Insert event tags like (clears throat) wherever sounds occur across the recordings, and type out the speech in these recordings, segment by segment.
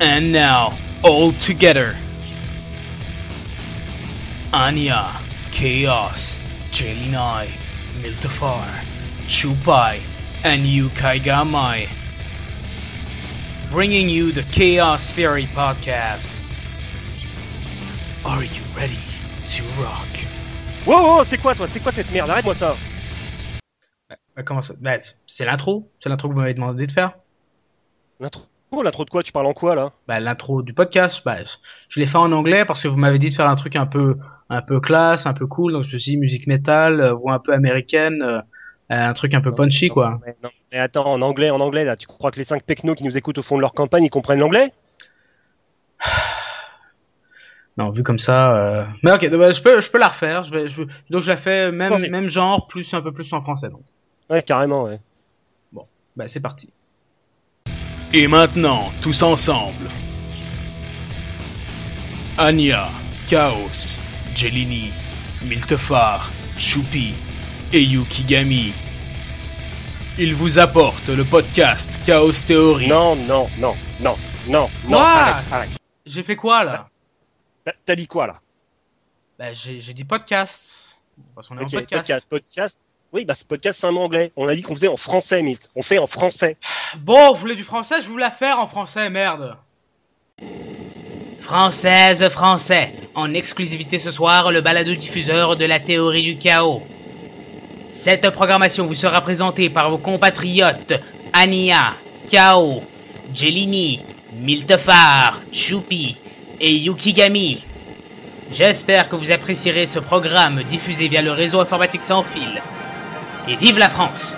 And now, all together. Anya, Chaos, Jelinai, Miltafar, Chupai, and Yukai Gamai. Bringing you the Chaos Theory podcast. Are you ready to rock? Wow, wow, c'est quoi toi C'est quoi cette merde Arrête-moi ça Bah, comment ça bah, c'est- C'est l'intro C'est l'intro que vous m'avez demandé de faire L'intro Oh, l'intro de quoi? Tu parles en quoi là? Bah, l'intro du podcast, bah, je l'ai fait en anglais parce que vous m'avez dit de faire un truc un peu, un peu classe, un peu cool, donc je me suis dit musique métal, euh, voix un peu américaine, euh, un truc un peu punchy, Non, quoi. mais, non, mais attends, en anglais, en anglais là, tu crois que les 5 technos qui nous écoutent au fond de leur campagne, ils comprennent l'anglais? (sighs) Non, vu comme ça, euh... mais ok, bah, je peux, je peux la refaire, je vais, je, donc je la fais même, même genre, plus, un peu plus en français, donc. Ouais, carrément, ouais. Bah, c'est parti. Et maintenant, tous ensemble. Anya, Chaos, Jelini, Miltefar, Choupi et Yukigami. Ils vous apportent le podcast Chaos Theory. Non, non, non, non, non, non, arrête, arrête. J'ai fait quoi là T'as- T'as dit quoi là Bah, j'ai dit podcast. Parce qu'on est en podcast. podcast, podcast. Oui, bah ce podcast c'est un mot anglais. On a dit qu'on faisait en français, Milt. On fait en français. Bon, vous voulez du français Je vous la faire en français, merde. Française, français. En exclusivité ce soir, le balado diffuseur de la théorie du chaos. Cette programmation vous sera présentée par vos compatriotes Ania, Kao, Jelini, Miltefar, Choupi et Yukigami. J'espère que vous apprécierez ce programme diffusé via le réseau informatique sans fil. Et vive la France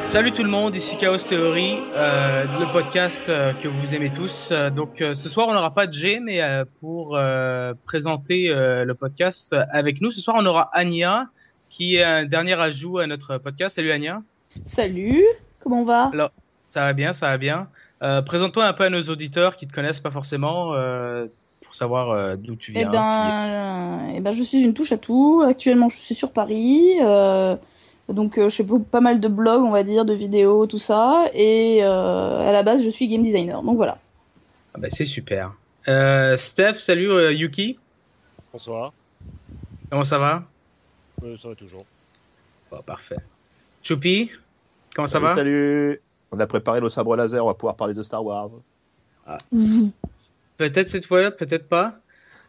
Salut tout le monde, ici Chaos Theory, euh, le podcast euh, que vous aimez tous. Euh, donc euh, ce soir on n'aura pas de G, mais euh, pour euh, présenter euh, le podcast avec nous, ce soir on aura Anya, qui est un dernier ajout à notre podcast. Salut Anya, Salut, comment on va? Ça va bien, ça va bien. Euh, Présente-toi un peu à nos auditeurs qui te connaissent pas forcément, euh, pour savoir euh, d'où tu Eh viens. ben, euh, eh ben, je suis une touche à tout. Actuellement, je suis sur Paris. euh, donc, euh, je fais pas mal de blogs, on va dire, de vidéos, tout ça. Et euh, à la base, je suis game designer. Donc voilà. Ah bah, c'est super. Euh, Steph, salut euh, Yuki, Bonsoir. comment ça va? Euh, ça va toujours. Parfait. Choupi, comment ça salut, va Salut On a préparé le sabre laser, on va pouvoir parler de Star Wars. (laughs) Peut-être cette fois, peut-être pas.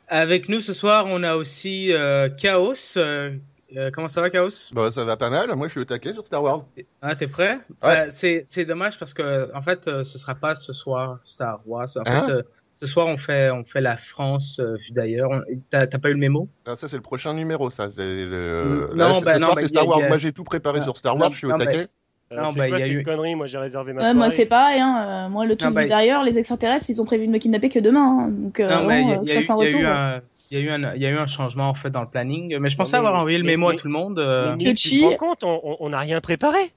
Avec nous ce soir, on a aussi euh, Chaos. Euh, euh, comment ça va, Chaos? Bah, ça va pas mal. Moi, je suis au taquet sur Star Wars. Ah, t'es prêt? Euh, C'est c'est dommage parce que en fait, euh, ce sera pas ce soir Star Wars. En Hein fait, euh, ce soir, on fait on fait la France euh, d'ailleurs. On- T'as t'as pas eu le mémo? Ah, ça, c'est le prochain numéro, ça. C'est le... Là, non, ce bah, ce non, soir, bah, c'est Star Wars. a- Moi, j'ai tout préparé Ah, sur Star non, Wars. je suis au non, bah, taquet. Euh, Non, bah, quoi, y a eu- une connerie. Moi, j'ai réservé ma Ouais, soirée. moi, c'est pareil. Hein. euh, moi, le truc bah, derrière, les extraterrestres, ils ont prévu de me kidnapper que demain. hein. Donc, euh, Non, y a, euh, ça, c'est un il y a retour. eu un il y a eu un il y a eu un changement en fait dans le planning. Mais je pensais mais- avoir envoyé le mais- mémo à tout le monde. euh, Mais tu te rends compte On- n'a rien préparé.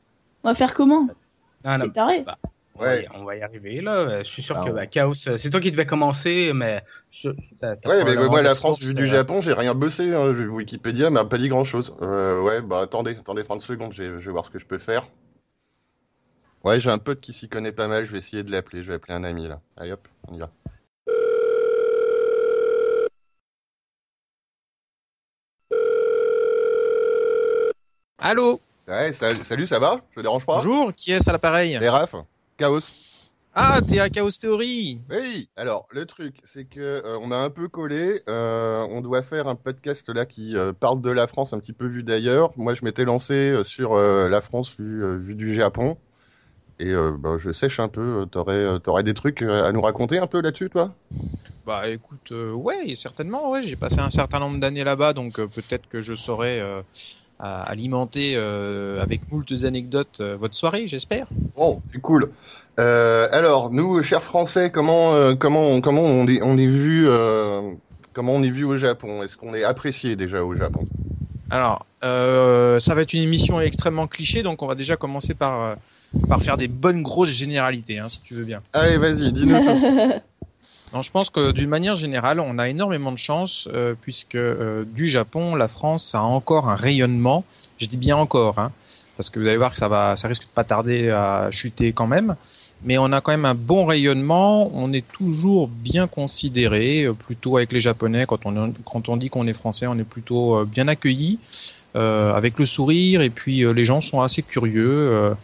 On va faire comment C'est taré. bah, on va y- Ouais. on va y arriver là. Je suis sûr Ah, que ouais. bah, Chaos, euh, c'est toi qui devais commencer, mais je, Ouais, mais moi, la France du euh, Japon, j'ai rien bossé. Hein. Wikipédia m'a pas dit grand chose. Euh, ouais, bah, attendez, attendez 30 secondes. Je vais voir ce que je peux faire. Ouais, j'ai un pote qui s'y connaît pas mal. Je vais essayer de l'appeler. Je vais appeler un ami, là. Allez, hop, on y va. Allô Ouais, salut, salut, ça va? Je te dérange pas? Bonjour, qui est-ce à l'appareil? Les Raph Chaos Ah, t'es à Chaos Theory Oui, alors le truc, c'est que euh, on a un peu collé. euh, on doit faire un podcast là qui euh, parle de la France un petit peu vu d'ailleurs. Moi, je m'étais lancé sur la France vue, vue du Japon. Et euh, bah, je sèche un peu. T'aurais, euh, t'aurais des trucs euh, à nous raconter un peu là-dessus, toi? Bah écoute, euh, ouais, certainement, ouais, j'ai passé un certain nombre d'années là-bas, donc euh, peut-être que je saurais euh, alimenter euh, avec moultes anecdotes euh, votre soirée, j'espère. Bon, c'est cool. Euh, alors, nous, chers Français, comment, euh, comment, comment on est, on est vu, euh, comment on est vu au Japon? Est-ce qu'on est apprécié déjà au Japon? Alors, euh, ça va être une émission extrêmement cliché, donc on va déjà commencer par, euh, par faire des bonnes grosses généralités, hein, si tu veux bien. Allez, vas-y, dis-nous tout. (laughs) Non, je pense que d'une manière générale, on a énormément de chance euh, puisque euh, du Japon, la France a encore un rayonnement. Je dis bien encore, hein, parce que vous allez voir que ça va, ça risque de pas tarder à chuter quand même. Mais on a quand même un bon rayonnement. On est toujours bien considéré, euh, plutôt avec les Japonais. Quand on quand on dit qu'on est français, on est plutôt euh, bien accueilli, euh, avec le sourire. Et puis euh, les gens sont assez curieux.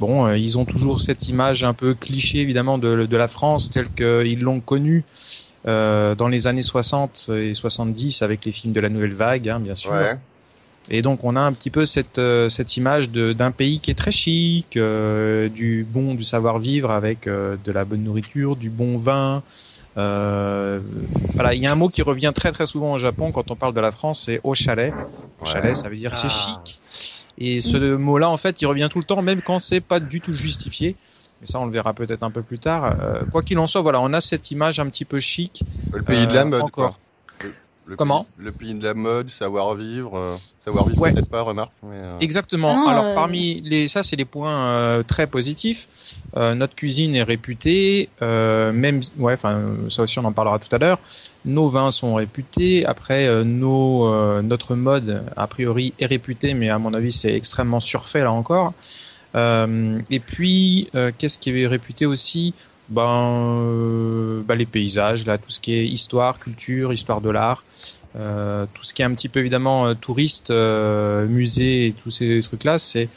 Bon, ils ont toujours cette image un peu cliché évidemment de, de la France telle qu'ils l'ont connue euh, dans les années 60 et 70 avec les films de la nouvelle vague, hein, bien sûr. Ouais. Et donc on a un petit peu cette euh, cette image de- d'un pays qui est très chic, euh, du bon du savoir-vivre avec euh, de la bonne nourriture, du bon vin. Euh, voilà, il y a un mot qui revient très très souvent au Japon quand on parle de la France, c'est au chalet. Au Ouais. chalet, ça veut dire c'est Ah. chic. Et ce mot-là, en fait, il revient tout le temps, même quand c'est pas du tout justifié. Mais ça, on le verra peut-être un peu plus tard. Euh, quoi qu'il en soit, voilà, on a cette image un petit peu chic. Le pays de la Euh, mode, encore. Le- Comment pays- Le pays de la mode, savoir-vivre. euh, savoir-vivre, Ouais. peut-être pas, remarque. Mais, euh, Exactement. Ah Alors euh, parmi les, ça c'est les points euh, très positifs. Euh, notre cuisine est réputée, euh, même, ouais, enfin ça aussi on en parlera tout à l'heure. Nos vins sont réputés. Après, euh, nos, euh, notre mode a priori est réputé, mais à mon avis c'est extrêmement surfait là encore. Euh, et puis, euh, qu'est-ce qui est réputé aussi? Ben, euh, bah, les paysages, là, tout ce qui est histoire, culture, histoire de l'art. Euh, tout ce qui est un petit peu évidemment euh, touriste, euh, musée et tous ces trucs-là, c'est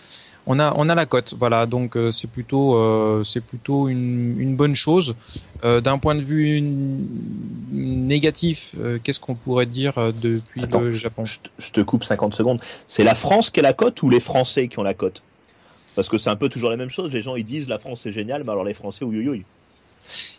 on a on a la cote, voilà. Donc c'est plutôt c'est plutôt une, une bonne chose. D'un point de vue négatif, qu'est-ce qu'on pourrait dire depuis Attends, le Japon? Je te, je te coupe 50 secondes. C'est la France qui a la cote ou les Français qui ont la cote? Parce que c'est un peu toujours la même chose. Les gens ils disent la France c'est génial, mais alors les Français ouïouïouï.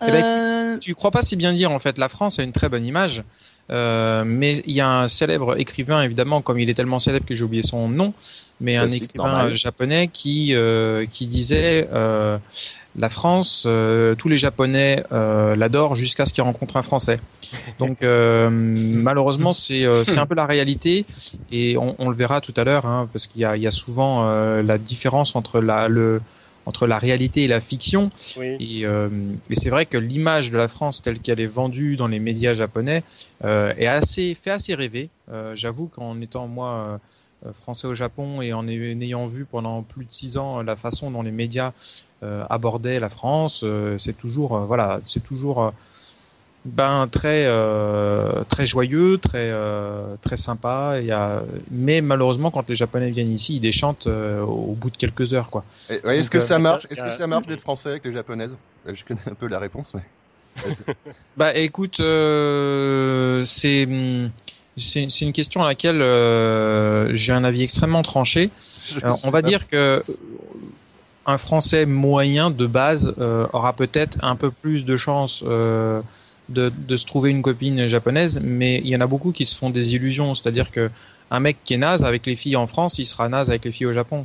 Eh ben, Euh, Tu crois pas si bien dire en fait. La France a une très bonne image, euh, mais il y a un célèbre écrivain évidemment, comme il est tellement célèbre que j'ai oublié son nom, mais un écrivain normal. japonais qui euh, qui disait euh, la France, euh, tous les Japonais euh, l'adorent jusqu'à ce qu'ils rencontrent un Français. Donc euh, (laughs) malheureusement c'est euh, c'est un peu la réalité et on, on le verra tout à l'heure hein, parce qu'il y a il y a souvent euh, la différence entre la le entre la réalité et la fiction. Oui. Et, euh, et c'est vrai que l'image de la France telle qu'elle est vendue dans les médias japonais euh, est assez fait assez rêver. Euh, J'avoue qu'en étant moi français au Japon et en ay- en ayant vu pendant plus de six ans la façon dont les médias abordaient la France, c'est toujours voilà, c'est toujours ben très euh, très joyeux, très euh, très sympa. Mais malheureusement, quand les Japonais viennent ici, ils déchantent euh, au bout de quelques heures, quoi. ouais, Est-ce que euh, ça marche y Est-ce que ça marche d'être français avec les japonaises? Euh, Je connais un peu la réponse, mais. (laughs) Bah écoute, euh, c'est c'est une question à laquelle euh, j'ai un avis extrêmement tranché. Alors, on va dire que un Français moyen de base euh, aura peut-être un peu plus de chances euh, de, de se trouver une copine japonaise, mais il y en a beaucoup qui se font des illusions. C'est-à-dire que un mec qui est naze avec les filles en France, il sera naze avec les filles au Japon.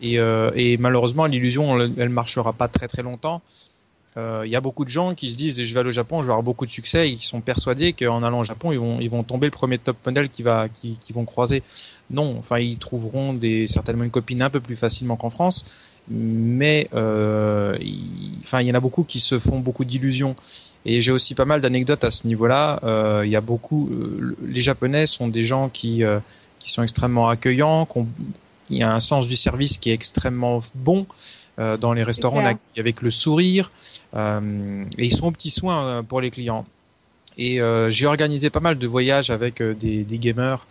Et, euh, et malheureusement, l'illusion, elle, elle marchera pas très très longtemps. Euh, Il y a beaucoup de gens qui se disent je vais aller au Japon, je vais avoir beaucoup de succès et qui sont persuadés qu'en allant au Japon, ils vont, ils vont tomber le premier top model qui va, qui, qui vont croiser. Non, enfin ils trouveront des certainement une copine un peu plus facilement qu'en France, mais euh, il, enfin il y en a beaucoup qui se font beaucoup d'illusions. Et j'ai aussi pas mal d'anecdotes à ce niveau-là. Euh, il y a beaucoup, euh, les Japonais sont des gens qui euh, qui sont extrêmement accueillants, qui ont- il y a un sens du service qui est extrêmement bon. Dans les restaurants, on avec le sourire, et ils sont aux petits soins pour les clients. Et j'ai organisé pas mal de voyages avec des, des gamers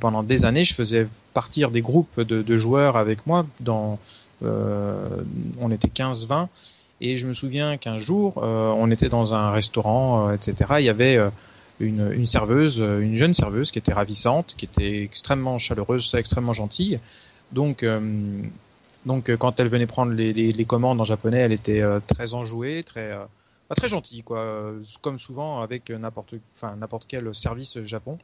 pendant des années. Je faisais partir des groupes de, de joueurs avec moi. Dans, on était 15-20. Et je me souviens qu'un jour, euh, on était dans un restaurant, euh, etc. Il y avait euh, une, serveuse, une jeune serveuse qui était ravissante, qui était extrêmement chaleureuse, extrêmement gentille. Donc, donc quand elle venait prendre les, commandes en japonais, elle était très enjouée, très très gentille, quoi. Comme souvent avec n'importe, quel service Japon,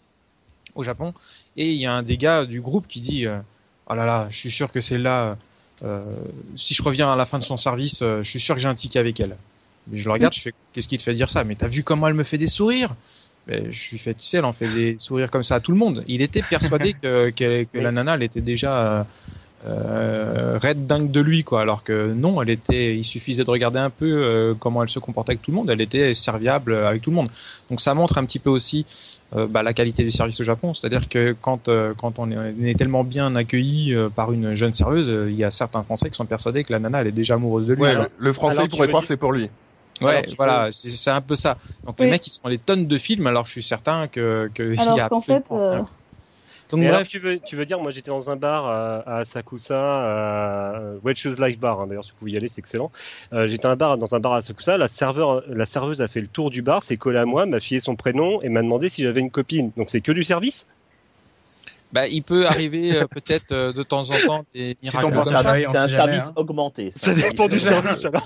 au Japon. Et il y a un des gars du groupe qui dit, oh là là, je suis sûr que c'est là. Euh, si je reviens à la fin de son service, euh, je suis sûr que j'ai un ticket avec elle. Mais je le regarde, je fais, qu'est-ce qui te fait dire ça? Mais t'as vu comment elle me fait des sourires? Mais Je lui fais, tu sais, elle en fait des sourires comme ça à tout le monde. Il était persuadé (laughs) que, que, que la nana, elle était déjà, euh, euh, raide dingue de lui quoi alors que non elle était il suffisait de regarder un peu euh, comment elle se comportait avec tout le monde elle était serviable avec tout le monde donc ça montre un petit peu aussi euh, bah, la qualité du service au Japon c'est-à-dire que quand euh, quand on est, on est tellement bien accueilli euh, par une jeune serveuse il y a certains Français qui sont persuadés que la nana elle est déjà amoureuse de lui Ouais, alors- le, français alors, pourrait croire dire- que c'est pour lui. Ouais, Alors, voilà, c'est c'est un peu ça. Donc les Oui. mecs ils sont des tonnes de films, alors je suis certain que, que il y a Alors fait, euh, Donc alors, bref, tu veux, tu veux dire, moi j'étais dans un bar à, à Asakusa, à Wet Shoes Live Bar, hein, d'ailleurs si vous pouvez y aller, c'est excellent. Euh, j'étais un bar, dans un bar à Asakusa, la, serveur, la serveuse a fait le tour du bar, s'est collée à moi, m'a filé son prénom et m'a demandé si j'avais une copine. Donc c'est que du service? Bah, il peut arriver euh, peut-être euh, de temps en temps des miracles C'est ça. un, service hein. augmenté. c'est Ça un dépend du service service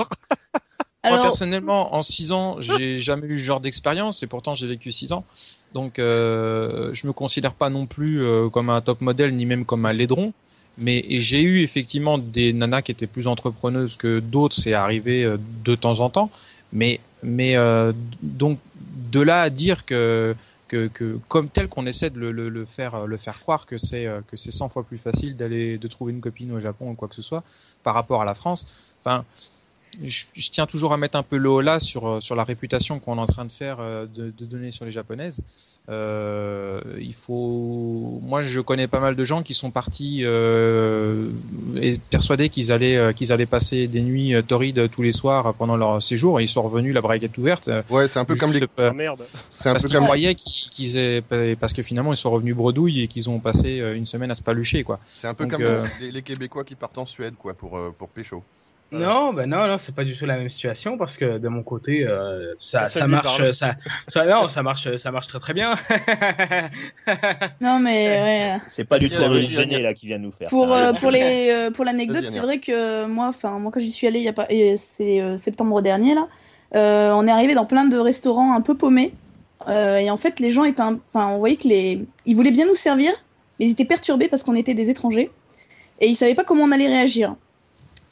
alors. Moi personnellement, en 6 ans, j'ai (laughs) jamais eu ce genre d'expérience et pourtant j'ai vécu 6 ans. Donc euh, je me considère pas non plus euh, comme un top modèle ni même comme un laidron. Mais j'ai eu effectivement des nanas qui étaient plus entrepreneuses que d'autres, c'est arrivé euh, de temps en temps. Mais mais euh, donc de là à dire que que, que comme tel qu'on essaie de le, le, le faire le faire croire que c'est euh, que c'est 100 fois plus facile d'aller de trouver une copine au Japon ou quoi que ce soit par rapport à la France. Enfin, je, je tiens toujours à mettre un peu le haut là sur euh, sur la réputation qu'on est en train de faire euh, de, de donner sur les japonaises. Euh, il faut, moi je connais pas mal de gens qui sont partis euh, et persuadés qu'ils allaient euh, qu'ils allaient passer des nuits torrides tous les soirs pendant leur séjour et ils sont revenus la braguette ouverte. Ouais, c'est un peu comme les, Ah, merde. c'est un parce peu qu'ils comme croyaient qu'ils qu'ils aient parce que finalement ils sont revenus bredouilles et qu'ils ont passé une semaine à se palucher quoi. c'est un peu Donc, comme euh, les, les Québécois qui partent en Suède quoi pour pour pécho. Non, ben non, non, c'est pas du tout la même situation parce que de mon côté, euh, ça, marche, ça, ça, non, ça marche, ça marche très très bien. (laughs) non mais ouais. C'est pas du tout religionnais vas-y. là qui vient de nous faire. Pour ça. euh, pour les (laughs) euh, pour l'anecdote, c'est vrai que moi, enfin moi quand j'y suis allée, il y a pas, c'est euh, septembre dernier là, euh, on est arrivé dans plein de restaurants un peu paumés. Euh, et en fait, les gens étaient, enfin, on voyait que les, ils voulaient bien nous servir, mais ils étaient perturbés parce qu'on était des étrangers et ils savaient pas comment on allait réagir.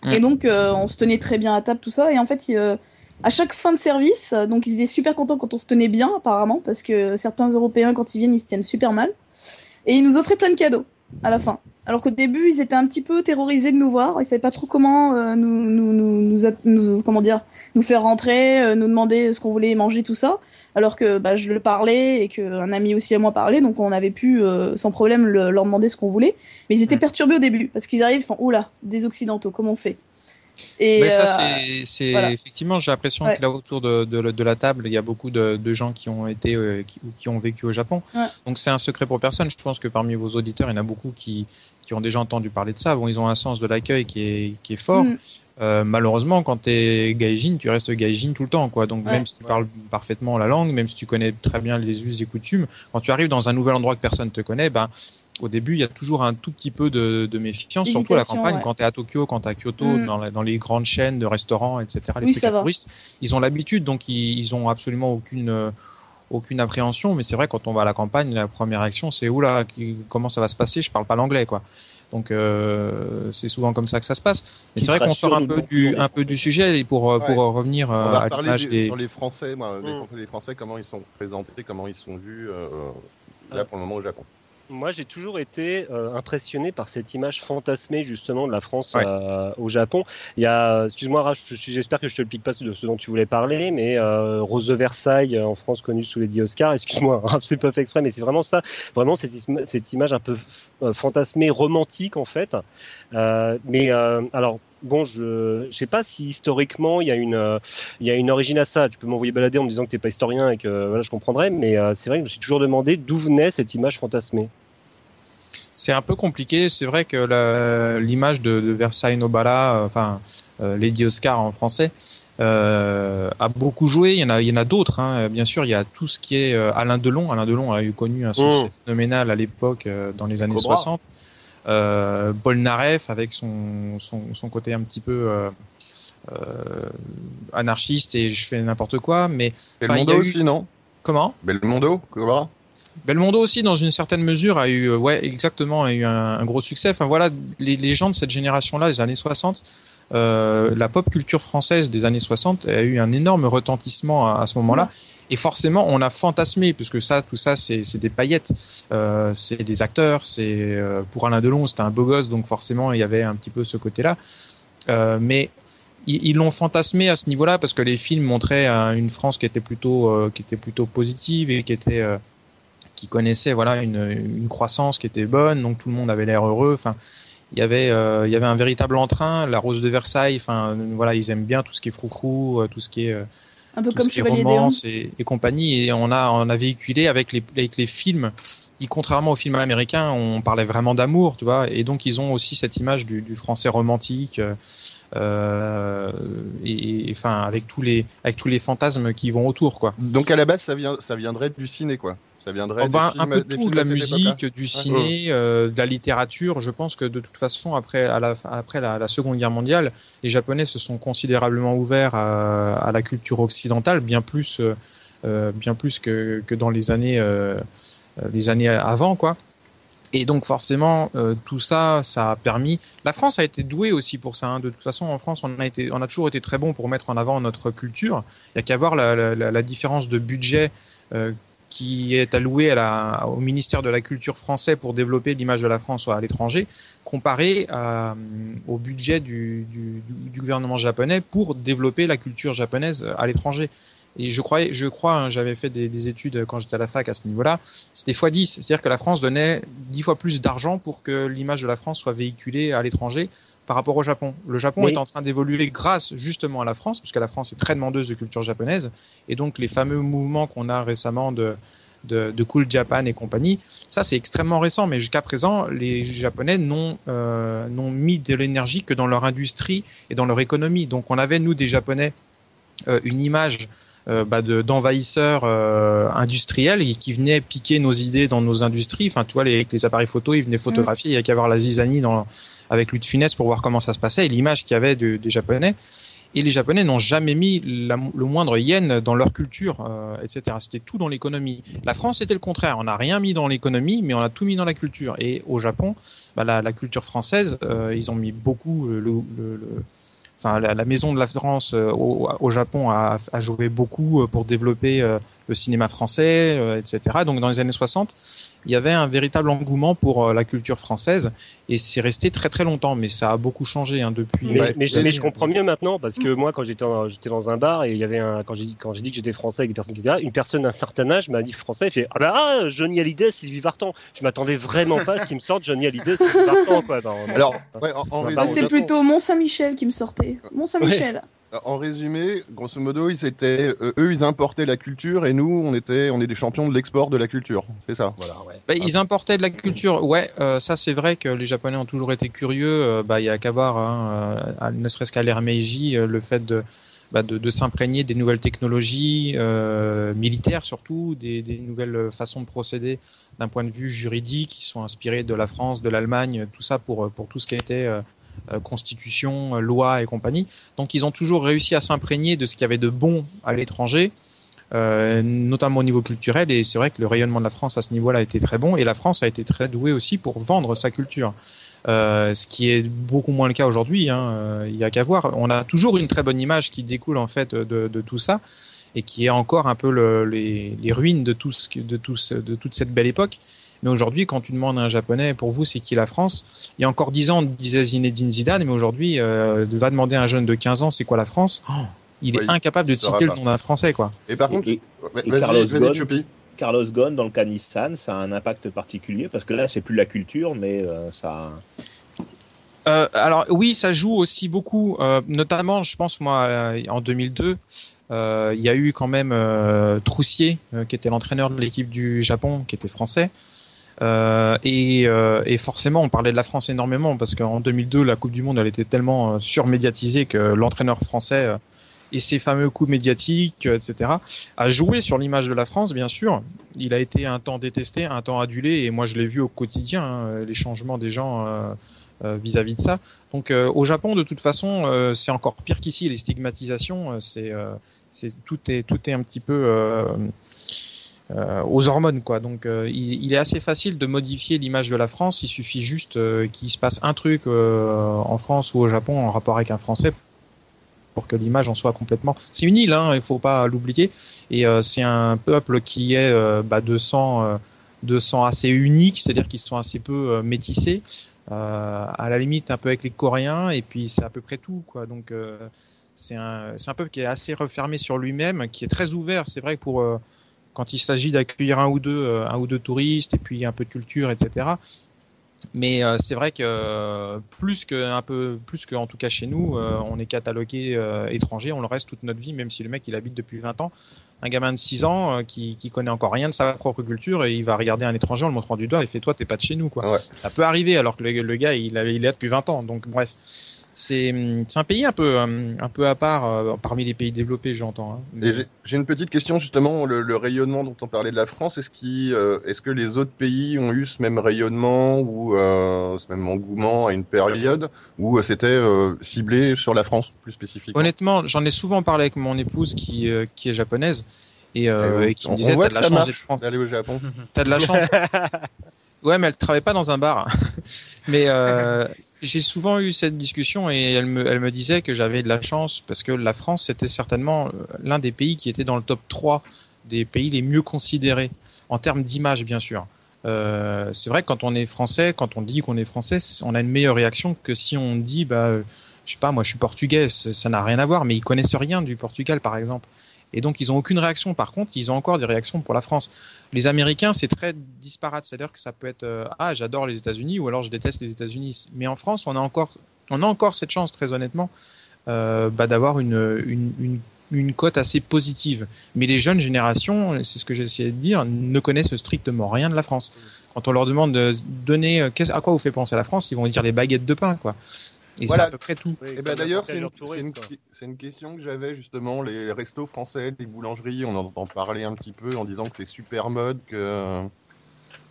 Mm. Et donc, euh, on se tenait très bien à table, tout ça. Et en fait, euh, à chaque fin de service, euh, donc ils étaient super contents quand on se tenait bien, apparemment, parce que certains Européens, quand ils viennent, ils se tiennent super mal. Et ils nous offraient plein de cadeaux à la fin. Alors qu'au début, ils étaient un petit peu terrorisés de nous voir. Ils savaient pas trop comment euh, nous, nous, nous, nous, a- nous- comment dire, nous faire rentrer, euh, nous demander ce qu'on voulait manger, tout ça. Alors que bah, je le parlais et qu'un ami aussi à moi parlait, donc on avait pu euh, sans problème le- leur demander ce qu'on voulait. Mais ils étaient perturbés au début parce qu'ils arrivent, ils font oula, des occidentaux, comment on fait? Et Mais ça, euh, c'est, c'est voilà. effectivement, j'ai l'impression Ouais. que là autour de, de, de la table, il y a beaucoup de, de gens qui ont été, euh, qui, ou qui ont vécu au Japon. Ouais. Donc c'est un secret pour personne. Je pense que parmi vos auditeurs, il y en a beaucoup qui, qui ont déjà entendu parler de ça. Bon, ils ont un sens de l'accueil qui est, qui est fort. Mm. Euh, malheureusement, quand t'es gaijin, tu restes gaijin tout le temps, quoi. Donc Ouais. même si tu parles parfaitement la langue, même si tu connais très bien les us et coutumes, quand tu arrives dans un nouvel endroit que personne te connaît, ben au début, il y a toujours un tout petit peu de, de méfiance, surtout à la campagne, ouais. quand tu es à Tokyo, quand tu à Kyoto, Mm. dans, la- dans les grandes chaînes de restaurants, etc., les Oui, touristes, ils ont l'habitude, donc ils, ils ont absolument aucune euh, aucune appréhension. Mais c'est vrai, quand on va à la campagne, la première réaction, c'est oula, comment ça va se passer? Je parle pas l'anglais, quoi. Donc euh, c'est souvent comme ça que ça se passe. Mais c'est vrai qu'on sort un peu du un peu du sujet et pour euh, pour revenir On euh, va à l'image des- sur les Français, moi, les Mm. Français, les Français, comment ils sont présentés, comment ils sont vus euh, là pour le moment au Japon. Moi, j'ai toujours été euh, impressionné par cette image fantasmée justement de la France Ouais. euh, au Japon. Il y a, excuse-moi, Rach, j'espère que je te le pique pas de ce dont tu voulais parler, mais euh, Rose de Versailles euh, en France connue sous les dix Oscars. Excuse-moi, (laughs) c'est pas fait exprès, mais c'est vraiment ça, vraiment cette, cette image un peu euh, fantasmée, romantique en fait. Euh, mais euh, alors. Bon, je je sais pas si historiquement il y a une euh, il y a une origine à ça. Tu peux m'envoyer balader en me disant que t'es pas historien et que voilà je comprendrais, mais euh, c'est vrai que je me suis toujours demandé d'où venait cette image fantasmée. C'est un peu compliqué. C'est vrai que l'image de, de Versailles Nobala, euh, enfin Lady Oscar en français, euh, a beaucoup joué. Il y en a, il y en a d'autres. Hein. Bien sûr, il y a tout ce qui est euh, Alain Delon. Alain Delon a eu connu un succès phénoménal à l'époque, euh, dans les années Cobra. 60. Euh, Paul Naref avec son, son, son côté un petit peu euh, euh, anarchiste et je fais n'importe quoi. Mais Belmondo eu- aussi, non? Comment? Belmondo, Cobra? Belmondo aussi, dans une certaine mesure, a eu, ouais, exactement, a eu un, un gros succès. Enfin voilà, les, les gens de cette génération-là, des années 60, euh, la pop culture française des années 60 a eu un énorme retentissement à, à ce moment-là. Et forcément, on a fantasmé, puisque ça, tout ça, c'est des paillettes, euh, c'est des acteurs. C'est euh, pour Alain Delon, c'était un beau gosse, donc forcément, il y avait un petit peu ce côté-là. Euh, mais ils l'ont fantasmé à ce niveau-là parce que les films montraient une France qui était plutôt, positive et qui était, qui connaissait voilà une, croissance qui était bonne, donc tout le monde avait l'air heureux. Enfin, il y avait, il y avait un véritable entrain. La Rose de Versailles, enfin voilà, ils aiment bien tout ce qui est froufrou, tout ce qui est Un peu tout comme Chevalier romance et, et compagnie. Et on a, on a véhiculé avec les, avec les films. Et contrairement aux films américains, on parlait vraiment d'amour, tu vois. Et donc ils ont aussi cette image du, du français romantique, euh, euh, et, et- enfin avec tous les, avec tous les fantasmes qui vont autour, quoi. Donc à la base, ça, vient, ça viendrait du ciné, quoi. Ça viendrait Oh ben, des un peu des tout, de la musique, du ciné, euh, de la littérature. Je pense que de toute façon, après, à la, après la, la Seconde Guerre mondiale, les Japonais se sont considérablement ouverts à, à la culture occidentale, bien plus, euh, euh, bien plus que, que dans les années, euh, les années avant, quoi. Et donc forcément, euh, tout ça, ça a permis. La France a été douée aussi pour ça. hein. De toute façon, en France, on a été, on a toujours été très bon pour mettre en avant notre culture. Il y a qu'à voir la, la, la- la différence de budget euh, qui est alloué à la, au ministère de la Culture français pour développer l'image de la France à l'étranger, comparé à, au budget du, du, du gouvernement japonais pour développer la culture japonaise à l'étranger. Et je croyais, je crois, hein, j'avais fait des, des études quand j'étais à la fac à ce niveau-là, c'était x 10, c'est-à-dire que la France donnait 10 fois plus d'argent pour que l'image de la France soit véhiculée à l'étranger par rapport au Japon. Le Japon est en train d'évoluer grâce justement à la France, parce que la France est très demandeuse de culture japonaise, et donc les fameux mouvements qu'on a récemment de, de, de Cool Japan et compagnie, ça c'est extrêmement récent, mais jusqu'à présent, les Japonais n'ont euh, n'ont mis de l'énergie que dans leur industrie et dans leur économie. Donc on avait, nous, des Japonais, euh, une image euh, bah, de- d'envahisseurs euh, industriels et qui venaient piquer nos idées dans nos industries. Enfin, tu vois, les, avec les appareils photo, ils venaient photographier. Il y a qu'à voir la zizanie dans, avec Louis de Funès pour voir comment ça se passait et l'image qu'il y avait de- des Japonais. Et les Japonais n'ont jamais mis le moindre yen dans leur culture, euh, etc. C'était tout dans l'économie. La France, c'était le contraire. On n'a rien mis dans l'économie, mais on a tout mis dans la culture. Et au Japon, bah, la, culture française, euh, ils ont mis beaucoup le, le- le- enfin la, maison de la France euh, au, Japon a, a joué beaucoup euh, pour développer euh, le cinéma français, euh, etc. Donc dans les années 60, il y avait un véritable engouement pour euh, la culture française et c'est resté très très longtemps, mais ça a beaucoup changé hein, depuis. Mais, Ouais, mais, je- ouais. mais je comprends mieux maintenant parce que moi quand j'étais dans un bar et il y avait un quand j'ai dit quand j'ai dit que j'étais français avec des personnes qui une personne d'un certain âge m'a dit français, il fait ah bah ah, Johnny Hallyday, Sylvie Vartan. Je m'attendais vraiment pas à ce qu'il me sorte Johnny Hallyday, Sylvie Vartan quoi. Alors, ouais, en, en Bah, c'était plutôt Mont-Saint-Michel qui me sortait. Mont-Saint-Michel. En résumé, grosso modo, ils étaient, euh, eux, ils importaient la culture et nous, on était, on est des champions de l'export de la culture. C'est ça. Voilà. Bah, ils importaient de la culture. Ouais, euh, ça c'est vrai que les Japonais ont toujours été curieux. Euh, bah, il y a qu'à voir, hein, euh, ne serait-ce qu'à l'ère Meiji, euh, le fait de, bah, de, s'imprégner des nouvelles technologies euh, militaires surtout, des, des nouvelles façons de procéder d'un point de vue juridique qui sont inspirées de la France, de l'Allemagne, tout ça pour pour tout ce qui était euh, euh, constitution, euh, loi et compagnie. Donc ils ont toujours réussi à s'imprégner de ce qu'il y avait de bon à l'étranger euh, notamment au niveau culturel. Et c'est vrai que le rayonnement de la France à ce niveau-là a été très bon. Et la France a été très douée aussi pour vendre sa culture. Euh, ce qui est beaucoup moins le cas aujourd'hui. Hein. Euh, Il y a qu'à voir. On a toujours une très bonne image qui découle en fait de, tout ça et qui est encore un peu le, les, ruines de tout ce, de, tout de toute cette belle époque. Mais aujourd'hui, quand tu demandes à un japonais, pour vous, c'est qui la France? Il y a encore 10 ans, on disait Zinedine Zidane, mais aujourd'hui, euh, va demander à un jeune de 15 ans, c'est quoi la France? Oh, Il est Oui, incapable de citer le nom d'un Français, quoi. Et par contre, Et- ouais, et vas-y, Carlos vas-y, Ghosn. Carlos Ghosn dans le cas Nissan, ça a un impact particulier parce que là, c'est plus la culture, mais euh, ça. Euh, alors oui, ça joue aussi beaucoup, euh, notamment, je pense moi, euh, en 2002, euh, il y a eu quand même euh, Troussier, euh, qui était l'entraîneur de l'équipe du Japon, qui était français. Euh, et, euh, et forcément, on parlait de la France énormément parce qu'en 2002, la Coupe du Monde, elle était tellement euh, surmédiatisée que l'entraîneur français et ses fameux coups médiatiques, etc., a joué sur l'image de la France, bien sûr. Il a été un temps détesté, un temps adulé, et moi je l'ai vu au quotidien, hein, les changements des gens vis-à-vis de ça. Donc au Japon, de toute façon, c'est encore pire qu'ici. Les stigmatisations, c'est, tout est un petit peu aux hormones quoi. Donc euh, il, est assez facile de modifier l'image de la France. Il suffit juste euh, qu'il se passe un truc euh, en France ou au Japon en rapport avec un Français pour que l'image en soit complètement. C'est une île, hein, il faut pas l'oublier. Et euh, c'est un peuple qui est euh, bah, de sang, euh, de sang assez unique, c'est-à-dire qu'ils sont assez peu euh, métissés. Euh, à la limite un peu avec les Coréens et puis c'est à peu près tout quoi. Donc euh, c'est un, un peuple qui est assez refermé sur lui-même, qui est très ouvert. C'est vrai pour euh, quand il s'agit d'accueillir un ou deux, euh, un ou deux touristes et puis un peu de culture, etc. Mais euh, c'est vrai que euh, plus que un peu plus que en tout cas chez nous, euh, on est catalogué étranger, on le reste toute notre vie, même si le mec il habite depuis 20 ans. Un gamin de 6 ans qui, qui connaît encore rien de sa propre culture et il va regarder un étranger en le montrant du doigt et fait toi t'es pas de chez nous quoi. Ouais. Ça peut arriver alors que le, le gars il, il est là depuis 20 ans. Donc bref, c'est hum, c'est un pays un peu hum, un peu à part euh, parmi les pays développés j'entends. hein. J'ai- une petite question justement, le, le rayonnement dont on parlait de la France, est-ce qu'il, euh, est-ce que les autres pays ont eu ce même rayonnement ou euh, ce même engouement à une période où euh, c'était euh, ciblé sur la France plus spécifiquement? Honnêtement, j'en ai souvent parlé avec mon épouse qui, euh, qui est japonaise et, euh, Et et qui on, me disait on voit t'as que de la ça chance d'être français. d'aller au Japon. T'as de la chance. (laughs) ouais, mais elle travaille pas dans un bar. (laughs) mais euh, (laughs) j'ai souvent eu cette discussion et elle me, elle me disait que j'avais de la chance parce que la France c'était certainement euh, l'un des pays qui était dans le top 3 des pays les mieux considérés en termes d'image, bien sûr. Euh, c'est vrai que quand on est français, quand on dit qu'on est français, on a une meilleure réaction que si on dit, bah, euh, je sais pas, moi je suis portugais, ça n'a rien à voir, mais ils connaissent rien du Portugal, par exemple. Et donc ils ont aucune réaction. Par contre, ils ont encore des réactions pour la France. Les Américains, c'est très disparate. C'est-à-dire que ça peut être euh, ah j'adore les États-Unis ou alors je déteste les États-Unis. Mais en France, on a encore on a encore cette chance très honnêtement euh, bah, d'avoir une, une, une une cote assez positive. Mais les jeunes générations, c'est ce que j'essayais de dire, ne connaissent strictement rien de la France. Quand on leur demande de donner euh, à quoi vous fait penser la France, ils vont dire les baguettes de pain, quoi. Et Voilà. c'est à peu près tout. Et ben d'ailleurs, c'est une, c'est une- une question que j'avais justement, les restos français, les boulangeries, on en entend parler un petit peu en disant que c'est super mode, que,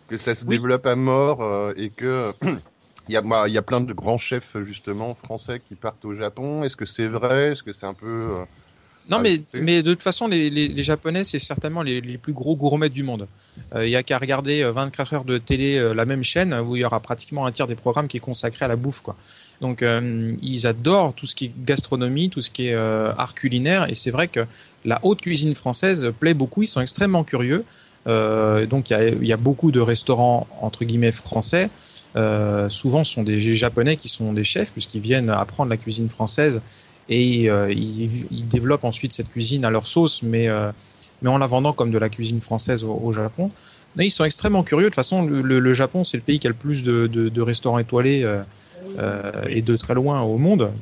que ça se Oui. développe à mort euh, et que (clears throat) il y, a, moi, il y a plein de grands chefs justement français qui partent au Japon. Est-ce que c'est vrai? Est-ce que c'est un peu... euh, Non, mais, mais de toute façon, les, les, les Japonais, c'est certainement les, les plus gros gourmets du monde. Euh, Il y a qu'à regarder euh, 24 heures de télé, euh, la même chaîne, où il y aura pratiquement un tiers des programmes qui est consacré à la bouffe. quoi. Donc, euh, ils adorent tout ce qui est gastronomie, tout ce qui est euh, art culinaire, et c'est vrai que la haute cuisine française plaît beaucoup, ils sont extrêmement curieux. Euh, donc, il y a, beaucoup de restaurants, entre guillemets, français. Souvent, ce sont des Japonais qui sont des chefs, puisqu'ils viennent apprendre la cuisine française et ils, développent ensuite cette cuisine à leur sauce, mais, en la vendant comme de la cuisine française au, Japon. Mais ils sont extrêmement curieux. De toute façon, le, Japon, c'est le pays qui a le plus de, restaurants étoilés et de très loin au monde,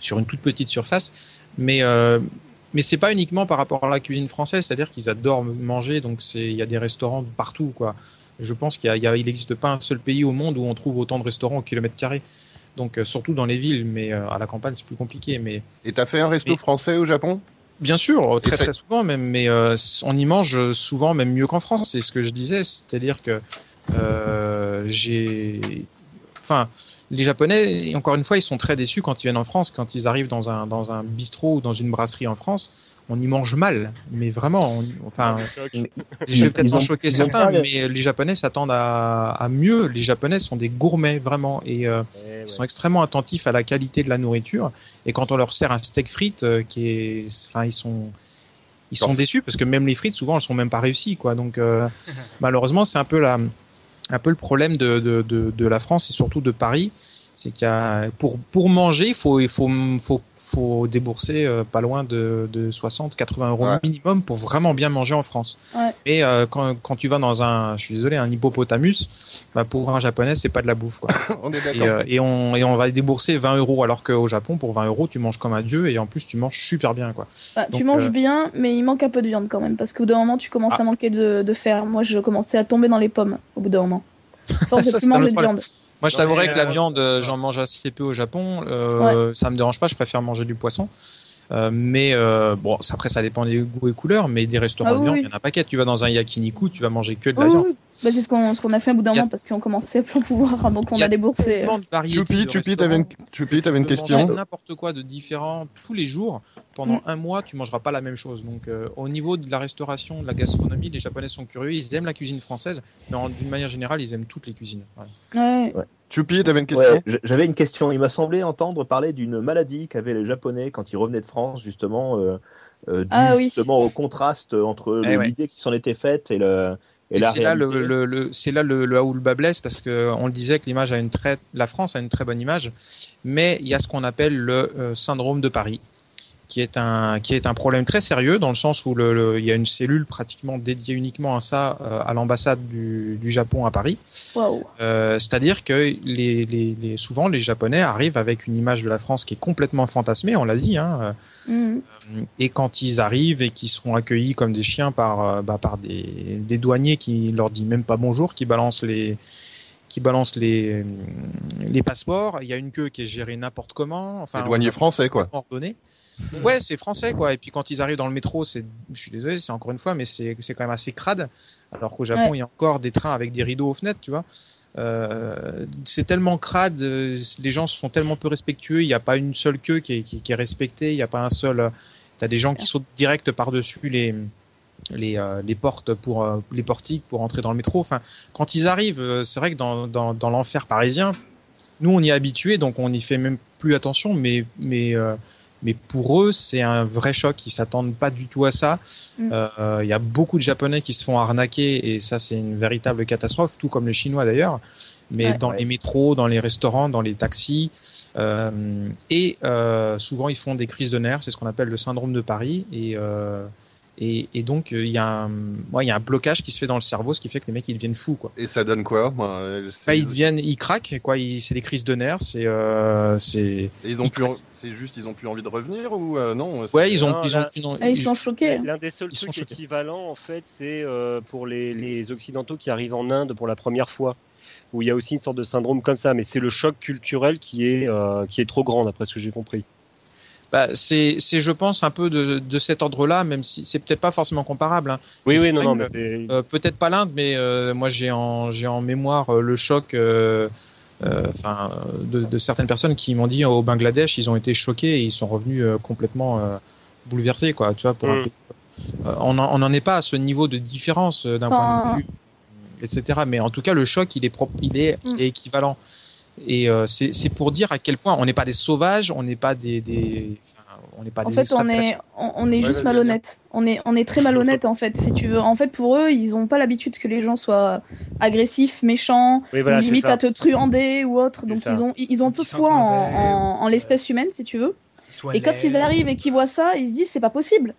sur une toute petite surface. Mais, euh, mais c'est pas uniquement par rapport à la cuisine française, c'est-à-dire qu'ils adorent manger, donc c'est- il y a des restaurants partout, quoi. Je pense qu'il n'existe pas un seul pays au monde où on trouve autant de restaurants au kilomètre carré. Donc euh, surtout dans les villes, mais euh, à la campagne c'est plus compliqué. Mais Et t'as fait un resto Mais- français au Japon? Bien sûr, très très souvent même, mais euh, on y mange souvent même mieux qu'en France. C'est ce que je disais, c'est-à-dire que euh, j'ai, enfin, les Japonais, encore une fois, ils sont très déçus quand ils viennent en France, quand ils arrivent dans un dans un bistrot ou dans une brasserie en France. On y mange mal, mais vraiment. on- enfin, je vais (laughs) peut-être en choquer certains, mais les Japonais s'attendent à, à mieux. Les Japonais sont des gourmets vraiment, et euh, ils sont extrêmement attentifs à la qualité de la nourriture. Et quand on leur sert un steak frites, euh, qui est, enfin, ils sont, ils sont déçus parce que même les frites, souvent, elles sont même pas réussies, quoi. Donc, euh, (laughs) malheureusement, c'est un peu la, un peu le problème de, de, de, de la France et surtout de Paris, c'est qu'il pour, pour manger, il faut, il faut, faut, faut débourser euh, pas loin de, de 60, 80 euros Ouais. minimum pour vraiment bien manger en France. Ouais. Et euh, quand, quand tu vas dans un, je suis désolé, un hippopotamus, bah, pour un japonais, c'est pas de la bouffe, quoi. (laughs) On est Et, d'accord. euh, et, on, et on va débourser 20 euros alors qu'au Japon, pour 20 euros, tu manges comme un dieu et en plus, tu manges super bien, quoi. Bah, tu manges euh, bien, mais il manque un peu de viande quand même, parce qu'au bout d'un moment, tu commences à manquer de, de fer. Moi, je commençais à tomber dans les pommes au bout d'un moment. (laughs) Force de plus manger de viande. Moi, je t'avouerais que la euh, viande, euh, j'en mange assez peu au Japon. Euh, Ça me dérange pas, je préfère manger du poisson. Euh, mais euh, bon, ça- après, ça dépend des goûts et couleurs. Mais des restaurants Ah de viande, oui. il y en a un paquet. Tu vas dans un yakiniku, tu vas manger que de la Oui, viande. oui. Bah, c'est ce qu'on ce qu'on a fait à bout d'un moment parce qu'on commençait à plus en pouvoir, donc on Y a a déboursé. de Choupi, t'avais une. Choupi, t'avais une question. n'importe quoi de différent tous les jours. Pendant Mm. un mois, tu mangeras pas la même chose. Donc, euh, au niveau de la restauration, de la gastronomie, les Japonais sont curieux. Ils aiment la cuisine française, mais d'une manière générale, ils aiment toutes les cuisines. Voilà. Ouais. Choupi, t'avais une question. Ouais, j'avais une question. Il m'a semblé entendre parler d'une maladie qu'avaient les Japonais quand ils revenaient de France, justement, euh, euh, due Ah oui. justement au contraste entre Eh ouais. l'idée qui s'en était faite et, le, et, Et la c'est là le, le, le- c'est là le, le haut le bas blesse parce que on le disait que l'image a une très, la France a une très bonne image, mais il y a ce qu'on appelle le euh, syndrome de Paris, qui est un qui est un problème très sérieux dans le sens où le, le- il y a une cellule pratiquement dédiée uniquement à ça euh, à l'ambassade du, du Japon à Paris. Waouh. Euh, C'est-à-dire que les, les, les, souvent les Japonais arrivent avec une image de la France qui est complètement fantasmée, on l'a dit, hein, Mhm. et quand ils arrivent et qu'ils seront accueillis comme des chiens par, euh, bah, par des, des douaniers qui leur disent même pas bonjour, qui balancent les qui balancent les, les passeports, il y a une queue qui est gérée n'importe comment, enfin Les douaniers français, quoi. ordonné. Ouais, c'est français quoi. Et puis quand ils arrivent dans le métro, c'est, je suis désolé, c'est encore une fois, mais c'est c'est quand même assez crade. Alors qu'au Japon, il y a encore des trains avec des rideaux aux fenêtres, tu vois. Euh, c'est tellement crade, euh, les gens sont tellement peu respectueux. Il n'y a pas une seule queue qui est, qui, qui est respectée. Il n'y a pas un seul. euh, T'as des gens qui sautent direct par dessus les les, euh, les portes pour euh, les portiques pour entrer dans le métro. Enfin, quand ils arrivent, euh, c'est vrai que dans, dans, dans l'enfer parisien, nous on y est habitué, donc on n'y fait même plus attention. Mais mais euh, mais pour eux, c'est un vrai choc. Ils s'attendent pas du tout à ça. Mm. Euh, Il y a beaucoup de Japonais qui se font arnaquer et ça, c'est une véritable catastrophe, tout comme les Chinois d'ailleurs. Mais Ouais. dans Ouais. les métros, dans les restaurants, dans les taxis, euh, et euh, souvent ils font des crises de nerfs. C'est ce qu'on appelle le syndrome de Paris. Et et, et donc euh, il y a un, ouais, il y a un blocage qui se fait dans le cerveau, ce qui fait que les mecs ils deviennent fous quoi. Et ça donne quoi Moi, Bah, ils deviennent, ils craquent quoi. Ils- C'est des crises de nerfs. C'est euh, c'est Et ils ont ils plus, en- c'est juste, ils ont plus envie de revenir ou euh, non ouais ils ont Non, ils ont là- plus non- Ah, ils sont choqués. L'un des seuls trucs équivalents, en fait, c'est euh, pour les, les Occidentaux qui arrivent en Inde pour la première fois, où il y a aussi une sorte de syndrome comme ça, mais c'est le choc culturel qui est, euh, qui est trop grand, d'après ce que j'ai compris. Bah, c'est, c'est, je pense, un peu de, de cet ordre-là, même si c'est peut-être pas forcément comparable. Hein. Oui, Mais oui, non, non, c'est. Euh, peut-être pas l'Inde, mais euh, moi j'ai en, j'ai en mémoire euh, le choc, euh, euh, enfin, euh, de, de certaines personnes qui m'ont dit au Bangladesh, ils ont été choqués et ils sont revenus euh, complètement euh, bouleversés, quoi. Tu vois, pour un Mm. Euh, on n'en est pas à ce niveau de différence euh, d'un point de vue, etc. Mais en tout cas, le choc, il est propre, il est, Mm. il est équivalent. Et euh, c'est, c'est pour dire à quel point on n'est pas des sauvages, on n'est pas des, des on n'est pas En des fait, on est, on, on est Ouais, juste malhonnête. On est, on est très malhonnête en fait, si tu veux. En fait, pour eux, ils ont pas l'habitude que les gens soient agressifs, méchants, Oui, voilà, limite à te truander ou autre. Donc ça. ils ont, ils ont un peu foi en, en, en l'espèce humaine, si tu veux. Et quand ils arrivent et qu'ils voient ça, ils se disent c'est pas possible.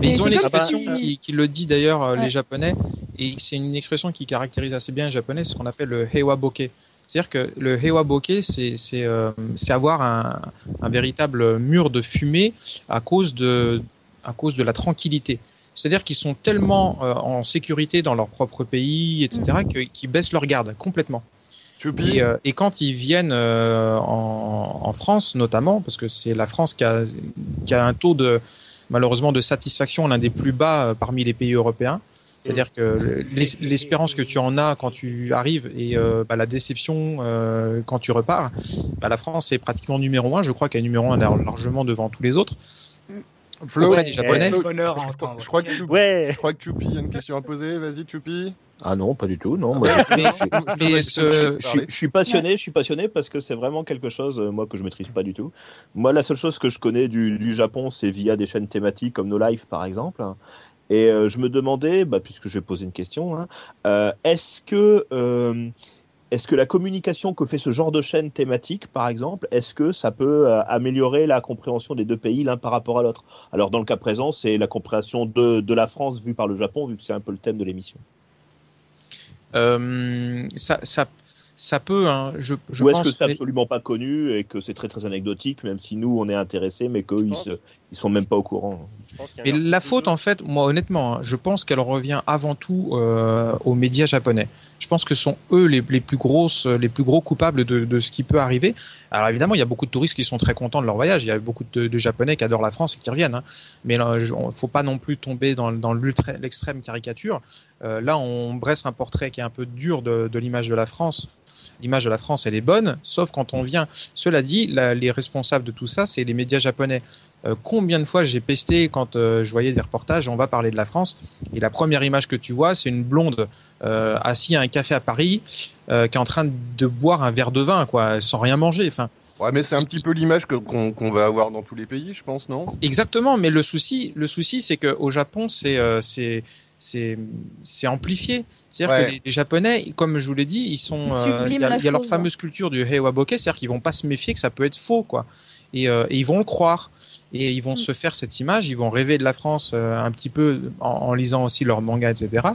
Mais ils ont une expression si- qui, qui le dit d'ailleurs euh, Ouais. les Japonais, et c'est une expression qui caractérise assez bien les Japonais, c'est ce qu'on appelle le heiwa bokeh. C'est-à-dire que le heiwa bokeh, c'est c'est euh, c'est avoir un, un véritable mur de fumée à cause de à cause de la tranquillité. C'est-à-dire qu'ils sont tellement euh, en sécurité dans leur propre pays, etc., que- qu'ils baissent leur garde complètement. Et, euh, et quand ils viennent euh, en, en France, notamment, parce que c'est la France qui a, qui a un taux de malheureusement de satisfaction l'un des plus bas euh, parmi les pays européens. C'est-à-dire que l'es- l'espérance que tu en as quand tu arrives et euh, bah, la déception euh, quand tu repars, bah, la France est pratiquement numéro un. Je crois qu'elle est numéro un lar- largement devant tous les autres. Flo, Japonais. Flo, Bonheur à je- entendre. Je crois que Choupi, Ouais. je crois que Choupi a une question à poser. Vas-y, Choupi. Ah non, pas du tout. Non, moi, Mais, mais ce- je, suis- je suis passionné, je suis passionné parce que c'est vraiment quelque chose, euh, moi, que je maîtrise pas du tout. Moi, la seule chose que je connais du, du Japon, c'est via des chaînes thématiques comme No Life, par exemple. Et euh, je me demandais, bah, puisque je vais poser une question, hein, euh, est-ce que euh, est-ce que la communication que fait ce genre de chaîne thématique, par exemple, est-ce que ça peut euh, améliorer la compréhension des deux pays l'un par rapport à l'autre? Alors, dans le cas présent, c'est la compréhension de, de la France vue par le Japon, vu que c'est un peu le thème de l'émission. euh, ça, ça, ça peut. Hein, je, je Ou est-ce que c'est mais- absolument pas connu et que c'est très très anecdotique, même si nous on est intéressés, mais qu'eux ils, ils sont même pas au courant un la faute, en fait, moi honnêtement, hein, je pense qu'elle revient avant tout euh, aux médias japonais. Je pense que ce sont eux les, les plus grosses, les plus gros coupables de, de ce qui peut arriver. Alors évidemment, il y a beaucoup de touristes qui sont très contents de leur voyage. Il y a beaucoup de, de Japonais qui adorent la France et qui reviennent. Hein. Mais il faut pas non plus tomber dans, l'extrême caricature. Euh, là, on dresse un portrait qui est un peu dur de, de l'image de la France. L'image de la France, elle est bonne, sauf quand on vient. Cela dit, la- les responsables de tout ça, c'est les médias japonais. Euh, combien de fois j'ai pesté quand euh, je voyais des reportages, on va parler de la France, et la première image que tu vois, c'est une blonde euh, assise à un café à Paris, euh, qui est en train de boire un verre de vin, quoi, sans rien manger. Enfin, Ouais, mais c'est un petit peu l'image qu'on qu'on va avoir dans tous les pays, je pense, non? Exactement, mais le souci, le souci, c'est que au Japon, c'est euh, c'est amplifié. C'est-à-dire Ouais. que les, les Japonais, comme je vous l'ai dit, ils sont, euh, il y a, y leur fameuse culture du heiwa bokeh, c'est-à-dire qu'ils vont pas se méfier que ça peut être faux, quoi. Et, euh, et ils vont le croire. Et ils vont Mm. se faire cette image, ils vont rêver de la France euh, un petit peu en, en lisant aussi leurs mangas, etc.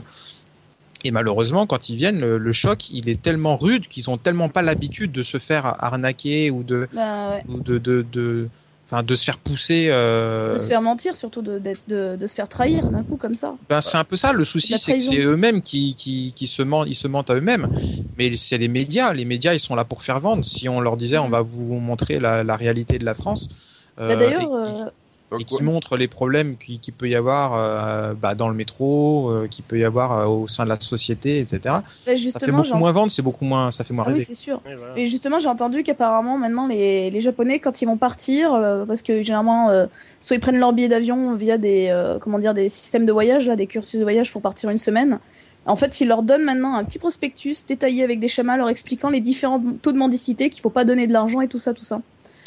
Et malheureusement, quand ils viennent, le, le choc, il est tellement rude qu'ils ont tellement pas l'habitude de se faire arnaquer ou de, Bah, ouais. ou de, de, de, enfin, de se faire pousser. euh, De se faire mentir, surtout de, de, de se faire trahir d'un coup comme ça. ben, c'est un peu ça. Le souci, c'est que c'est eux-mêmes qui, qui, qui se mentent, ils se mentent à eux-mêmes. Mais c'est les médias. Les médias, ils sont là pour faire vendre. Si on leur disait, on va vous montrer la, la réalité de la France. Bah, euh, D'ailleurs, et, euh, et qui montre les problèmes qu'il qui peut y avoir euh, bah, dans le métro, euh, qu'il peut y avoir euh, au sein de la société, etc. bah, Ça fait justement, beaucoup moins vendre, c'est beaucoup moins, ça fait moins ah oui, rêver. c'est sûr. Voilà. Et justement, j'ai entendu qu'apparemment, maintenant, les, les Japonais, quand ils vont partir, euh, parce que généralement, euh, soit ils prennent leur billet d'avion via des, euh, comment dire, des systèmes de voyage, là, des cursus de voyage pour partir une semaine. En fait, ils leur donnent maintenant un petit prospectus détaillé avec des schémas leur expliquant les différents taux de mendicité, qu'il faut pas donner de l'argent et tout ça, tout ça.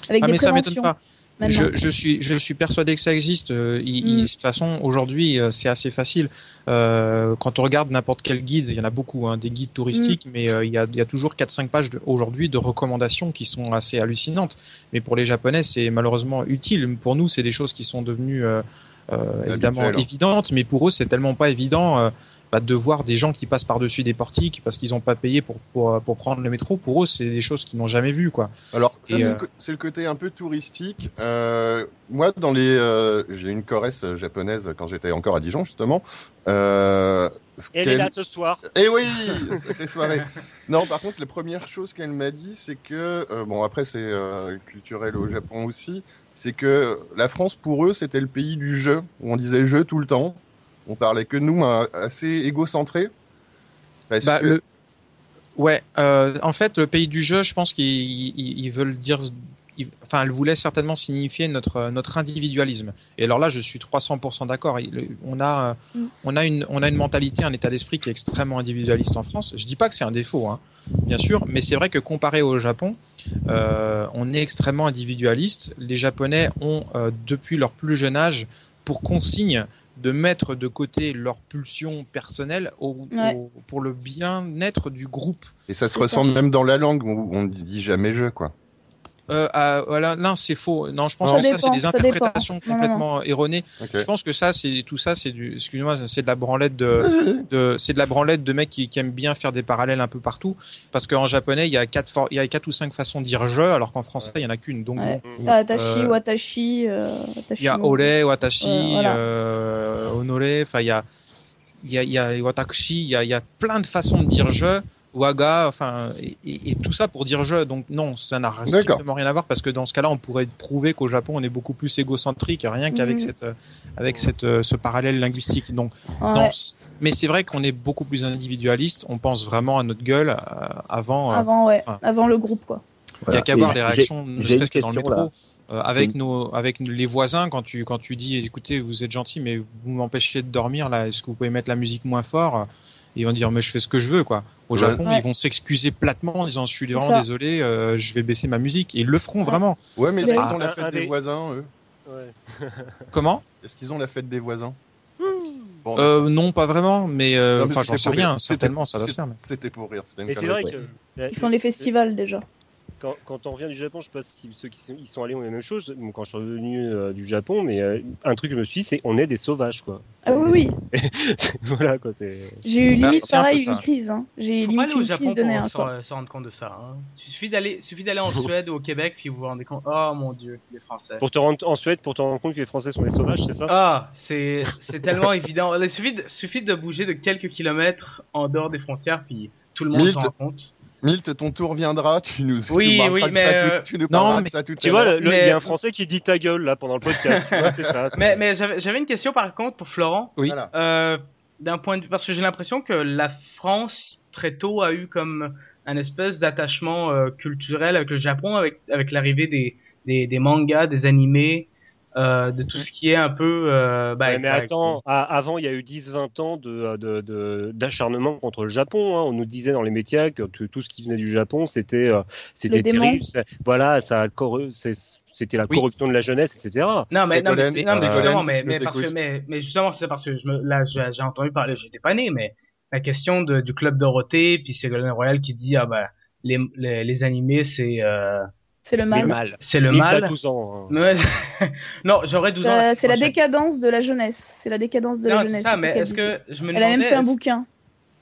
Avec Ah des mais ça m'étonne préventions. pas. Je, je suis je suis persuadé que ça existe. Euh, il- Mm. il- de toute façon, aujourd'hui, euh, c'est assez facile. Euh, quand on regarde n'importe quel guide, il y en a beaucoup, hein, des guides touristiques, Mm. mais euh, il, y a, il y a toujours 4-5 pages de- aujourd'hui de recommandations qui sont assez hallucinantes. Mais pour les Japonais, c'est malheureusement utile. Pour nous, c'est des choses qui sont devenues euh, euh, évidemment évidentes, mais pour eux, c'est tellement pas évident. Euh, bah, de voir des gens qui passent par-dessus des portiques parce qu'ils n'ont pas payé pour, pour, pour prendre le métro, pour eux, c'est des choses qu'ils n'ont jamais vues. Quoi. Alors, c'est euh, le c'est le côté un peu touristique. Euh, moi, dans les, euh, j'ai une choresse japonaise quand j'étais encore à Dijon, justement. Euh, ce Elle est là ce soir. Eh oui, sacrée soirée. (laughs) Non, par contre, la première chose qu'elle m'a dit, c'est que euh, bon, après c'est euh, culturel au Japon aussi, c'est que la France pour eux c'était le pays du jeu où on disait jeu tout le temps. On parlait que de nous, hein, assez égocentré. Parce Bah, que- le... Ouais, euh, en fait, le pays du jeu, je pense qu'ils ils- ils veulent dire, ils- enfin, elle voulait certainement signifier notre notre individualisme. Et alors là, je suis 300% d'accord. On a Mm. on a une on a une mentalité, un état d'esprit qui est extrêmement individualiste en France. Je dis pas que c'est un défaut, hein, bien sûr, mais c'est vrai que comparé au Japon, euh, on est extrêmement individualiste. Les Japonais ont euh, depuis leur plus jeune âge pour consigne de mettre de côté leurs pulsions personnelles au- Ouais. au- pour le bien-être du groupe. Et ça se ressent même dans la langue où on dit jamais je, quoi. Euh, ah, voilà, là c'est faux. Non, je pense Ça que ça dépend, c'est des interprétations Non, non, non. complètement erronées. Je pense que ça c'est tout ça c'est du excuse-moi c'est de la branlette de, de c'est de la branlette de mecs qui, qui aiment bien faire des parallèles un peu partout parce qu'en japonais il y a quatre for- il y a quatre ou cinq façons de dire je alors qu'en français il y en a qu'une donc Ouais. bon, T'as Atashi, Euh, Watashi, euh, il y a. Ore, Watashi, Euh, voilà. euh, Honore, enfin il y a il y a, il y a Watakushi, il y a, il y a plein de façons de dire je, Waga, enfin et, et- et tout ça pour dire je. Donc non, ça n'a strictement rien à voir parce que dans ce cas-là, on pourrait prouver qu'au Japon, on est beaucoup plus égocentrique, rien qu'avec Mhm. cette euh, avec cette euh, ce parallèle linguistique. Donc Ouais. non, mais c'est vrai qu'on est beaucoup plus individualiste. On pense vraiment à notre gueule euh, avant. euh, Avant, ouais. enfin, Avant le groupe, quoi. il y a qu'à Et voir j'ai- les réactions, ne j'ai une serait-ce que dans le question, métro. là. Euh, avec nos, avec les voisins, quand tu, quand tu dis, écoutez, vous êtes gentil, mais vous m'empêchez de dormir là. Est-ce que vous pouvez mettre la musique moins fort? Ils vont dire, mais je fais ce que je veux, quoi. Au. Japon, Ouais. ils vont s'excuser platement en disant, je suis vraiment ça. désolé, euh, je vais baisser ma musique. Et ils le feront Ouais. vraiment. Ouais, mais est-ce qu'ils ont la fête des voisins, eux? Ouais. (laughs) Comment? Est-ce qu'ils ont la fête des voisins? Bon, euh, Non, pas vraiment, mais euh, mais j'en sais rien. Certainement, ça se c'était- faire. mais- C'était pour rire. C'était une Mais vrai que Ils font les festivals déjà. Quand, quand on revient du Japon, je sais pas si ceux qui sont, ils sont allés ont la même chose. Bon, quand je suis revenu euh, du Japon, mais euh, un truc que je me suis dit, c'est on est des sauvages, quoi. Ah oui, oui. (laughs) voilà, quoi. J'ai eu limite pareil une crise. Hein. J'ai limite aller au une Japon crise de pour nerfs. quoi. se rendre compte de ça. Hein. Il suffit d'aller, suffit d'aller en (laughs) Suède ou au Québec puis vous vous rendez compte. Oh mon dieu, les Français. Pour te rendre en Suède, pour te rendre compte que les Français sont des sauvages, c'est ça? Ah, c'est c'est tellement (laughs) évident. Il suffit de, suffit de bouger de quelques kilomètres en dehors des frontières puis tout le monde s'en rend compte. Milt, ton tour viendra. Tu nous, tu Oui, parleras oui, de mais, ça euh, tout- tu nous non, mais- de ça tout Tu vois, il Mais- y a un Français qui dit ta gueule là pendant le podcast. (laughs) tu vois, c'est ça. Mais mais j'avais j'avais une question par contre pour Florent. Oui. Voilà. Euh, d'un point de vue parce que j'ai l'impression que la France très tôt a eu comme un espèce d'attachement euh, culturel avec le Japon avec avec l'arrivée des, des des mangas, des animés, euh, de tout ce qui est un peu. Euh, bah, Ouais, mais bah, attends, a- avant il y a eu 10-20 ans de de- de- d'acharnement contre le Japon. hein. On nous disait dans les médias que tout, tout ce qui venait du Japon, c'était euh, c'était terrible. Voilà, ça c'était la Oui. corruption de la jeunesse, etc. Non mais non mais, non, mais euh, justement mais, mais nous parce que écoutes. mais, mais justement c'est parce que je me là j'ai j'ai entendu parler j'étais pas né mais la question de, du club Dorothée puis Ségolène Royal qui dit ah bah les les, les animés c'est euh, C'est le mal. c'est le mal 12 ans. hein. Ouais. (laughs) non j'aurais 12 ans Ça- C'est la décadence de la jeunesse. C'est la décadence de non la jeunesse. ça mais est-ce que je me Elle a même fait un bouquin.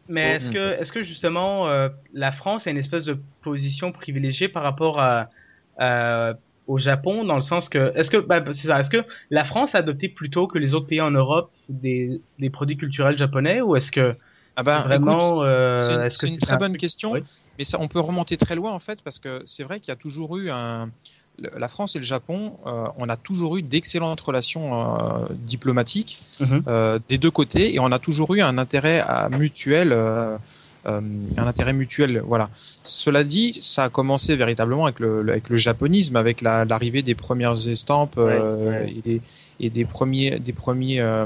Mais Oh. est-ce que, est-ce que justement euh, la France a une espèce de position privilégiée par rapport à, à- au Japon dans le sens que, est-ce que, bah, c'est ça, est-ce que la France a adopté plutôt que les autres pays en Europe des, des produits culturels japonais ou est-ce que Ah bah, c'est vraiment, euh, C'est une, très un bonne question, Oui. Mais ça, on peut remonter très loin en fait, parce que c'est vrai qu'il y a toujours eu un. La France et le Japon, euh, on a toujours eu d'excellentes relations euh, diplomatiques Mhm. euh, des deux côtés, et on a toujours eu un intérêt à, mutuel, euh, euh, un intérêt mutuel. Voilà. Cela dit, ça a commencé véritablement avec le, avec le japonisme, avec la- l'arrivée des premières estampes euh, Ouais, ouais. Et, des, et des premiers, des premiers. euh,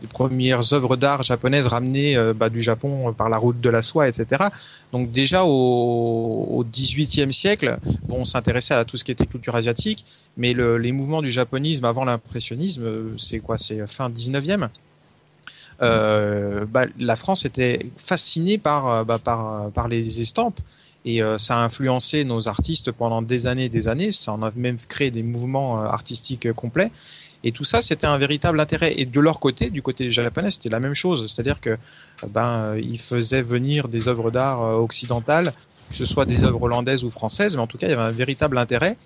des premières œuvres d'art japonaises ramenées euh, bah, du Japon euh, par la route de la soie, etc. Donc déjà au, 18e siècle, bon, on s'intéressait à tout ce qui était culture asiatique, mais le- les mouvements du japonisme avant l'impressionnisme, euh, c'est quoi? C'est fin 19e. Euh, bah, la France était fascinée par, bah, par, par les estampes et ça a influencé nos artistes pendant des années et des années. Ça en a même créé des mouvements artistiques complets. Et tout ça, c'était un véritable intérêt. Et de leur côté, du côté japonais, c'était la même chose. C'est-à-dire que euh, ben, euh, ils faisaient venir des œuvres d'art euh, occidentales, que ce soit des œuvres hollandaises ou françaises, mais en tout cas, il y avait un véritable intérêt.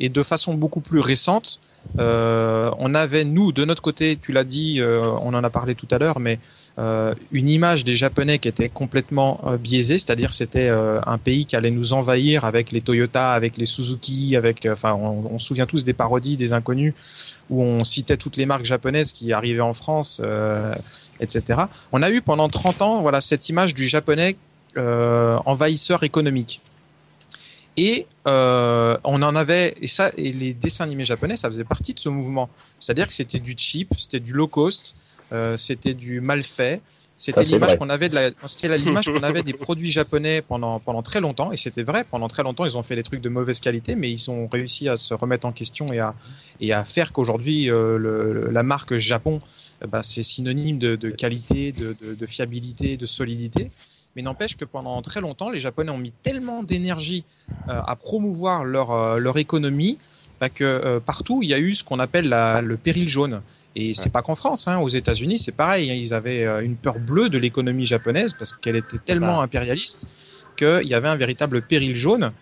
Et de façon beaucoup plus récente, euh, on avait, nous, de notre côté, tu l'as dit, euh, on en a parlé tout à l'heure, mais euh, une image des Japonais qui était complètement biaisée, c'est-à-dire c'était un pays qui allait nous envahir avec les Toyota, avec les Suzuki, avec, enfin, on, on se souvient tous des parodies des inconnus où on citait toutes les marques japonaises qui arrivaient en France, euh, etc. On a eu pendant 30 ans, voilà, cette image du japonais euh, envahisseur économique. Et euh, on en avait, et ça, et les dessins animés japonais, ça faisait partie de ce mouvement. C'est-à-dire que c'était du cheap, c'était du low cost, euh, c'était du mal fait. C'était l'image qu'on avait de la, c'était l'image qu'on avait des (laughs) produits japonais pendant pendant très longtemps, et c'était vrai. Pendant très longtemps, ils ont fait des trucs de mauvaise qualité, mais ils ont réussi à se remettre en question et à et à faire qu'aujourd'hui euh, la marque Japon, euh, bah, c'est synonyme de, de qualité, de, de, de fiabilité, de solidité. Mais n'empêche que pendant très longtemps, les Japonais ont mis tellement d'énergie euh, à promouvoir leur, euh, leur économie bah, que euh, partout il y a eu ce qu'on appelle la, le péril jaune. Et c'est pas qu'en France, hein, aux États-Unis c'est pareil. hein, ils avaient euh, une peur bleue de l'économie japonaise parce qu'elle était tellement impérialiste qu'il y avait un véritable péril jaune.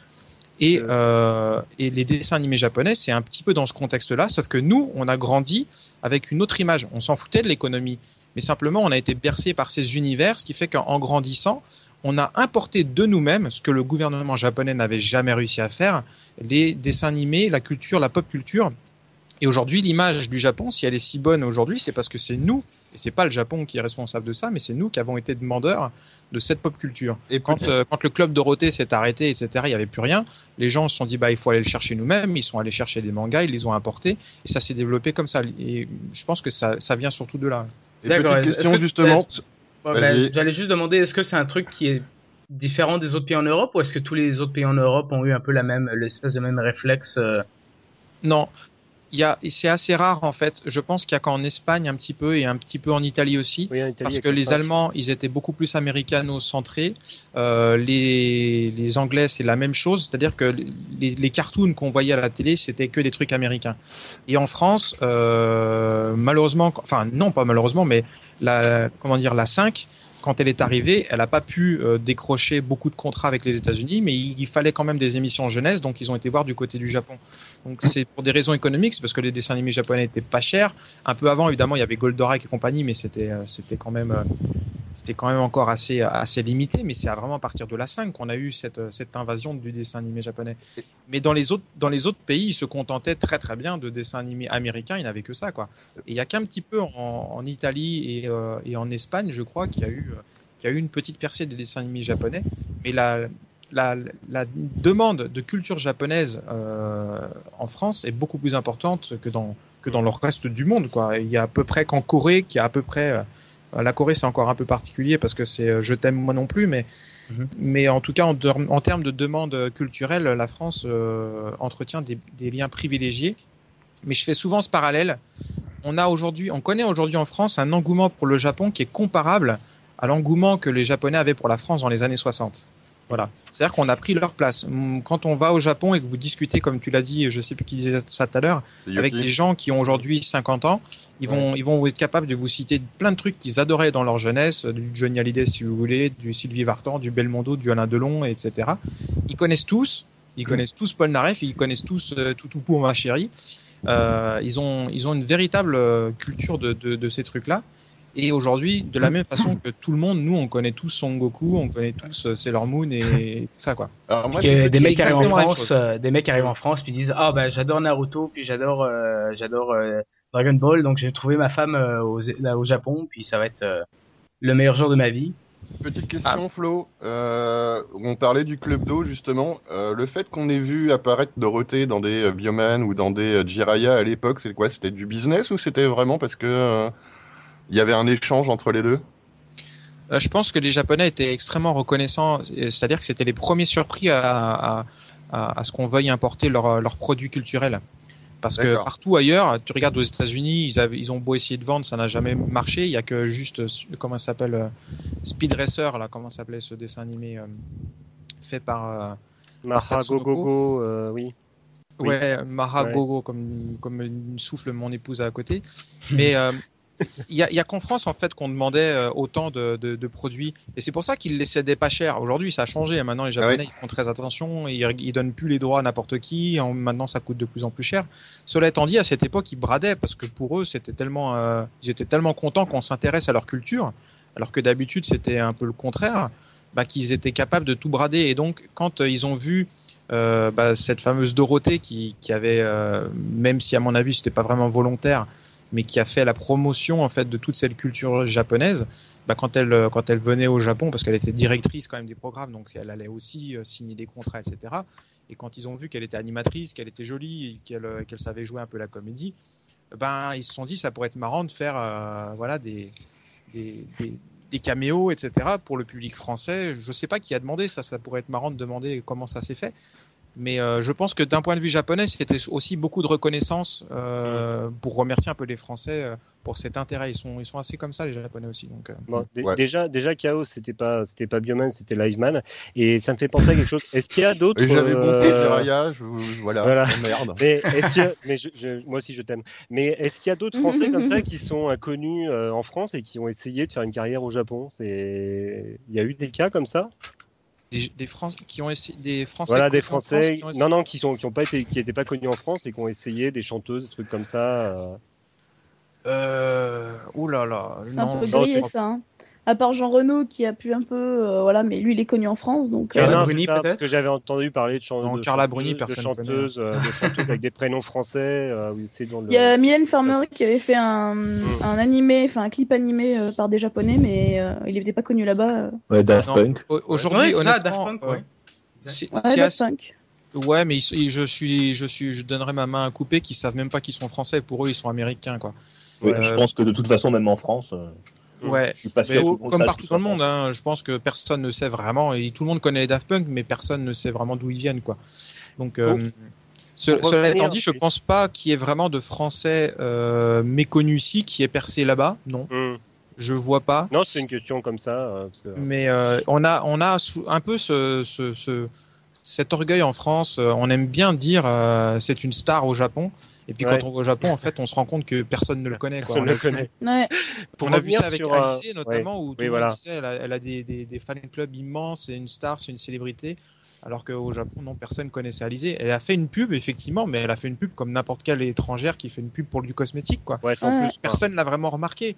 Et, euh, et les dessins animés japonais, c'est un petit peu dans ce contexte-là, sauf que nous, on a grandi avec une autre image. On s'en foutait de l'économie, mais simplement, on a été bercé par ces univers, ce qui fait qu'en grandissant, on a importé de nous-mêmes ce que le gouvernement japonais n'avait jamais réussi à faire, les dessins animés, la culture, la pop culture. Et aujourd'hui, l'image du Japon, si elle est si bonne aujourd'hui, c'est parce que c'est nous, et c'est pas le Japon qui est responsable de ça, mais c'est nous qui avons été demandeurs de cette pop culture. Et Quand, euh, quand le club Dorothée s'est arrêté, etc., il n'y avait plus rien. Les gens se sont dit, bah, il faut aller le chercher nous-mêmes. Ils sont allés chercher des mangas, ils les ont importés, et ça s'est développé comme ça. Et je pense que ça, ça vient surtout de là. et petite question que- justement. Ouais, ben, J'allais juste demander, est-ce que c'est un truc qui est différent des autres pays en Europe ou est-ce que tous les autres pays en Europe ont eu un peu la même, l'espèce de même réflexe euh, Non, c'est assez rare en fait. Je pense qu'il y a qu'en Espagne un petit peu et un petit peu en Italie aussi. Oui, en Italie, Parce que le les. Allemands, ils étaient beaucoup plus américano-centrés. Euh, les, les Anglais, c'est la même chose. C'est-à-dire que les, les cartoons qu'on voyait à la télé, c'était que des trucs américains. Et en France, euh, malheureusement, enfin non pas malheureusement, mais la, comment dire, la 5 quand elle est arrivée, elle n'a pas pu euh, décrocher beaucoup de contrats avec les États-Unis, mais il, fallait quand même des émissions jeunesse, donc ils ont été voir du côté du Japon. Donc c'est pour des raisons économiques, c'est parce que les dessins animés japonais étaient pas chers. Un peu avant, évidemment, il y avait Goldorak et compagnie, mais c'était euh, quand même euh, c'était quand même encore assez assez limité. Mais c'est vraiment à partir de la 5 qu'on a eu cette euh, cette invasion du dessin animé japonais. Mais dans les autres dans les autres pays, ils se contentaient très très bien de dessins animés américains. Ils n'avaient que ça, quoi. Et il y a qu'un petit peu en, Italie et, euh, et en Espagne, je crois, qu'il y a eu euh, qu'il y a eu une petite percée des dessins animés japonais. Mais la la, la demande de culture japonaise en France est beaucoup plus importante que dans que dans le reste du monde quoi. Il y a à peu près qu'en Corée qui a à peu près la Corée c'est encore un peu particulier parce que c'est euh, je t'aime moi non plus mais Mhm. mais en tout cas en, ter- en termes de demande culturelle la France euh, entretient des, des liens privilégiés. Mais je fais souvent ce parallèle. On a aujourd'hui on connaît aujourd'hui en France un engouement pour le Japon qui est comparable à l'engouement que les Japonais avaient pour la France dans les années 60. Voilà. C'est-à-dire qu'on a pris leur place. Quand on va au Japon et que vous discutez, comme tu l'as dit, je sais plus qui disait ça tout à l'heure, avec des gens qui ont aujourd'hui 50 ans, ils vont, ils vont être capables de vous citer plein de trucs qu'ils adoraient dans leur jeunesse, du Johnny Hallyday si vous voulez, du Sylvie Vartan, du Belmondo, du Alain Delon, etc. Ils connaissent tous, ils connaissent tous Paul Naref, ils connaissent tous euh, Toutou pour ma chérie. Euh, ils ont, ils ont une véritable euh, culture de, de, de ces trucs-là. Et aujourd'hui, de la même façon que tout le monde, nous, on connaît tous Son Goku, on connaît tous euh, Sailor Moon et tout ça, quoi. Alors moi, une des petite- mecs qui arrivent en France, euh, des mecs qui arrivent en France puis disent ah bah j'adore Naruto puis j'adore euh, j'adore euh, Dragon Ball donc j'ai trouvé ma femme euh, au, là, au Japon puis ça va être euh, le meilleur jour de ma vie. Petite question, Flo. Euh, on parlait du club d'eau justement. Euh, le fait qu'on ait vu apparaître Dorothée dans des euh, Bioman ou dans des euh, Jiraiya à l'époque, c'est quoi? C'était du business ou c'était vraiment parce que euh, il y avait un échange entre les deux? Euh, je pense que les Japonais étaient extrêmement reconnaissants, c'est-à-dire que c'était les premiers surpris à, à, à, à ce qu'on veuille importer leurs leurs produits culturels. Parce que partout ailleurs, tu regardes aux États-Unis, ils, avaient- ils ont beau essayer de vendre, ça n'a jamais marché. Il y a que juste, comment ça s'appelle, euh, Speed Racer, là, comment ça s'appelait ce dessin animé euh, fait par euh, Maha Tatsunoko. Gogogo, euh, oui. Oui. Ouais, Maha Ouais. Gogo, comme, comme souffle mon épouse à côté. Mais euh, il y a, il y a qu'en France, en fait, qu'on demandait euh, autant de, de, de produits. Et c'est pour ça qu'ils les cédaient pas cher. Aujourd'hui, ça a changé. Maintenant, les Japonais, Ah ils font très attention. Ils, ils donnent plus les droits à n'importe qui. En- maintenant, ça coûte de plus en plus cher. Cela étant dit, à cette époque, ils bradaient parce que pour eux, c'était tellement, euh, ils étaient tellement contents qu'on s'intéresse à leur culture. Alors que d'habitude, c'était un peu le contraire. Bah, qu'ils étaient capables de tout brader. Et donc, quand euh, ils ont vu euh, bah, cette fameuse Dorothée qui, qui avait, euh, même si à mon avis c'était pas vraiment volontaire, mais qui a fait la promotion en fait de toute cette culture japonaise. Bah, quand elle euh, quand elle venait au Japon, parce qu'elle était directrice quand même des programmes, donc elle allait aussi euh, signer des contrats, etc. Et quand ils ont vu qu'elle était animatrice, qu'elle était jolie, euh, qu'elle savait jouer un peu la comédie, ben ils se sont dit ça pourrait être marrant de faire voilà des des, des des caméos, etc. pour le public français. Je sais pas qui a demandé ça, ça pourrait être marrant de demander comment ça s'est fait. Mais euh, je pense que d'un point de vue japonais, c'était aussi beaucoup de reconnaissance euh, pour remercier un peu les Français euh, pour cet intérêt. Ils sont, ils sont assez comme ça, les Japonais aussi. Donc, euh, Bon, dé- Ouais. Déjà, déjà Chaos, c'était pas, c'était pas Bioman, c'était Liveman, et ça me fait penser à quelque chose. Est-ce qu'il y a d'autres j'avais bon je, voilà, voilà. je t'emmerde. (laughs) Mais est-ce que, mais je, je- moi aussi je t'aime. Mais est-ce qu'il y a d'autres Français comme ça qui sont inconnus euh, en France et qui ont essayé de faire une carrière au Japon? C'est, il y a eu des cas comme ça? Des, des, Fran- qui ont essayé, des Français. Voilà, des en France Français. qui Non, non, qui sont, qui ont pas été, qui étaient pas connus en France et qui ont essayé des chanteuses, des trucs comme ça. euh. Euh, ouh là là. C'est un peu grillé ça. Hein. À part Jean Renaud qui a pu un peu, euh, voilà, mais lui il est connu en France donc. Carla Bruni, peut-être Parce que j'avais entendu parler de, chan- Non, de Carla chanteuses- Bruni, de chanteuses, euh, de chanteuses avec des prénoms français. euh, oui, c'est dans le. Il y a Mylène Farmer qui avait fait un, Mm. un animé, enfin un clip animé euh, par des japonais, mais euh, il n'était pas connu là-bas. euh. Ouais, Daft Punk. au- Aujourd'hui, Ouais, ça, Daft Punk, ouais. c'est- Ouais, c'est Daft assez- Punk. Ouais, mais ils- ils- je suis, je suis, je donnerais ma main à couper qu'ils savent même pas qu'ils sont français. Pour eux, ils sont américains, quoi. Oui, Euh, je pense que de toute façon, même en France, euh, Ouais. je suis pas sûr que comme partout dans le monde, hein, je pense que personne ne sait vraiment. Et tout le monde connaît les Daft Punk, mais personne ne sait vraiment d'où ils viennent, quoi. Donc, euh, ce- cela étant dit, je pense pas qu'il y ait vraiment de Français euh, méconnus ici qui est percé là-bas. Non, Hmm. je vois pas. Non, c'est une question comme ça. euh, parce que- Mais euh, on a, on a un peu ce, ce, ce- cet orgueil en France. On aime bien dire euh, c'est une star au Japon. Et puis Ouais. quand on va au Japon, en fait, on se rend compte que personne ne le connaît. Quoi. Personne On ne a- le connaît. (laughs) Ouais. Pour on a vu ça avec sur, euh, Alizé notamment, où tout oui, voilà. elle a, elle a des, des, des fan clubs immenses, c'est une star, c'est une célébrité. Alors qu'au Japon, non, personne connaissait Alizé. Elle a fait une pub, effectivement, mais elle a fait une pub comme n'importe quelle étrangère qui fait une pub pour du cosmétique, quoi. Ouais, sans Ouais. plus. quoi. Personne l'a vraiment remarqué.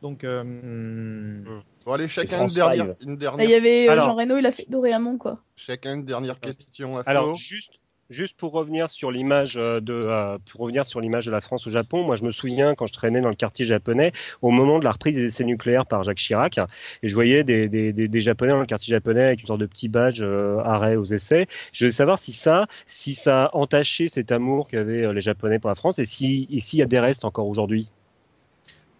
Donc, euh, hum, Bon, allez, chacun une dernière, une dernière, Il y avait euh, Alors- Jean Reno, il a fait Doréamon, quoi. chacun une dernière question à Flo. Alors juste juste pour revenir sur l'image euh, de euh, pour revenir sur l'image de la France au Japon, moi je me souviens quand je traînais dans le quartier japonais au moment de la reprise des essais nucléaires par Jacques Chirac et je voyais des, des, des, des japonais dans le quartier japonais avec une sorte de petit badge euh, arrêt aux essais. Je voulais savoir si ça si ça a entaché cet amour qu'avaient les japonais pour la France et si et s'il y a des restes encore aujourd'hui.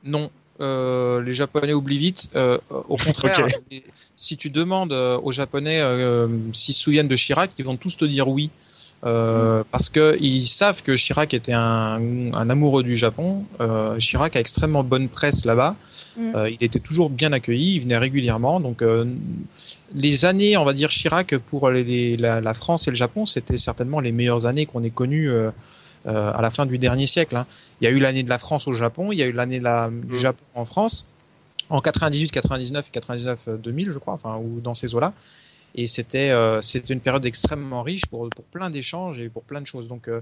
non. Euh, les Japonais oublient vite. Euh, au (laughs) contraire, si tu demandes aux Japonais euh, s'ils se souviennent de Chirac, ils vont tous te dire oui. Euh, Parce que ils savent que Chirac était un, un amoureux du Japon. Euh, Chirac a extrêmement bonne presse là-bas. Mm. Euh, il était toujours bien accueilli, il venait régulièrement. Donc euh, les années, on va dire Chirac pour les, la, la France et le Japon, c'était certainement les meilleures années qu'on ait connues euh, euh, à la fin du dernier siècle. hein. Il y a eu l'année de la France au Japon, il y a eu l'année la- du Mm. Japon en France, en 98, 99 et 99 2000, je crois, enfin ou dans ces eaux-là. Et c'était euh, c'était une période extrêmement riche pour pour plein d'échanges et pour plein de choses. Donc euh,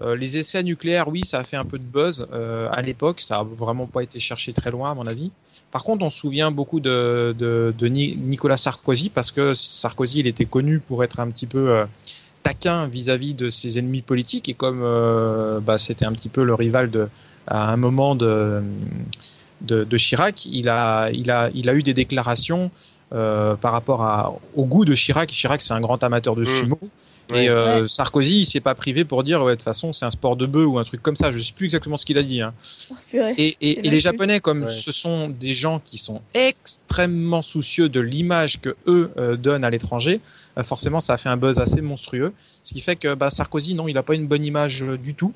euh, les essais nucléaires, oui, ça a fait un peu de buzz à l'époque. Ça a vraiment pas été cherché très loin, à mon avis. Par contre, on se souvient beaucoup de, de, de Ni- Nicolas Sarkozy parce que Sarkozy, il était connu pour être un petit peu taquin vis-à-vis de ses ennemis politiques et comme euh, bah, c'était un petit peu le rival de, à un moment de, de, de Chirac, il a, il, a, il a eu des déclarations euh, par rapport à, au goût de Chirac. Chirac, c'est un grand amateur de Mm. sumo. Et euh, Sarkozy, il s'est pas privé pour dire ouais de toute façon c'est un sport de bœuf ou un truc comme ça. Je sais plus exactement ce qu'il a dit. Hein. Oh. Et, et, C'est et les. Japonais, comme Ouais. ce sont des gens qui sont extrêmement soucieux de l'image que eux euh, donnent à l'étranger, euh, forcément ça a fait un buzz assez monstrueux. Ce qui fait que bah, Sarkozy, non, il a pas une bonne image euh, du tout.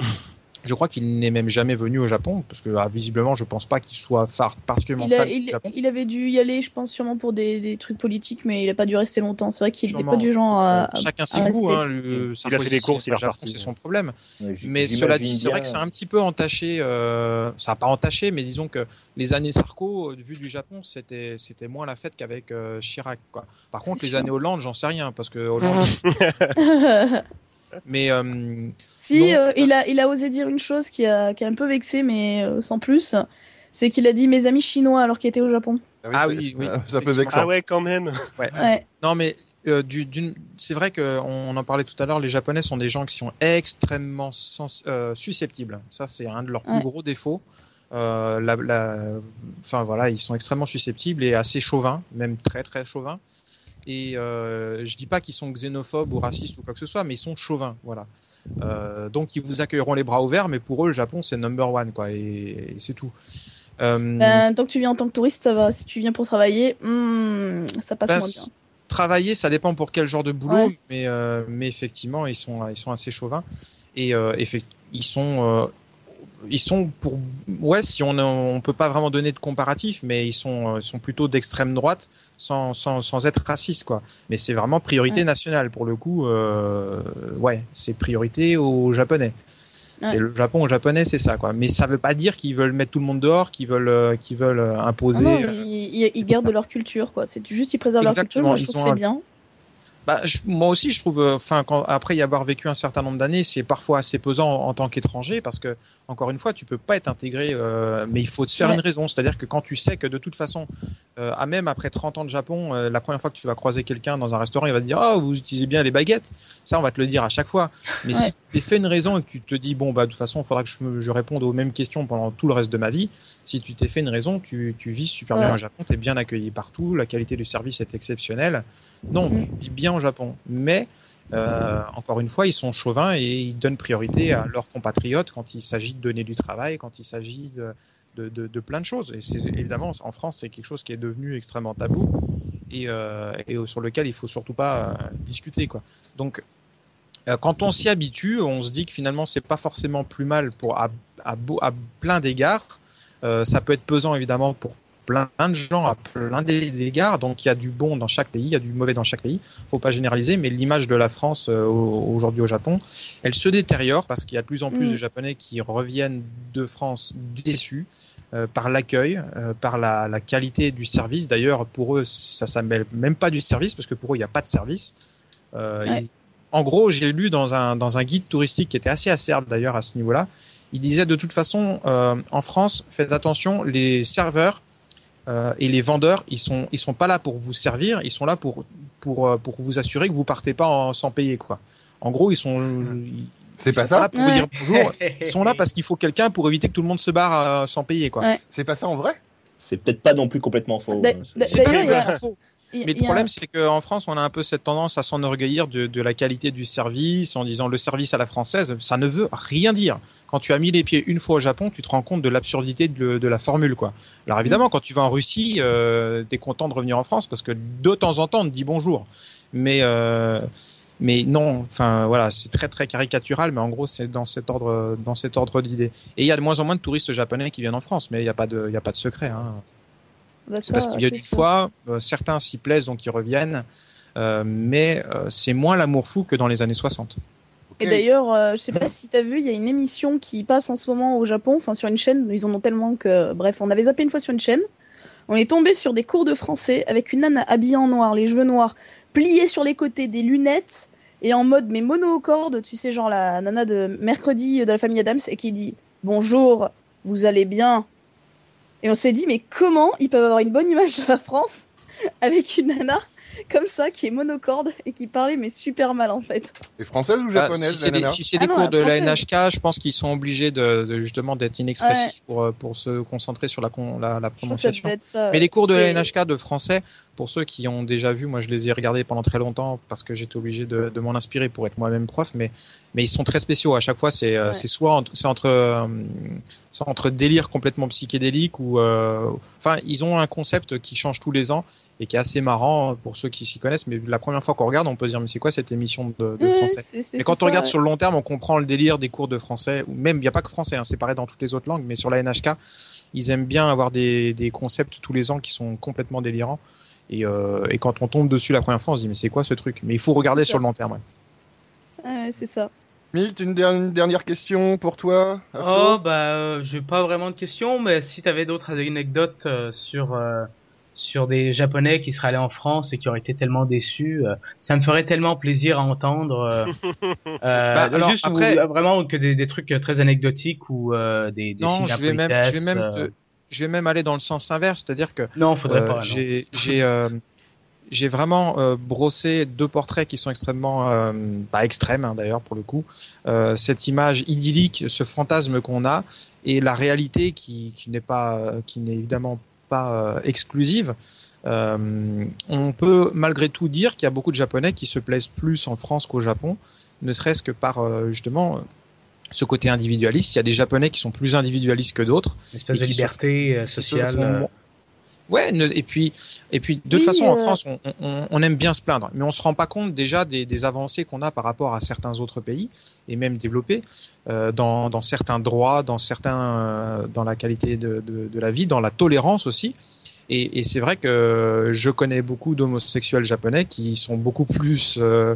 Je crois qu'il n'est même jamais venu au Japon, parce que ah, visiblement, je pense pas qu'il soit phare, particulièrement Il, a- fan du il- Japon. il avait dû y aller, je pense, sûrement pour des, des trucs politiques, mais il a pas dû rester longtemps. C'est vrai qu'il n'était pas du genre à. Chacun ses goûts. Hein, le, Il a fait des courses, c'est il Japon, reparti. c'est son problème. Ouais, Mais cela dit, c'est vrai que c'est un petit peu entaché. Euh, ça n'a pas entaché, mais disons que les années Sarko, euh, vu du Japon, c'était c'était moins la fête qu'avec euh, Chirac. Quoi. Par contre, les sûr. années Hollande, j'en sais rien parce que (laughs) Hollande. (laughs) mais euh, si, euh, ça- il, a, il a osé dire une chose qui a, qui a un peu vexé, mais euh, sans plus. C'est qu'il a dit mes amis chinois alors qu'il était au Japon. Ah oui, oui, (laughs) Ça peut vexer. Ah ouais quand même. Ouais. non, mais euh, du- d'une- c'est vrai que on en parlait tout à l'heure. Les Japonais sont des gens qui sont extrêmement sens- euh, susceptibles. Ça, c'est un de leurs plus gros défauts. Euh, la, la- enfin voilà, ils sont extrêmement susceptibles et assez chauvins, même très très chauvins. Et euh, je dis pas qu'ils sont xénophobes ou racistes ou quoi que ce soit, mais ils sont chauvins, voilà. Euh, donc ils vous accueilleront les bras ouverts, mais pour eux le Japon c'est number one quoi, et, et c'est tout. Euh, Ben, tant que tu viens en tant que touriste, ça va. Si tu viens pour travailler, hmm, ça passe Ben, moins bien. travailler, ça dépend pour quel genre de boulot, Ouais. mais euh, mais effectivement, ils sont ils sont assez chauvins et effect- ils sont ils sont pour ouais si on on peut pas vraiment donner de comparatif, mais ils sont euh, ils sont plutôt d'extrême droite sans sans sans être racistes quoi. Mais c'est vraiment priorité Ouais. nationale pour le coup. Euh, ouais, c'est priorité aux Japonais. Ouais. C'est le Japon aux Japonais, c'est ça quoi. Mais ça veut pas dire qu'ils veulent mettre tout le monde dehors, qu'ils veulent euh, qu'ils veulent Ah imposer. non, euh, ils, gardent leur culture, quoi. C'est juste ils préservent leur culture. Moi, je trouve que c'est un- bien. Bah, je- moi aussi, je trouve, enfin, après y avoir vécu un certain nombre d'années, c'est parfois assez pesant en, en tant qu'étranger parce que, encore une fois, tu peux pas être intégré, euh, mais il faut te faire Ouais. une raison. C'est-à-dire que quand tu sais que de toute façon, euh, à même après 30 ans de Japon, euh, la première fois que tu vas croiser quelqu'un dans un restaurant, il va te dire, oh, vous utilisez bien les baguettes. Ça, on va te le dire à chaque fois. Mais si tu t'es fait une raison et que tu te dis, bon, bah, de toute façon, il faudra que je, réponde aux mêmes questions pendant tout le reste de ma vie. Si tu t'es fait une raison, tu, tu vis super bien au Japon, tu es bien accueilli partout, la qualité du service est exceptionnelle. Non, Mm. tu vis bien au Japon. Mais, euh, encore une fois, ils sont chauvins et ils donnent priorité à leurs compatriotes quand il s'agit de donner du travail, quand il s'agit de, plein de choses. Évidemment, en France, c'est quelque chose qui est devenu extrêmement tabou et, euh, sur lequel il faut surtout pas euh, discuter. Donc, quand on s'y habitue, on se dit que finalement, c'est pas forcément plus mal pour à, plein d'égards. Ça peut être pesant évidemment pour plein de gens à plein d'égards. Donc il y a du bon dans chaque pays, il y a du mauvais dans chaque pays. Faut pas généraliser, mais l'image de la France euh, aujourd'hui au Japon, elle se détériore parce qu'il y a de plus en plus Mm. de Japonais qui reviennent de France déçus euh, par l'accueil, euh, par la, la qualité du service. D'ailleurs, pour eux, ça s'appelle même pas du service parce que pour eux, il n'y a pas de service. Euh, Ouais. en gros, j'ai lu dans un, dans un guide touristique qui était assez acerbe d'ailleurs à ce niveau-là. Il disait de toute façon, euh, en France, faites attention, les serveurs euh, et les vendeurs, ils sont ils sont pas là pour vous servir, ils sont là pour pour euh, pour vous assurer que vous partez pas en- sans payer quoi. En gros, ils sont ils- C'est pas sont ça là pour vous dire bonjour. (laughs) Ils sont là parce qu'il faut quelqu'un pour éviter que tout le monde se barre euh, sans payer quoi. Ouais. C'est pas ça en vrai? C'est peut-être pas non plus faux. C'est- pas complètement faux. Mais le problème, c'est qu'en France, on a un peu cette tendance à s'enorgueillir de, de la qualité du service en disant le service à la française. Ça ne veut rien dire. Quand tu as mis les pieds une fois au Japon, tu te rends compte de l'absurdité de, de la formule, quoi. Alors évidemment, quand tu vas en Russie, euh, t'es content de revenir en France parce que de temps en temps, on te dit bonjour. Mais euh, mais non, enfin voilà, c'est très très caricatural, mais en gros, c'est dans cet ordre dans cet ordre d'idée. Et il y a de moins en moins de touristes japonais qui viennent en France, mais il n'y a pas de il y a pas de secret. Hein. Bah, C'est ça, parce qu'ils viennent c'est une sûr. fois, euh, certains s'y plaisent donc ils reviennent, euh, mais euh, c'est moins l'amour fou que dans les années 60. Et d'ailleurs, euh, je sais pas si t'as vu, il y a une émission qui passe en ce moment au Japon, enfin sur une chaîne, ils en ont tellement que. Bref, on avait zappé une fois sur une chaîne. On est tombé sur des cours de français avec une nana habillée en noir, les cheveux noirs, pliés sur les côtés, des lunettes, et en mode mais monocorde, tu sais, genre la nana de mercredi de la famille Adams, et qui dit Bonjour, vous allez bien? Et on s'est dit, mais comment ils peuvent avoir une bonne image de la France avec une nana (laughs) comme ça qui est monocorde et qui parlait mais super mal en fait Et française ou Ah, japonaise, si c'est la des, si c'est Ah des non, cours de la. NHK, je pense qu'ils sont obligés de, de justement d'être inexpressifs pour, euh, pour se concentrer sur la, con- la, la Je crois que ça prononciation. ça. Mais les cours de la NHK de français, pour ceux qui ont déjà vu, moi je les ai regardés pendant très longtemps parce que j'étais obligé de, de m'en inspirer pour être moi-même prof, mais, mais ils sont très spéciaux. À chaque fois, c'est euh, Ouais. c'est soit entre, c'est entre, euh, c'est entre délire complètement psychédélique ou. euh, Enfin, ils ont un concept qui change tous les ans et qui est assez marrant pour ceux qui s'y connaissent. Mais la première fois qu'on regarde, on peut se dire, mais c'est quoi cette émission de, français c'est- c'est- mais quand on regarde sur le long terme, on comprend le délire des cours de français, ou même, il n'y a pas que français, hein, c'est pareil dans toutes les autres langues, mais sur la NHK, ils aiment bien avoir des, des concepts tous les ans qui sont complètement délirants. Et, euh, et quand on tombe dessus la première fois, on se dit, mais c'est quoi ce truc? Mais il faut regarder C'est sur ça. le long terme. ouais. ouais. C'est ça. Milt, une, der- une dernière question pour toi Oh bah euh, j'ai pas vraiment de questions, mais si t'avais d'autres anecdotes euh, sur euh, sur des Japonais qui seraient allés en France et qui auraient été tellement déçus, euh, ça me ferait tellement plaisir à entendre. euh, (laughs) euh, Bah, alors, juste après- vraiment que des, des trucs très anecdotiques ou euh, des, des Non, signes je vais, même, je, vais même euh, te- je vais même aller dans le sens inverse, c'est-à-dire que Non, faudrait Euh, pas. non. J'ai j'ai j'ai vraiment euh, brossé deux portraits qui sont extrêmement euh, pas extrêmes hein, d'ailleurs pour le coup. Euh, cette image idyllique, ce fantasme qu'on a et la réalité qui, qui n'est pas qui n'est évidemment pas euh, exclusive. Euh, on peut malgré tout dire qu'il y a beaucoup de Japonais qui se plaisent plus en France qu'au Japon, ne serait-ce que par euh, justement ce côté individualiste. Il y a des Japonais qui sont plus individualistes que d'autres. Une espèce de liberté sociale. Ouais, et puis, et puis de toute Oui, façon, en euh, France, on, on, on aime bien se plaindre, mais on se rend pas compte déjà des, des avancées qu'on a par rapport à certains autres pays et même développés euh, dans, dans certains droits, dans certains, euh, dans la qualité de, de, de la vie, dans la tolérance aussi. Et, et c'est vrai que je connais beaucoup d'homosexuels japonais qui sont beaucoup plus, euh,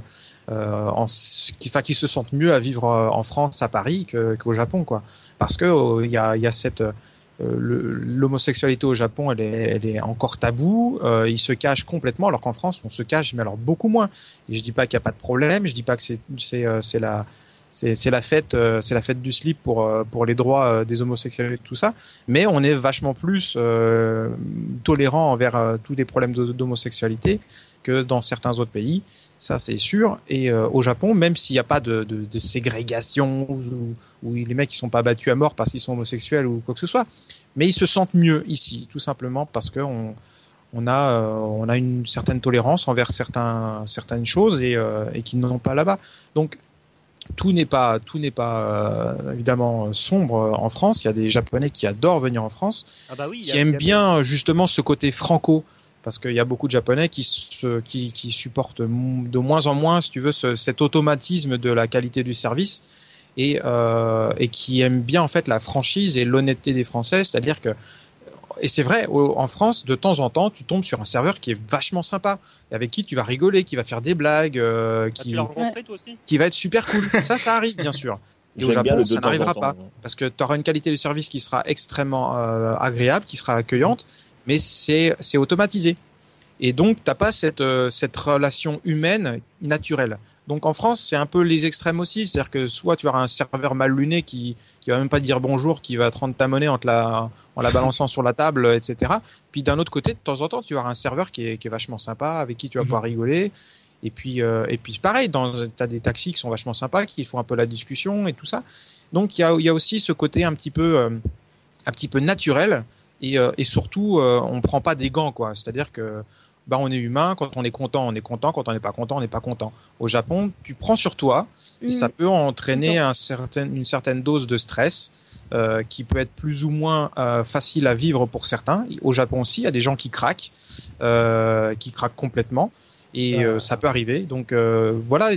euh, en, qui, enfin, qui se sentent mieux à vivre en France, à Paris, qu'au Japon, quoi. Parce que euh, il y a, il y a cette euh, l'homosexualité au Japon, elle est, encore taboue. Euh, il se cache complètement, alors qu'en France, on se cache, mais alors beaucoup moins. Et je dis pas qu'il n'y a pas de problème. Je dis pas que c'est euh, la fête euh, c'est la fête du slip pour euh, les droits euh, des homosexuels et tout ça. Mais on est vachement plus euh, tolérant envers euh, tous les problèmes d'ho- d'homosexualité que dans certains autres pays. Ça, c'est sûr. Et euh, au Japon, même s'il n'y a pas de, de, de ségrégation où, où les mecs ils sont pas battus à mort parce qu'ils sont homosexuels ou quoi que ce soit, mais ils se sentent mieux ici, tout simplement parce que on, on a euh, on a une certaine tolérance envers certains certaines choses et, euh, et qu'ils n'en ont pas là-bas. Donc tout n'est pas tout n'est pas euh, évidemment sombre en France. Il y a des Japonais qui adorent venir en France Ah bah oui. qui a- aiment a- bien justement ce côté franco parce qu'il y a beaucoup de japonais qui, se, qui, qui supportent de moins en moins, si tu veux, ce- cet automatisme de la qualité du service et, euh, et qui aiment bien en fait la franchise et l'honnêteté des Français, c'est-à-dire que et c'est vrai, en France, de temps en temps, tu tombes sur un serveur qui est vachement sympa, et avec qui tu vas rigoler, qui va faire des blagues, euh, Ah, qui, va être super cool. (laughs) ça, ça arrive, bien sûr. Et au Japon, ça n'arrivera pas. Parce que tu auras une qualité de service qui sera extrêmement euh, agréable, qui sera accueillante, mais c'est automatisé. Et donc, t'as pas cette, euh, cette relation humaine naturelle. Donc en France, c'est un peu les extrêmes aussi. C'est-à-dire que soit tu auras un serveur mal luné qui, qui va même pas dire bonjour, qui va te rendre ta monnaie en, te la, en la balançant sur la table, etc. Puis d'un autre côté, de temps en temps, tu auras un serveur qui est, qui est vachement sympa, avec qui tu vas Mhm. pouvoir rigoler. Et puis, euh, et puis pareil, dans, t'as des taxis qui sont vachement sympas, qui font un peu la discussion et tout ça. Donc il y a, y a aussi ce côté un petit peu, euh, un petit peu naturel et, euh, et surtout, euh, on prend pas des gants, quoi. C'est-à-dire que bah, on est humain, quand on est content, on est content, quand on n'est pas content, on n'est pas content. Au Japon, tu prends sur toi, et Mm. ça peut entraîner un certain, une certaine dose de stress euh, qui peut être plus ou moins euh, facile à vivre pour certains. Au Japon aussi, il y a des gens qui craquent, euh, qui craquent complètement. Et Ça- euh, ça peut arriver. Donc euh, voilà,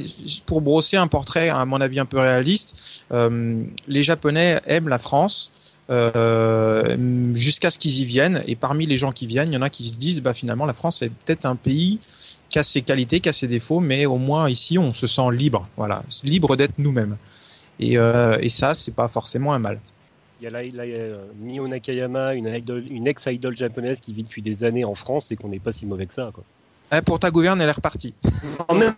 pour brosser un portrait, à mon avis, un peu réaliste, euh, les Japonais aiment la France euh, jusqu'à ce qu'ils y viennent. Et parmi les gens qui viennent, il y en a qui se disent, bah finalement, la France est peut-être un pays qui a ses qualités, qui a ses défauts, mais au moins ici, on se sent libre. Voilà, libre d'être nous-mêmes. Et, euh, et ça, c'est pas forcément un mal. Il y a là, euh, Mio Nakayama, une, une ex-idol japonaise qui vit depuis des années en France et qu'on n'est pas si mauvais que ça. Quoi. Eh, pour ta gouverne, elle est repartie. (laughs) Oh merde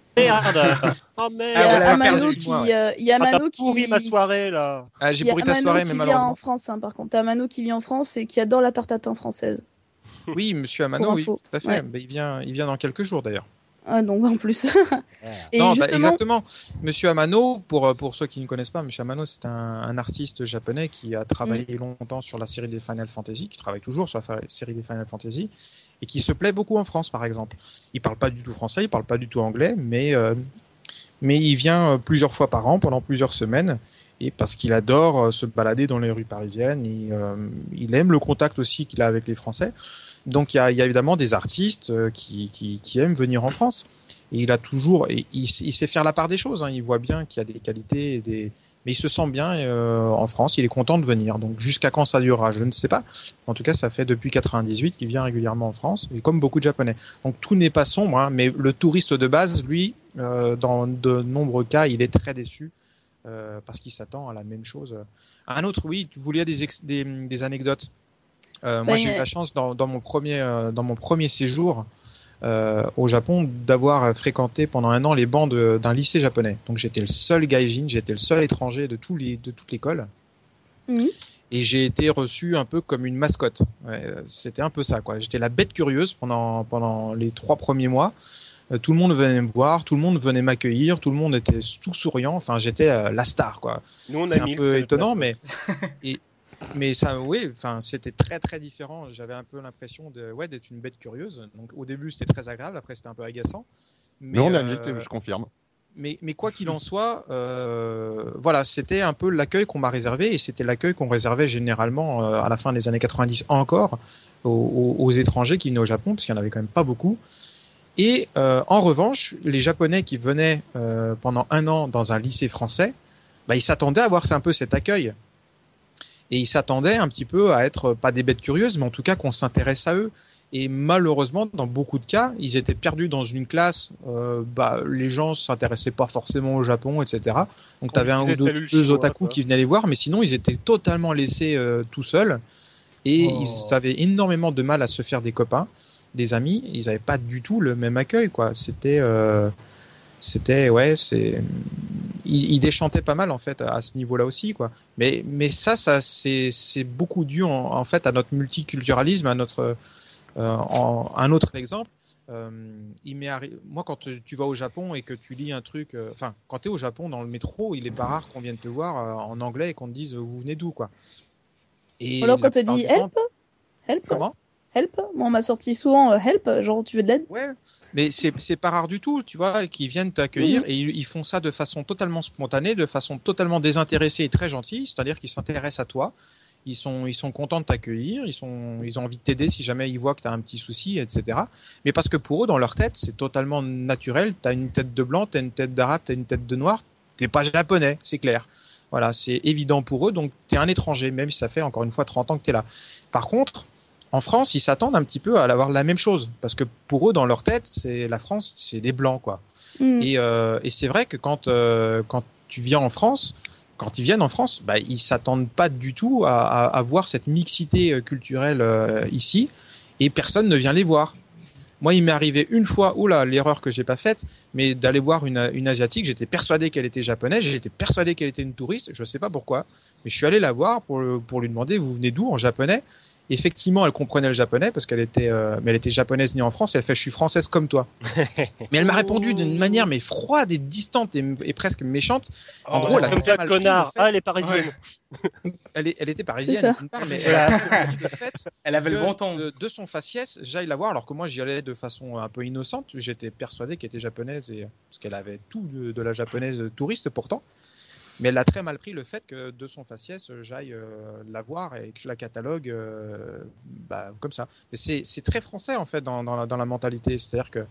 Oh Il (laughs) y merde Ah, a voilà, Amano perdu qui, six mois, ouais. euh, il y a Ah, Amano qui, pourri ma soirée là Ah, il J'ai y a pourri ta Amano soirée, qui mais vit malheureusement. en France, hein, par contre. T'as Amano qui vit en France et qui adore la tarte française. Oui, monsieur Amano, oui, tout à fait. Ouais. Ben, il, vient, il vient dans quelques jours d'ailleurs. Ah, donc en plus. (laughs) et non, bah, justement, exactement. Monsieur Amano, pour, euh, pour ceux qui ne connaissent pas, Monsieur Amano, c'est un, un artiste japonais qui a travaillé Mm. longtemps sur la série des Final Fantasy, qui travaille toujours sur la série des Final Fantasy, et qui se plaît beaucoup en France, par exemple. Il parle pas du tout français, il parle pas du tout anglais, mais, euh, mais il vient euh, plusieurs fois par an, pendant plusieurs semaines, et parce qu'il adore euh, se balader dans les rues parisiennes, il, il aime le contact aussi qu'il a avec les Français. Donc il y a, évidemment des artistes qui, aiment venir en France. Et il a toujours, il sait faire la part des choses. Hein. Il voit bien qu'il y a des qualités, et des, mais il se sent bien euh, en France. Il est content de venir. Donc jusqu'à quand ça durera, je ne sais pas. En tout cas, ça fait depuis 98 qu'il vient régulièrement en France, et comme beaucoup de Japonais. Donc tout n'est pas sombre, hein, mais le touriste de base, lui, euh, dans de nombreux cas, il est très déçu euh, parce qu'il s'attend à la même chose. Un autre, oui, vous vouliez des, ex- des, des anecdotes? Moi, Ben, j'ai eu la chance dans, dans mon premier dans mon premier séjour au Japon d'avoir fréquenté pendant un an les bancs d'un lycée japonais. Donc j'étais le seul gaijin, j'étais le seul étranger de tous les de toute l'école. Mhm. Et j'ai été reçu un peu comme une mascotte. Ouais, euh, C'était un peu ça, quoi. J'étais la bête curieuse pendant pendant les trois premiers mois. Euh, tout le monde venait me voir, tout le monde venait m'accueillir, tout le monde était tout souriant. Enfin, j'étais euh, la star, quoi. C'est a un peu étonnant, mais et, (laughs) mais ça, oui, enfin, c'était très très différent. J'avais un peu l'impression de, ouais, d'être une bête curieuse. Donc au début c'était très agréable, après c'était un peu agaçant. Mais on a euh, milité, je confirme. mais, mais quoi qu'il en soit, euh, voilà, c'était un peu l'accueil qu'on m'a réservé et c'était l'accueil qu'on réservait généralement euh, à la fin des années 90 encore aux, aux- aux étrangers qui venaient au Japon, parce qu'il n'y en avait quand même pas beaucoup. Et euh, en revanche, les Japonais qui venaient euh, pendant un an dans un lycée français, bah, ils s'attendaient à avoir un peu cet accueil. Et ils s'attendaient un petit peu à être pas des bêtes curieuses, mais en tout cas qu'on s'intéresse à eux. Et malheureusement, dans beaucoup de cas, ils étaient perdus dans une classe. Euh, bah, les gens s'intéressaient pas forcément au Japon, etc. Donc, tu avais un ou deux, deux otaku qui venaient les voir, mais sinon, ils étaient totalement laissés euh, tout seuls. Et Oh. ils avaient énormément de mal à se faire des copains, des amis. Ils n'avaient pas du tout le même accueil, quoi. C'était, euh, c'était, ouais, c'est, ils, ils déchantaient pas mal en fait à ce niveau-là aussi, quoi. Mais, mais ça, ça, c'est, beaucoup dû en, en fait à notre multiculturalisme, à notre, euh, en, un autre exemple. Euh, il Moi, quand tu tu vas au Japon et que tu lis un truc, euh, enfin, quand tu es au Japon dans le métro, il est pas rare qu'on vienne te voir euh, en anglais et qu'on te dise vous venez d'où, quoi. Et alors quand on te dit help, help, Comment? Help, moi on m'a sorti souvent euh, help, genre tu veux de l'aide? Ouais, mais c'est pas rare du tout, tu vois, qu'ils viennent t'accueillir et ils, ils font ça de façon totalement spontanée, de façon totalement désintéressée et très gentille, c'est-à-dire qu'ils s'intéressent à toi, ils sont ils sont contents de t'accueillir, ils sont ils ont envie de t'aider si jamais ils voient que tu as un petit souci, etc. Mais parce que pour eux, dans leur tête, c'est totalement naturel. T'as une tête de blanc, t'as une tête d'arabe, t'as une tête de noir, t'es pas japonais, c'est clair. Voilà, c'est évident pour eux, donc t'es un étranger, même si ça fait encore une fois 30 ans que t'es là. Par contre, en France, ils s'attendent un petit peu à avoir la même chose parce que pour eux, dans leur tête, c'est la France, c'est des blancs quoi. Mm. Et, euh, et c'est vrai que quand euh, quand tu viens en France, quand ils viennent en France, bah, ils s'attendent pas du tout à, à, à voir cette mixité euh, culturelle euh, ici, et personne ne vient les voir. Moi, il m'est arrivé une fois, oula, l'erreur que j'ai pas faite, mais d'aller voir une, une asiatique. J'étais persuadé qu'elle était japonaise, j'étais persuadé qu'elle était une touriste. Je sais pas pourquoi, mais je suis allé la voir pour pour lui demander vous venez d'où en japonais? Effectivement, elle comprenait le japonais parce qu'elle était, euh, mais elle était japonaise née en France. Et elle fait je suis française comme toi. (laughs) mais elle m'a répondu d'une manière mais froide et distante et, et presque méchante. En Oh, gros, elle a Comme très ça, mal pris connard. Ah, elle est parisienne. Elle, est- elle était parisienne, part, mais elle a le fait (laughs) Elle avait le bon ton. De, de son faciès, j'aille la voir, alors que moi j'y allais de façon un peu innocente. J'étais persuadé qu'elle était japonaise, et, parce qu'elle avait tout de, de la japonaise touriste pourtant. Mais elle a très mal pris le fait que de son faciès, j'aille euh, la voir et que je la catalogue euh, bah, comme ça. Mais c'est très français en fait dans, dans, la, dans la mentalité. C'est-à-dire que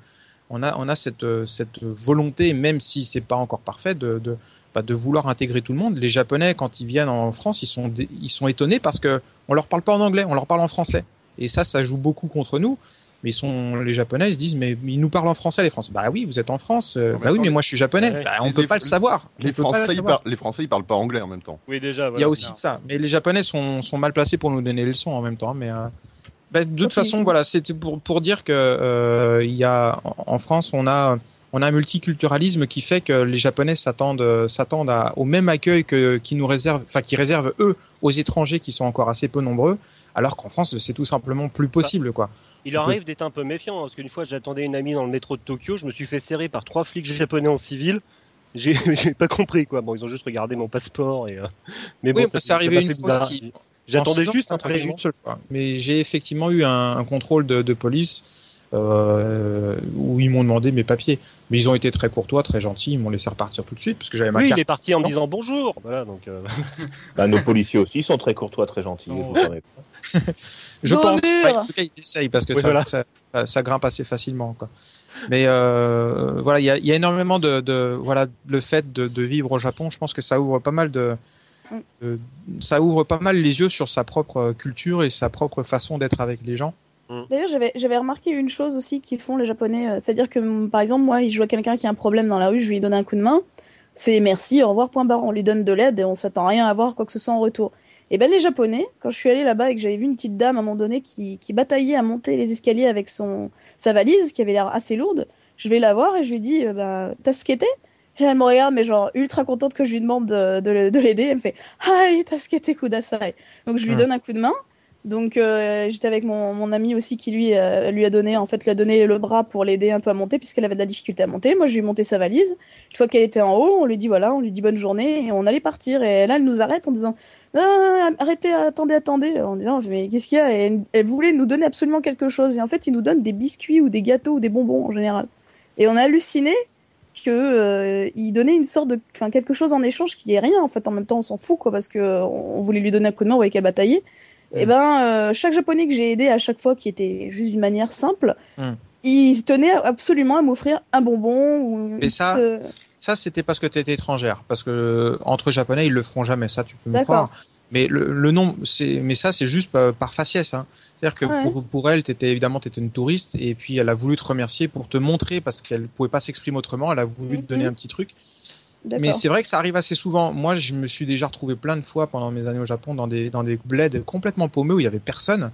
on a, on a cette, euh, cette volonté, même si c'est pas encore parfait, de, de, bah, de vouloir intégrer tout le monde. Les Japonais, quand ils viennent en France, ils sont, ils sont étonnés parce que on leur parle pas en anglais, on leur parle en français. Et ça, ça joue beaucoup contre nous. Mais ils sont, les Japonais, ils se disent, mais ils nous parlent en français, les Français. Bah oui, vous êtes en France. euh, bah oui, mais moi je suis japonais. Ouais. Bah, on Les- peut les- pas le savoir. Les le Français, ils les Français, ils parlent pas anglais en même temps. Oui, déjà. Il y a aussi Non. ça. Mais les Japonais sont, sont mal placés pour nous donner les leçons en même temps. Mais euh, bah, de toute façon, voilà, c'était pour, pour dire que euh, il y a en en France, on a on a un multiculturalisme qui fait que les Japonais s'attendent euh, s'attendent au même accueil que qui nous réserve, enfin qui réservent eux aux étrangers qui sont encore assez peu nombreux, alors qu'en France, c'est tout simplement plus possible, quoi. Il arrive d'être un peu méfiant, parce qu'une fois j'attendais une amie dans le métro de Tokyo, je me suis fait serrer par trois flics japonais en civil. J'ai (laughs) pas compris quoi. Bon, ils ont juste regardé mon passeport et. euh, Mais bon, Oui, ça- c'est arrivé une fois aussi. J'attendais juste un fois. Mais j'ai effectivement eu un, un contrôle de, de police euh, où ils m'ont demandé mes papiers. Mais ils ont été très courtois, très gentils. Ils m'ont laissé repartir tout de suite parce que j'avais ma Oui, il est parti en me disant bonjour. Voilà, donc. euh, (laughs) Bah, nos policiers aussi sont très courtois, très gentils. Oh. je. (laughs) Je pense. ouais, en tout cas, ils essayent parce que Oui, ça, voilà. ça, ça, ça grimpe assez facilement. Quoi. Mais euh, voilà, il y a, il y a énormément de, de voilà le fait de, de vivre au Japon. Je pense que ça ouvre pas mal de, Mm. de- ça ouvre pas mal les yeux sur sa propre culture et sa propre façon d'être avec les gens. D'ailleurs, j'avais remarqué une chose aussi qu'ils font les Japonais, euh, c'est-à-dire que mm, par exemple, moi, je vois quelqu'un qui a un problème dans la rue, je lui donne un coup de main, c'est merci, au revoir, point barre, on lui donne de l'aide et on s'attend rien à avoir quoi que ce soit en retour. Et ben les Japonais, quand je suis allée là-bas et que j'avais vu une petite dame à un moment donné qui, qui bataillait à monter les escaliers avec son sa valise qui avait l'air assez lourde, je vais la voir et je lui dis euh, bah t'as skaté Et elle me regarde mais genre ultra contente que je lui demande de, de, de l'aider, elle me fait "Hi, t'as skaté kudasai?" Donc je lui Hmm. donne un coup de main. Donc euh, j'étais avec mon, ami aussi qui lui euh, lui a donné en fait lui a donné le bras pour l'aider un peu à monter puisqu'elle avait de la difficulté à monter. Moi je lui ai monté sa valise. Une fois qu'elle était en haut, on lui dit voilà, on lui dit bonne journée et on allait partir. Et là elle nous arrête en disant arrêtez, attendez, attendez. En disant mais qu'est-ce qu'il y a? Et elle, elle voulait nous donner absolument quelque chose et en fait ils nous donnent des biscuits ou des gâteaux ou des bonbons en général. Et on a halluciné que euh, il donnait une sorte de quelque chose en échange qui est rien en fait en même temps on s'en fout quoi parce que on voulait lui donner un coup de main on voyait qu'elle bataillait et ben euh, chaque japonais que j'ai aidé à chaque fois qui était juste d'une manière simple Mm. il tenait absolument à m'offrir un bonbon ou Mais ça, euh, Ça, c'était parce que tu étais étrangère. Parce que euh, entre japonais, ils le feront jamais. Ça, tu peux me croire. Mais le, le nom, c'est, mais ça, c'est juste par, par faciès. Hein. C'est-à-dire que Ouais. pour, pour elle, t'étais évidemment, t'étais une touriste, et puis elle a voulu te remercier pour te montrer parce qu'elle pouvait pas s'exprimer autrement. Elle a voulu te Mhm. donner un petit truc. Mais c'est vrai que ça arrive assez souvent. Moi, je me suis déjà retrouvé plein de fois pendant mes années au Japon dans des dans des bleds complètement paumés où il y avait personne,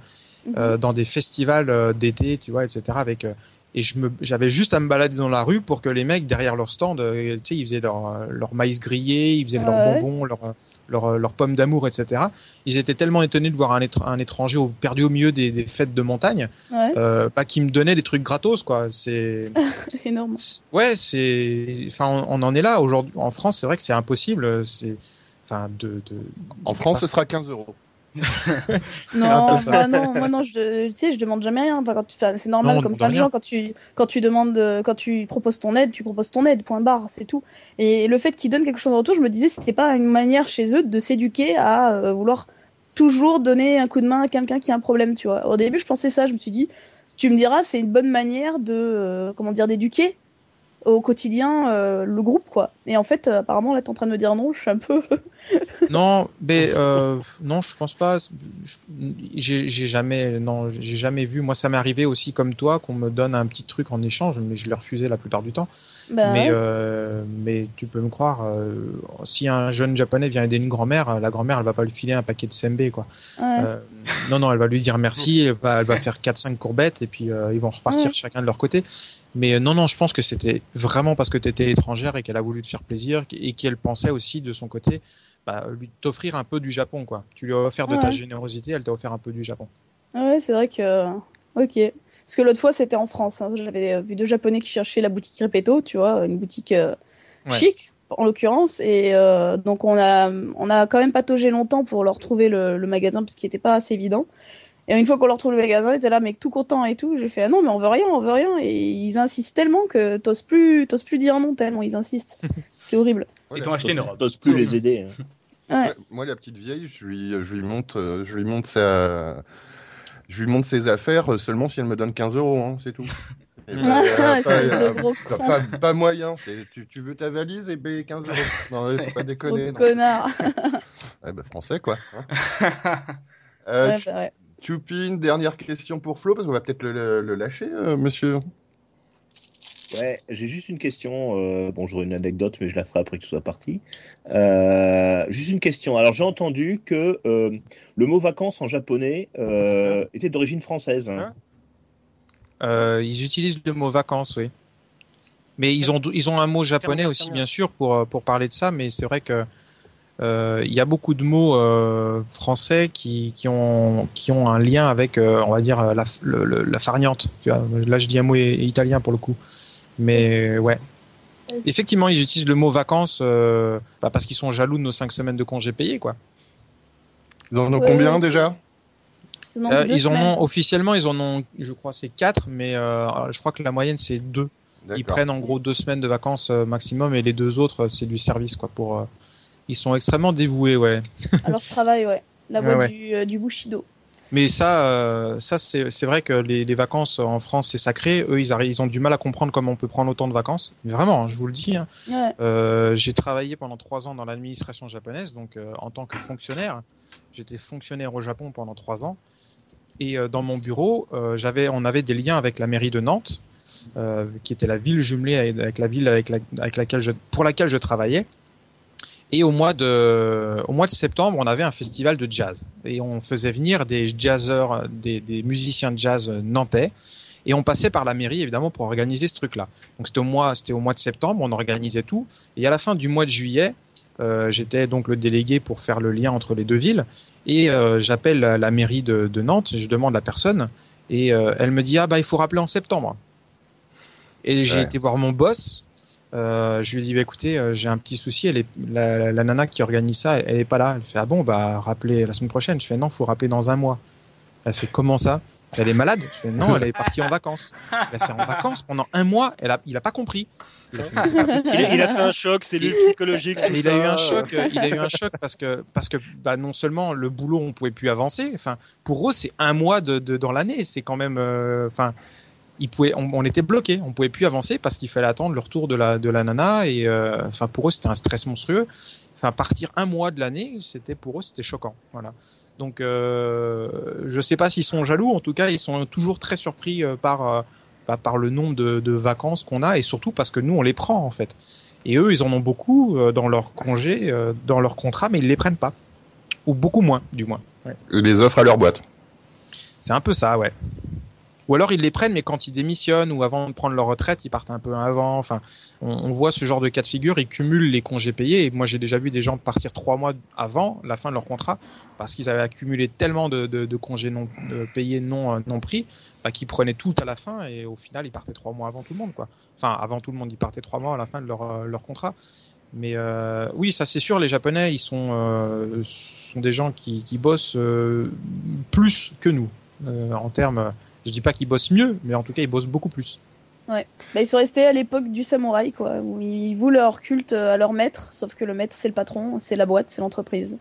Mhm. euh, dans des festivals euh, d'été, tu vois, etc. Avec euh, et je me j'avais juste à me balader dans la rue pour que les mecs derrière leur stand, euh, tu sais, ils faisaient leur leur maïs grillé, ils faisaient leurs Ouais. bonbons, leurs leurs leurs pommes d'amour, etc. Ils étaient tellement étonnés de voir un, étr- un étranger au- perdu au milieu des, des fêtes de montagne, Ouais, euh, pas qui me donnait des trucs gratos, quoi. C'est (laughs) énorme. Ouais, c'est. Enfin, on, on en est là aujourd'hui. En France, c'est vrai que c'est impossible. C'est. Enfin, de. de... En France, ce sera 15 euros. (laughs) Non, bah non, moi non, je, tu sais, je demande jamais rien. Enfin, quand tu, enfin, c'est normal, Non, comme plein de gens, quand tu, quand tu demandes, euh, quand tu proposes ton aide, tu proposes ton aide, point barre, c'est tout. Et le fait qu'ils donnent quelque chose en retour, je me disais, c'était pas une manière chez eux de s'éduquer à euh, vouloir toujours donner un coup de main à quelqu'un qui a un problème, tu vois. Au début, je pensais ça, je me suis dit, tu me diras, c'est une bonne manière de, euh, comment dire, d'éduquer au quotidien euh, le groupe, quoi. Et en fait, euh, apparemment, là, t'es en train de me dire non, je suis un peu, (laughs) Non, mais euh, non, je pense pas. J'ai jamais, non, j'ai jamais vu. Moi, ça m'est arrivé aussi comme toi qu'on me donne un petit truc en échange, mais je l'ai refusé la plupart du temps. Bah, mais ouais. euh, mais tu peux me croire, si un jeune japonais vient aider une grand-mère, la grand-mère elle va pas lui filer un paquet de sembe quoi. Ouais. Non non, elle va lui dire merci, elle va, elle va faire 4-5 courbettes et puis ils vont repartir Ouais. chacun de leur côté. Mais euh, non non, je pense que c'était vraiment parce que tu étais étrangère et qu'elle a voulu te faire plaisir et qu'elle pensait aussi de son côté bah, lui t'offrir un peu du Japon quoi. Tu lui as offert de ta Ouais. générosité, elle t'a offert un peu du Japon. Ouais, c'est vrai que. Ok. Parce que l'autre fois, c'était en France. hein. J'avais euh, vu deux Japonais qui cherchaient la boutique Repetto, tu vois, une boutique euh, Ouais. chic, en l'occurrence. Et euh, donc, on a, on a quand même pataugé longtemps pour leur trouver le, le magasin, parce qu'il n'était pas assez évident. Et une fois qu'on leur trouve le magasin, ils étaient là, mais tout content et tout. J'ai fait, ah non, mais on veut rien, on veut rien. Et ils insistent tellement que t'oses plus, t'oses plus dire non, tellement ils insistent. (laughs) c'est horrible. Ils t'ont acheté une robe. T'oses plus les aider. hein. Ouais. Ouais, moi, la petite vieille, je lui, je lui monte, euh, je lui monte sa, je lui monte ses affaires euh, seulement si elle me donne 15 euros, hein, c'est tout. Et (laughs) ben, Ah, euh, c'est pas, euh, moyen. Tu, tu veux ta valise et payer 15 euros. (laughs) Non, faut pas déconner. Connard. Ouais, bah, français, quoi. hein. Euh, Ouais, Ch- bah Choupine, dernière question pour Flo, parce qu'on va peut-être le, le- le lâcher, euh, monsieur. Ouais, j'ai juste une question. euh, bon, j'aurai une anecdote, mais je la ferai après que tu sois parti. Euh, juste une question. Alors, j'ai entendu que euh, le mot vacances en japonais euh, était d'origine française. hein. Euh, ils utilisent le mot vacances, oui. Mais ils ont ils ont un mot japonais aussi bien sûr pour pour parler de ça, mais c'est vrai que euh, il y a beaucoup de mots euh, français qui, qui ont qui ont un lien avec euh, on va dire la le- le- la farniente. Tu vois, là je dis un mot italien pour le coup, mais ouais. Effectivement, ils utilisent le mot vacances euh, bah, parce qu'ils sont jaloux de nos cinq semaines de congés payés, quoi. Ils en ont Ouais, combien déjà? Ils en ont Euh, deux ils en semaines. ont officiellement, ils en ont, je crois, c'est quatre, mais euh, je crois que la moyenne c'est deux. Ils D'accord. prennent en gros deux semaines de vacances euh, maximum et les deux autres euh, c'est du service quoi pour. Ils sont extrêmement dévoués ouais. à leur travail, ouais. La Ouais, voie ouais. Du, euh, du Bushido. Mais ça euh, ça c'est vrai que les, les vacances en France c'est sacré. Eux ils ont du mal à comprendre comment on peut prendre autant de vacances. Mais vraiment hein, je vous le dis. hein. Ouais. Euh, j'ai travaillé pendant trois ans dans l'administration japonaise donc en tant que fonctionnaire. J'étais fonctionnaire au Japon pendant trois ans. Et dans mon bureau, j'avais, on avait des liens avec la mairie de Nantes, qui était la ville jumelée avec, avec la ville avec, la- avec laquelle je, pour laquelle je travaillais. Et au mois de, au mois de septembre, on avait un festival de jazz et on faisait venir des jazzeurs, des, des musiciens de jazz nantais. Et on passait par la mairie évidemment pour organiser ce truc-là. Donc c'était au mois, c'était au mois de septembre, on organisait tout. Et à la fin du mois de juillet, euh, j'étais donc le délégué pour faire le lien entre les deux villes. Et euh, j'appelle la, la mairie de, de Nantes, je demande la personne, et euh, elle me dit ah bah il faut rappeler en septembre. Et j'ai Ouais. été voir mon boss. Euh, je lui ai dit bah, écoutez euh, j'ai un petit souci. Elle est la, nana qui organise ça, elle, elle est pas là. Elle fait ah bon bah rappelez la semaine prochaine. Je fais non faut rappeler dans un mois. Elle fait comment ça? Elle est malade? Je fais non elle est partie en vacances. Elle a fait en vacances pendant un mois. Elle a il a pas compris. Il a fait, Mais c'est pas possible. Il, il a fait un choc, c'est lui psychologique. tout Mais il a ça. eu un choc, euh, il a eu un choc parce que parce que bah, non seulement le boulot on pouvait plus avancer, enfin pour eux c'est un mois de, de dans l'année, c'est quand même, euh, on, on était bloqué, on pouvait plus avancer parce qu'il fallait attendre le retour de la de la nana et euh, enfin pour eux c'était un stress monstrueux. Enfin partir un mois de l'année, c'était pour eux c'était choquant, voilà. Donc euh, je sais pas s'ils sont jaloux, en tout cas ils sont toujours très surpris euh, par euh, bah, par le nombre de, de vacances qu'on a et surtout parce que nous on les prend en fait. Et eux, ils en ont beaucoup dans leur congé, dans leur contrat, mais ils les prennent pas. Ou beaucoup moins, du moins. Ouais. Les offrent à leur boîte. C'est un peu ça, ouais. Ou alors ils les prennent, mais quand ils démissionnent ou avant de prendre leur retraite, ils partent un peu avant. Enfin, on, voit ce genre de cas de figure. Ils cumulent les congés payés. Et moi, j'ai déjà vu des gens partir trois mois avant la fin de leur contrat parce qu'ils avaient accumulé tellement de, congés payés non euh, non pris, bah, qu'ils prenaient tout à la fin et au final, ils partaient trois mois avant tout le monde. Enfin, avant tout le monde, ils partaient trois mois à la fin de leur euh, leur contrat. Mais euh, oui, ça c'est sûr, les Japonais, ils sont, sont des gens qui, bossent plus que nous en termes. Je dis pas qu'ils bossent mieux, mais en tout cas, ils bossent beaucoup plus. Bah, ils sont restés à l'époque du samouraï, quoi, où ils vouent leur culte à leur maître, sauf que le maître c'est le patron, c'est la boîte, c'est l'entreprise.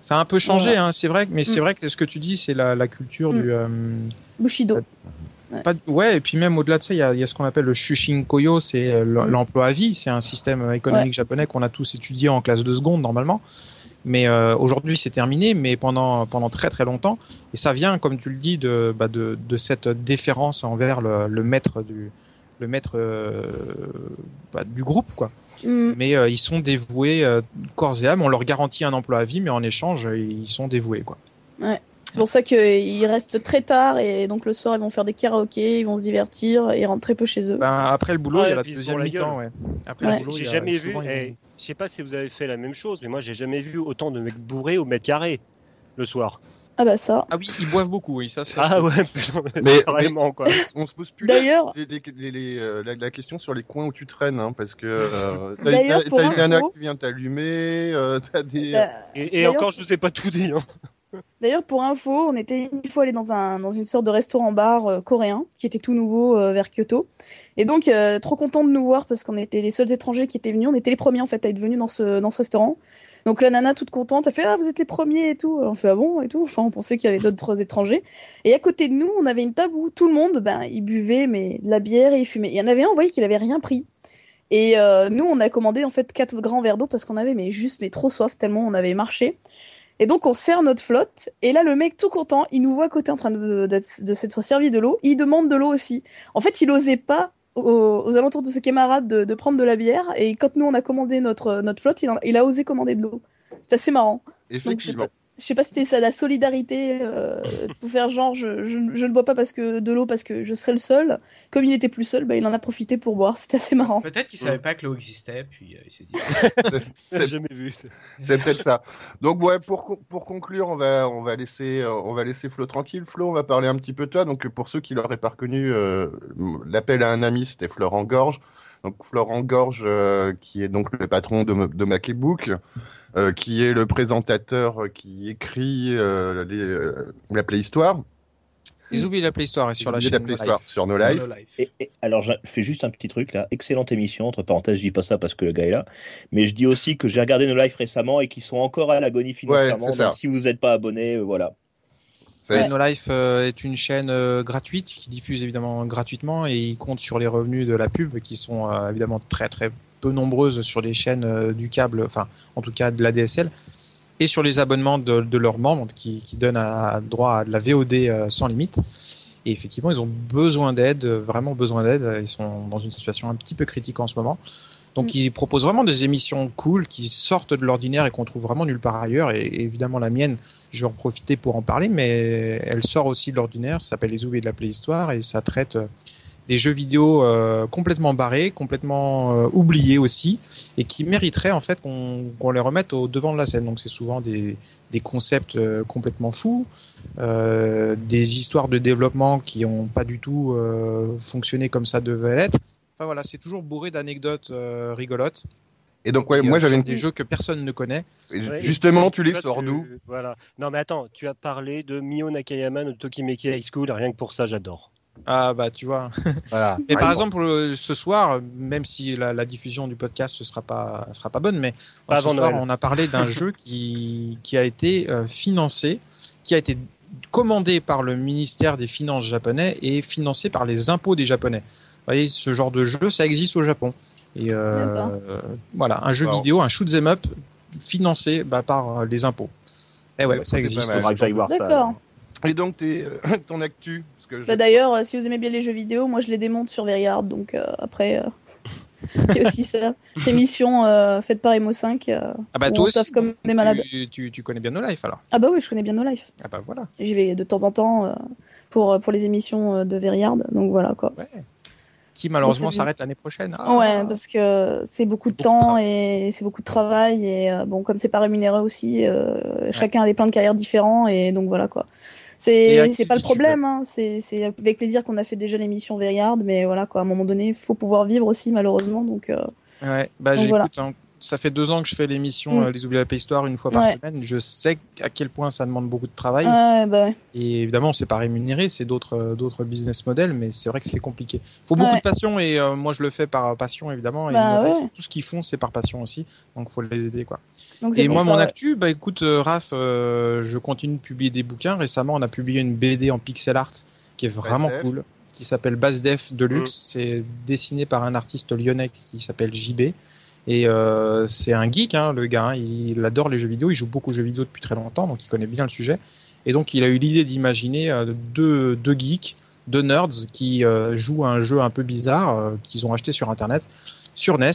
Ça a un peu changé, Voilà. hein, c'est vrai, mais c'est Mm. vrai que ce que tu dis, c'est la, la culture Mm. du. euh, Bushido. pas ouais, et puis même au-delà de ça, il y a, y a ce qu'on appelle le Shushinkoyo, c'est euh, Mm. l'emploi à vie, c'est un système économique japonais qu'on a tous étudié en classe de seconde normalement. Mais euh, aujourd'hui, c'est terminé, mais pendant pendant très très longtemps, et ça vient, comme tu le dis, de bah, de, de cette déférence envers le, le maître du le maître euh, bah, du groupe, quoi. Mm. Mais euh, ils sont dévoués corps et âme. On leur garantit un emploi à vie, mais en échange, ils sont dévoués, quoi. C'est pour ça qu'ils restent très tard et donc le soir ils vont faire des karaokés, ils vont se divertir et rentrent très peu chez eux. Ben, après le boulot, Ouais, il y a la deuxième mi-temps, ouais. Après Ouais. le boulot, il J'ai y a- jamais vu, vont- je sais pas si vous avez fait la même chose, mais moi j'ai jamais vu autant de mecs bourrés au mètre carré le soir. Ah bah ça. Ah oui, ils boivent beaucoup, oui, ça. ça Ah je- ouais, (laughs) Mais- mais (laughs) carrément quoi. On se pose plus D'ailleurs- les- les- les- les, euh, la, la question sur les coins où tu traînes, hein, parce que euh, (laughs) t'as une nana qui vient t'allumer, euh, t'as des. Bah, Et, et encore, je vous ai pas tout dit. Hein. D'ailleurs, pour info, on était une fois allé dans, un, dans une sorte de restaurant-bar euh, coréen qui était tout nouveau euh, vers Kyoto. Et donc, euh, trop content de nous voir parce qu'on était les seuls étrangers qui étaient venus. On était les premiers en fait à être venus dans ce, dans ce restaurant. Donc la nana toute contente, elle fait ah vous êtes les premiers et tout. On fait ah bon et tout. Enfin on pensait qu'il y avait d'autres étrangers. Et à côté de nous, on avait une table où tout le monde, ben il buvait mais de la bière et il fumait. Il y en avait un, on voyait qu'il avait rien pris. Et nous, on a commandé en fait quatre grands verres d'eau parce qu'on avait mais juste mais trop soif tellement on avait marché. Et donc on sert notre flotte. Et là, le mec tout content, il nous voit à côté en train de, de, de s'être servi de l'eau. Il demande de l'eau aussi. En fait, il osait pas aux, aux alentours de ses camarades de, de prendre de la bière. Et quand nous on a commandé notre notre flotte, il, en- il a osé commander de l'eau. C'est assez marrant. Effectivement. Je sais pas si c'était ça la solidarité euh, (laughs) pour faire genre je, je, je ne bois pas parce que de l'eau parce que je serais le seul. Comme il était plus seul, bah, il en a profité pour boire. (laughs) C'était assez marrant. Peut-être qu'il savait pas que l'eau existait, puis euh, il s'est dit. (laughs) J'ai jamais vu. C'est peut-être ça. Donc ouais, pour, pour conclure, on va, on va laisser, euh, on va laisser Flo tranquille. Flo, on va parler un petit peu de toi. Donc pour ceux qui l'auraient pas reconnu, euh, l'appel à un ami, c'était Florent Gorge. Donc Florent Gorge, euh, qui est donc le patron de, de Macbook, euh, qui est le présentateur euh, qui écrit euh, les, euh, la Playhistoire. Ils oublient la Playhistoire et sur la chaîne. la Playhistoire sur No Sur Life. No Life. Et, et- alors, je fais juste un petit truc là. Excellente émission. Entre parenthèses, je dis pas ça parce que le gars est là. Mais je dis aussi que j'ai regardé nos lives récemment et qu'ils sont encore à l'agonie financièrement. donc, si vous n'êtes pas abonné, euh, voilà. Ouais, No Life euh, est une chaîne euh, gratuite qui diffuse évidemment gratuitement et il compte sur les revenus de la pub qui sont euh, évidemment très très peu nombreuses sur les chaînes euh, du câble, enfin en tout cas de la DSL, et sur les abonnements de, de leurs membres qui, qui donnent à, droit à de la VOD euh, sans limite. Et effectivement, ils ont besoin d'aide, euh, vraiment besoin d'aide. Ils sont dans une situation un petit peu critique en ce moment. Donc, Mm. ils proposent vraiment des émissions cool qui sortent de l'ordinaire et qu'on trouve vraiment nulle part ailleurs. Et, et évidemment, la mienne, je vais en profiter pour en parler, mais elle sort aussi de l'ordinaire. Ça s'appelle Les Oubliés de la Playhistoire et ça traite des jeux vidéo euh, complètement barrés, complètement euh, oubliés aussi, et qui mériteraient en fait qu'on les remette au devant de la scène. Donc, c'est souvent des, des concepts euh, complètement fous, euh, des histoires de développement qui n'ont pas du tout euh, fonctionné comme ça devait l'être. Enfin voilà, c'est toujours bourré d'anecdotes euh, rigolotes. Et donc ouais, Et, moi euh, j'avais une. des jeux que personne ne connaît. Ouais, Justement, tu les sors d'où Voilà. Non mais attends, tu as parlé de Mio Nakayama de Tokimeki High School. Rien que pour ça, j'adore. Ah bah tu vois. Voilà. (laughs) Et par exemple le- ce soir, même si la, la diffusion du podcast ne sera pas sera pas bonne, mais Pas ce soir on a parlé d'un (laughs) jeu qui qui a été euh, financé, qui a été commandé par le ministère des Finances japonais et financé par les impôts des Japonais. Vous voyez, ce genre de jeu, ça existe au Japon. Et euh, voilà, un jeu Wow. vidéo, un shoot 'em up financé bah, par euh, les impôts. Et ouais, ça existe. mal. Faudra que j'aille voir ça. D'accord. Et donc tes, euh, (laughs) ton actu parce que je- Bah, D'ailleurs, euh, si vous aimez bien les jeux vidéo, moi je les démonte sur Veryard, donc euh, après. euh, (laughs) Il y a aussi ça. Émission euh, faite par Emo5. euh, Ah bah toi on aussi, comme des malades. tu, tu, tu connais bien No Life alors. Ah bah oui, je connais bien No Life. Ah bah voilà. J'y vais de temps en temps euh, pour, pour les émissions euh, de Veryard, donc voilà quoi. Ouais. Qui malheureusement s'arrête l'année prochaine. Ah. Ouais, parce que c'est beaucoup de Beaucoup temps et c'est beaucoup de travail et euh, bon, comme c'est pas rémunéré aussi, euh, chacun a des plans de carrière différents et donc voilà quoi. C'est pas le problème, hein, c'est avec plaisir qu'on a fait déjà l'émission Veryard, mais voilà quoi, à un moment donné, faut pouvoir vivre aussi malheureusement, donc euh, Ouais, bah Donc j'écoute, voilà. hein, ça fait deux ans que je fais l'émission Mm. euh, Les Oubliés de la Préhistoire une fois par Ouais. semaine. Je sais à quel point ça demande beaucoup de travail. ouais, bah ouais. Et évidemment, c'est pas rémunéré, c'est d'autres euh, d'autres business models, mais c'est vrai que c'est compliqué. Faut beaucoup Ouais. de passion et euh, moi je le fais par passion évidemment. Et Bah moi, ouais. tout ce qu'ils font, c'est par passion aussi. Donc faut les aider quoi. Donc Et moi, ça, mon ouais. actu, bah écoute, euh, Raph, euh, je continue de publier des bouquins. Récemment, on a publié une BD en pixel art qui est vraiment cool, qui s'appelle Bass Def Deluxe. C'est dessiné par un artiste lyonnais qui s'appelle JB. Et euh, c'est un geek, hein, le gars. hein. il adore les jeux vidéo. Il joue beaucoup aux jeux vidéo depuis très longtemps, donc il connaît bien le sujet. Et donc, il a eu l'idée d'imaginer euh, deux, deux geeks, deux nerds qui euh, jouent à un jeu un peu bizarre euh, qu'ils ont acheté sur Internet, sur NES.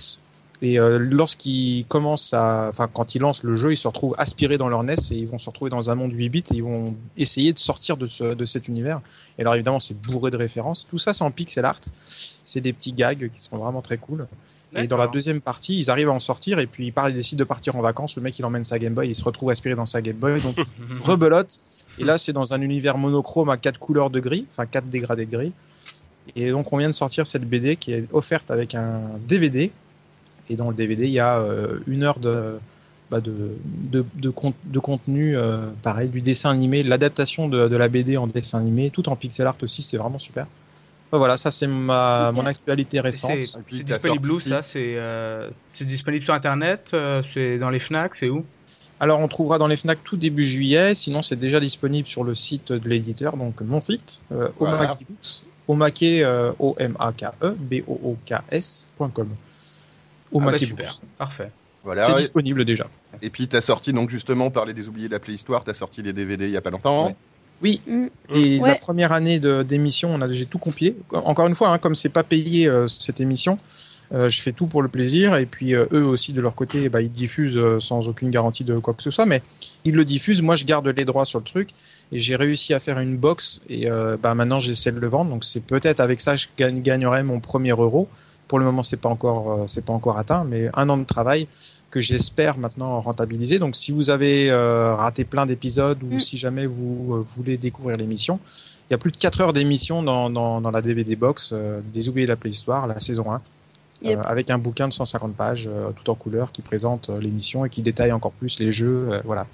Et euh, lorsqu'ils commencent à, enfin, quand ils lancent le jeu, ils se retrouvent aspirés dans leur NES et ils vont se retrouver dans un monde 8 bits et ils vont essayer de sortir de, ce, de cet univers. Et alors, évidemment, c'est bourré de références. Tout ça, c'est en pixel art. C'est des petits gags qui sont vraiment très cool. Et dans la deuxième partie, ils arrivent à en sortir et puis ils partent, ils décident de partir en vacances. Le mec, il emmène sa Game Boy, il se retrouve aspiré dans sa Game Boy, donc (laughs) rebelote. Et là, c'est dans un univers monochrome à quatre couleurs de gris, enfin quatre dégradés de gris. Et donc, on vient de sortir cette BD qui est offerte avec un DVD. Et dans le DVD, il y a euh, une heure de, bah, de, de, de, con- de contenu, euh, pareil, du dessin animé, l'adaptation de, de la BD en dessin animé, tout en pixel art aussi, c'est vraiment super. Voilà, ça c'est ma, mon actualité récente. C'est disponible où ça? C'est euh, c'est disponible sur internet euh, C'est dans les Fnac C'est où? Alors on trouvera dans les Fnac tout début juillet, sinon c'est déjà disponible sur le site de l'éditeur, donc mon site, euh, Voilà. Omake, euh, O-M-A-K-E, B-O-O-K-S.com. Ah bah, Omake super, Books. parfait. Voilà. C'est disponible déjà. Et puis t'as sorti donc justement parler des oubliés de la préhistoire, t'as sorti les DVD il y a pas longtemps. Ouais. Oui, Mm. et Ouais. la première année de- d'émission, on a j'ai tout compilé. Encore une fois, hein, comme c'est pas payé euh, cette émission, euh, je fais tout pour le plaisir. Et puis euh, eux aussi de leur côté, bah, ils diffusent euh, sans aucune garantie de quoi que ce soit, mais ils le diffusent. Moi, je garde les droits sur le truc et j'ai réussi à faire une box. Et euh, bah, maintenant, j'essaie de le vendre. Donc c'est peut-être avec ça que je gagne- gagnerai mon premier euro. Pour le moment, c'est pas encore euh, c'est pas encore atteint, mais un an de travail que j'espère maintenant rentabiliser. Donc si vous avez euh, raté plein d'épisodes ou Mm. si jamais vous euh, voulez découvrir l'émission, il y a plus de 4 heures d'émission dans, dans, dans la DVD box euh, des oubliés de la préhistoire, la saison 1, Yep. euh, avec un bouquin de 150 pages euh, tout en couleur qui présente euh, l'émission et qui détaille encore plus les jeux. euh, voilà.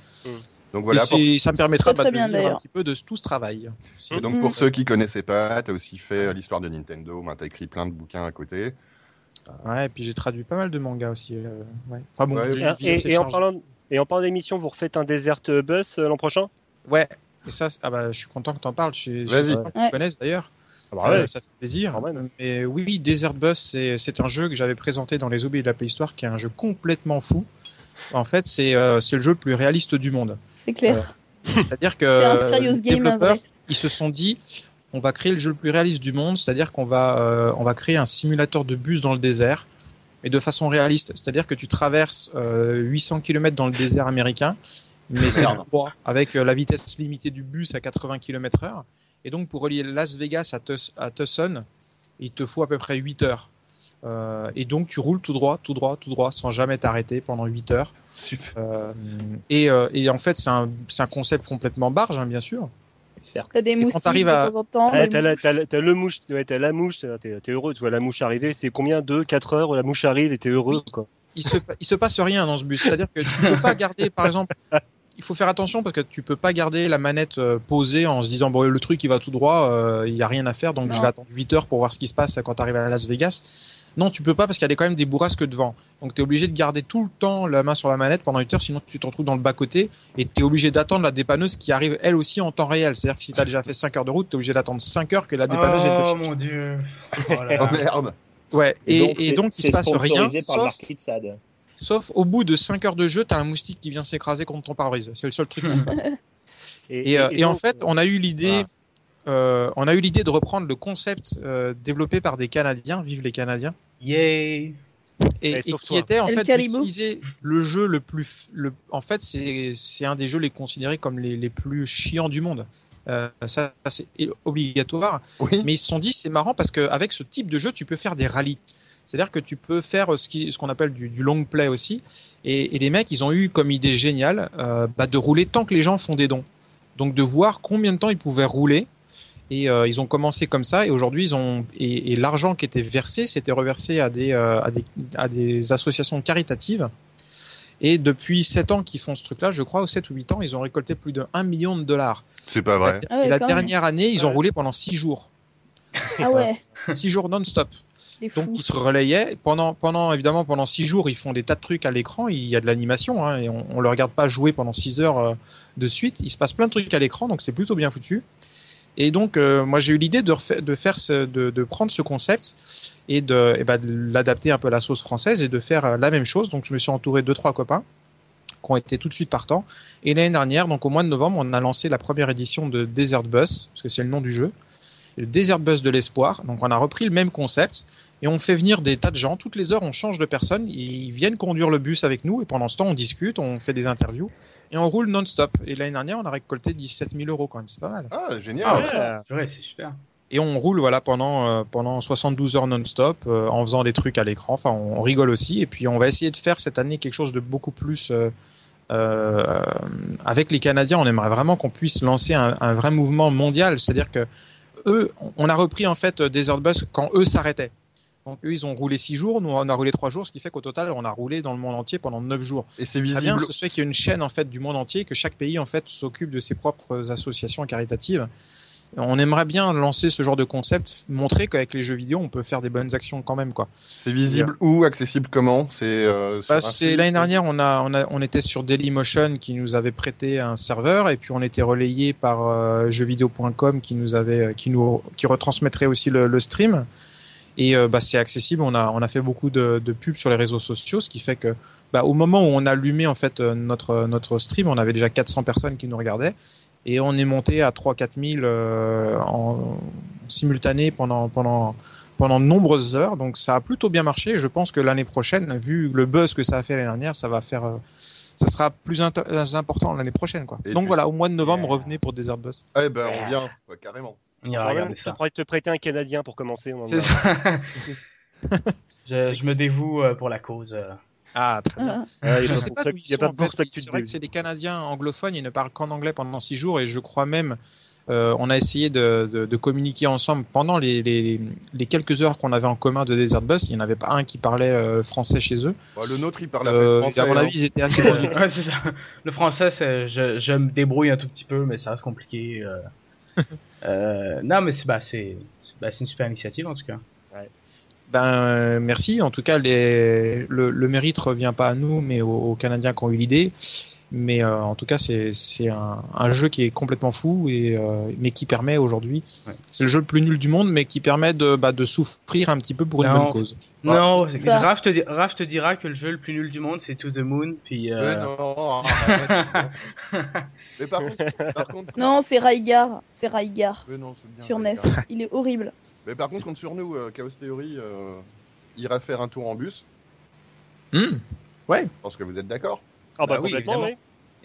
Donc voilà. Pour... ça me permettra de bien, un petit peu de tout ce travail. Et donc Mm. pour ceux qui connaissaient pas, t'as aussi fait l'histoire de Nintendo. Ben, t'as écrit plein de bouquins à côté. Ouais, et puis j'ai traduit pas mal de mangas aussi. euh, ouais. Enfin bon, Ouais, vie Et, en parlant et en parlant d'émission, vous refaites un Desert Bus euh, l'an prochain? Ouais, et ça, ah bah, je suis content que t'en parles. Je suis, je Vas-y. suis content que tu Ouais. connaisses d'ailleurs. Ah bah Euh, ça fait plaisir. Mais oui, Desert Bus, c'est c'est un jeu que j'avais présenté dans les oubliés de la préhistoire, qui est un jeu complètement fou. En fait, c'est euh, c'est le jeu le plus réaliste du monde. C'est clair. C'est-à-dire (laughs) que C'est un euh, les game développeurs, ils se sont dit, on va créer le jeu le plus réaliste du monde, c'est-à-dire qu'on va, euh, on va créer un simulateur de bus dans le désert, et de façon réaliste. C'est-à-dire que tu traverses euh, 800 km dans le désert américain, mais c'est tout droit, avec euh, la vitesse limitée du bus à 80 km heure. Et donc, pour relier Las Vegas à, Tus- à Tucson, il te faut à peu près 8 heures. Euh, et donc, tu roules tout droit, tout droit, tout droit, sans jamais t'arrêter pendant 8 heures. Super. Euh, et, euh, et en fait, c'est un, c'est un concept complètement barge, hein, bien sûr. Certes. T'as des quand moustiques t'arrives de à- temps en temps. T'as, la, mouches. t'as, la- t'as le mouche, ouais, t'as la mouche, t'es, heureux, tu vois la mouche arriver, c'est combien 2, 4 heures, la mouche arrive et t'es heureux Oui. quoi. il se, il se passe rien dans ce bus. C'est-à-dire que tu peux pas garder, par exemple, il faut faire attention parce que tu peux pas garder la manette euh, posée en se disant bon le truc il va tout droit, euh, il y a rien à faire donc je Non. vais attendre 8 heures pour voir ce qui se passe quand tu arrives à Las Vegas. Non, tu peux pas parce qu'il y a des- quand même des bourrasques devant. Donc tu es obligé de garder tout le temps la main sur la manette pendant 8 heures sinon tu te retrouves dans le bas côté et tu es obligé d'attendre la dépanneuse qui arrive elle aussi en temps réel. C'est-à-dire que si tu as déjà fait 5 heures de route, tu es obligé d'attendre 5 heures que la dépanneuse Oh mon dieu. Oh (laughs) Oh merde. (laughs) Ouais, et, et c'est- donc il se passe rien par sauf au bout de 5 heures de jeu, t'as un moustique qui vient s'écraser contre ton pare-brise. C'est le seul truc qui se passe. (laughs) Et, euh, et en donc, fait, on a eu l'idée, euh, on a eu l'idée de reprendre le concept euh, développé par des Canadiens, vive les Canadiens, Yay. et, qui était en El fait d'utiliser le jeu le plus, le, en fait, c'est c'est un des jeux les considérés comme les, les plus chiants du monde. Euh, ça, c'est obligatoire. Oui. Mais ils se sont dit c'est marrant parce qu'avec ce type de jeu, tu peux faire des rallyes. C'est-à-dire que tu peux faire ce qui- ce qu'on appelle du, du long play aussi. Et, et les mecs, ils ont eu comme idée géniale euh, bah, de rouler tant que les gens font des dons. Donc de voir combien de temps ils pouvaient rouler. Et euh, ils ont commencé comme ça. Et aujourd'hui, ils ont et, et l'argent qui était versé, c'était reversé à des, euh, à des à des associations caritatives. Et depuis 7 ans qu'ils font ce truc-là, je crois, ou 7 ou 8 ans, ils ont récolté plus de 1 million de dollars. C'est pas vrai. Ah ouais, et la même. dernière année, ils ont Ouais. roulé pendant 6 jours. Ah ouais, 6 (laughs) jours non-stop. Donc ils se relayaient pendant pendant évidemment pendant six jours ils font des tas de trucs à l'écran il y a de l'animation hein, et on, on le regarde pas jouer pendant six heures euh, de suite il se passe plein de trucs à l'écran donc c'est plutôt bien foutu Et donc, euh, moi, j'ai eu l'idée de, faire de, prendre ce concept et de, de l'adapter un peu à la sauce française et de faire euh, la même chose. Donc, je me suis entouré de trois copains qui ont été tout de suite partants. Et l'année dernière, donc au mois de novembre, on a lancé la première édition de Desert Bus, parce que c'est le nom du jeu, le Desert Bus de l'espoir. Donc, on a repris le même concept et on fait venir des tas de gens. Toutes les heures, on change de personnes. Ils viennent conduire le bus avec nous et pendant ce temps, on discute, on fait des interviews et on roule non-stop. Et l'année dernière, on a récolté 17 000 euros quand même. C'est pas mal. Ah, Ah, génial. ouais, purée, c'est super. Et on roule voilà pendant euh, pendant 72 heures non-stop euh, en faisant des trucs à l'écran. Enfin, on, on rigole aussi. Et puis on va essayer de faire cette année quelque chose de beaucoup plus euh, euh, avec les Canadiens. On aimerait vraiment qu'on puisse lancer un, un vrai mouvement mondial. C'est-à-dire que eux, on a repris en fait Desert Bus quand eux s'arrêtaient. Donc eux, ils ont roulé 6 jours, nous on a roulé 3 jours, ce qui fait qu'au total, on a roulé dans le monde entier pendant 9 jours. Et c'est visible. bien, ce serait qu'il y ait une chaîne en fait du monde entier, que chaque pays en fait s'occupe de ses propres associations caritatives. On aimerait bien lancer ce genre de concept, montrer qu'avec les jeux vidéo, on peut faire des bonnes actions quand même, quoi. C'est visible où Accessible comment? C'est euh, Bah, l'année dernière, on a, on a, on était sur Dailymotion qui nous avait prêté un serveur, et puis on était relayé par euh, jeuxvideo.com qui nous avait, qui nous, qui retransmettrait aussi le, le stream. Et euh, bah, c'est accessible. On a, on a fait beaucoup de, de pubs sur les réseaux sociaux, ce qui fait que, bah, au moment où on a allumé en fait euh, notre notre stream, on avait déjà 400 personnes qui nous regardaient, et on est monté à 3-4 000 euh, en simultané pendant pendant pendant de nombreuses heures. Donc ça a plutôt bien marché. Et je pense que l'année prochaine, vu le buzz que ça a fait l'année dernière, ça va faire, euh, ça sera plus important l'année prochaine, quoi. Et Donc voilà, au mois de novembre, revenez pour Desert Buzz. Eh ben, on vient, ouais, carrément. On ira regarder ça pourrait te prêter un Canadien pour commencer. on en C'est a- ça. (laughs) (laughs) je, je me dévoue euh, pour la cause. euh. Ah, très bien. Ah, Je a pas sais pas d'où ils sont, C'est vrai que c'est des Canadiens anglophones, ils ne parlent qu'en anglais pendant six jours et je crois même, euh, on a essayé de, de, de communiquer ensemble pendant les, les, les quelques heures qu'on avait en commun de Desert Bus. Il n'y en avait pas un qui parlait euh, français chez eux. Bah, le nôtre, il parle à Euh, français. à mon hein. avis, ils étaient assez (laughs) ouais, c'est ça. Le français, c'est, je, je me débrouille un tout petit peu, mais ça reste compliqué. (laughs) euh. Non, mais c'est, bah, bah, c'est une super initiative en tout cas. Ben euh, merci. En tout cas, le, le mérite revient pas à nous, mais aux Canadiens qui ont eu l'idée. Mais euh, en tout cas, c'est c'est un, un jeu qui est complètement fou et euh, mais qui permet aujourd'hui, Ouais. c'est le jeu le plus nul du monde, mais qui permet de bah, de souffrir un petit peu pour une Non. bonne cause. Non. Raph te, di- Raph te dira que le jeu le plus nul du monde, c'est To the Moon, puis. Mais Euh... non, non. (laughs) Mais par contre, par contre, Non, c'est Raigar. C'est Raigar. Non, bien, Sur NES. Il est horrible. Mais par contre, compte sur nous, euh, Chaos Theory euh, ira faire un tour en bus. Hmm. Je pense que vous êtes d'accord. Ah bah, Bah oui, complètement, évidemment. oui.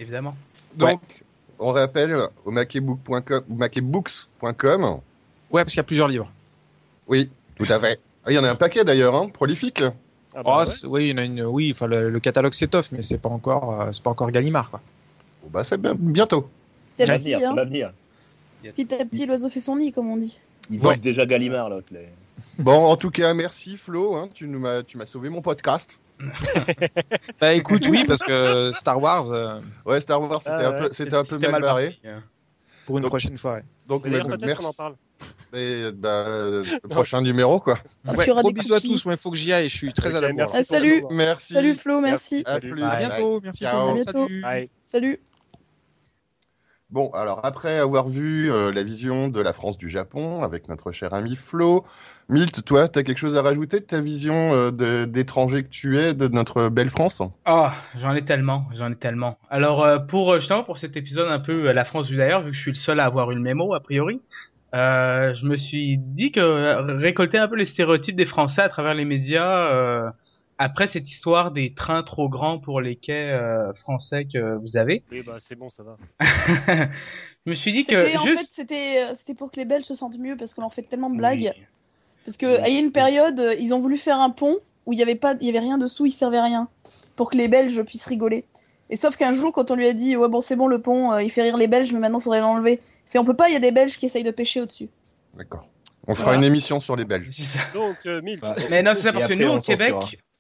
Évidemment. Donc, on rappelle au makebook.com ou makebooks.com. Ouais, parce qu'il y a plusieurs livres. Oui, tout à fait. Ah, Il y en a un paquet d'ailleurs, hein, prolifique. Ah bah, Oh, ouais. c'est- oui, il y en a une. Oui, enfin le, le catalogue s'étoffe, mais c'est pas encore, euh, c'est pas encore Gallimard, quoi. Bon, bah, c'est bien- bientôt. Petit Ça à va venir, petit, hein. à petit, l'oiseau fait son nid, comme on dit. Il Ouais. déjà Gallimard, l'autre. les- Bon, en tout cas, merci Flo. Hein, tu nous m'as, tu m'as sauvé mon podcast. (laughs) Bah écoute, oui, parce que Star Wars, euh, Ouais, Star Wars, c'était Ah un peu, c'était un peu C'était mal barré. parti, hein. pour une Donc- prochaine fois. ouais. Donc, Mais d'ailleurs, mais- merci. qu'on en parle. Et, bah, le prochain numéro, quoi. Ah, Ouais, gros bisous à tous, mais il faut que j'y aille, je suis très à la bourre. Ah, salut. Merci. Salut Flo, merci. À plus. À Bye. bientôt, merci Ciao. À bientôt. Salut. Bye. Salut. Bon, alors après avoir vu euh, la vision de la France du Japon avec notre cher ami Flo, Milt, toi, tu as quelque chose à rajouter de ta vision euh, d'étranger que tu es de notre belle France? Ah, j'en ai tellement, j'en ai tellement. Alors euh, pour euh, justement pour cet épisode un peu euh, la France vue d'ailleurs, vu que je suis le seul à avoir eu le mémo a priori, euh, je me suis dit que récolter un peu les stéréotypes des Français à travers les médias après cette histoire des trains trop grands pour les quais euh, français que vous avez, Oui, bah, c'est bon, ça va. (laughs) je me suis dit que C'était en fait, juste c'était euh, c'était pour que les Belges se sentent mieux parce qu'on leur fait tellement de blagues. Oui. Parce que Oui. il y a une période, euh, ils ont voulu faire un pont où il y avait pas, il y avait rien dessous, il servait à rien, pour que les Belges puissent rigoler. Et sauf qu'un jour, quand on lui a dit ouais bon c'est bon le pont, euh, il fait rire les Belges, mais maintenant faudrait l'enlever. Il Fait on peut pas, il y a des Belges qui essayent de pêcher au-dessus. D'accord. On fera Voilà. une émission sur les Belges. C'est ça. Donc, euh, Bah, Mais non, c'est ça parce que nous au Québec.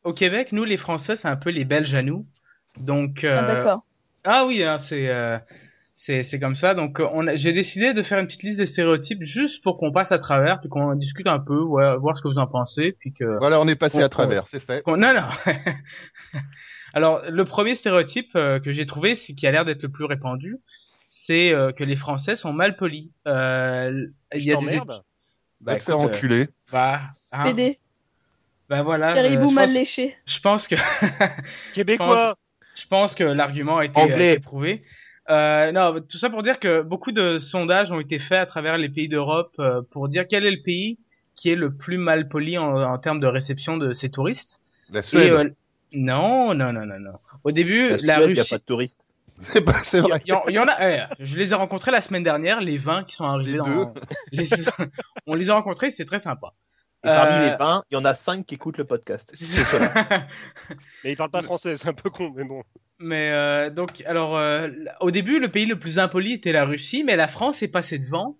Au Québec, nous les Français, c'est un peu les Belges à nous. Donc euh, Ah d'accord. Ah oui, hein, c'est euh, c'est c'est comme ça. Donc euh, on a- j'ai décidé de faire une petite liste des stéréotypes juste pour qu'on passe à travers, puis qu'on en discute un peu, ouais, voir ce que vous en pensez, puis que Voilà, on est passé On- à travers, c'est fait. qu'on- non non. (laughs) Alors le premier stéréotype euh, que j'ai trouvé, c'est qui a l'air d'être le plus répandu, c'est euh, que les Français sont mal polis. Euh, il y a des études- Va Bah, te faire écoute, euh, enculer. bah, hein, PD, bah voilà. caribou euh, je mal pense- léché. Je pense que (laughs) Québécois. je pense que l'argument a été, Anglais. prouvé. Euh, non, tout ça pour dire que beaucoup de sondages ont été faits à travers les pays d'Europe euh, pour dire quel est le pays qui est le plus mal poli en, en termes de réception de ses touristes. La Et, Suède. euh, non, non, non, non, non. Au début, La la, Suède, il n'y a Russie. pas de touristes. (laughs) C'est pas- c'est Il y, vrai. il y en- il y en a. je les ai rencontrés la semaine dernière, les 20 qui sont arrivés Les dans. les- (laughs) on les a rencontrés, c'est très sympa. Et parmi Euh, les 20, il y en a 5 qui écoutent le podcast. C'est cela. (laughs) Mais il parle pas français, c'est un peu con, mais bon. Mais euh, donc, alors, euh, au début, le pays le plus impoli était la Russie, mais la France est passée devant.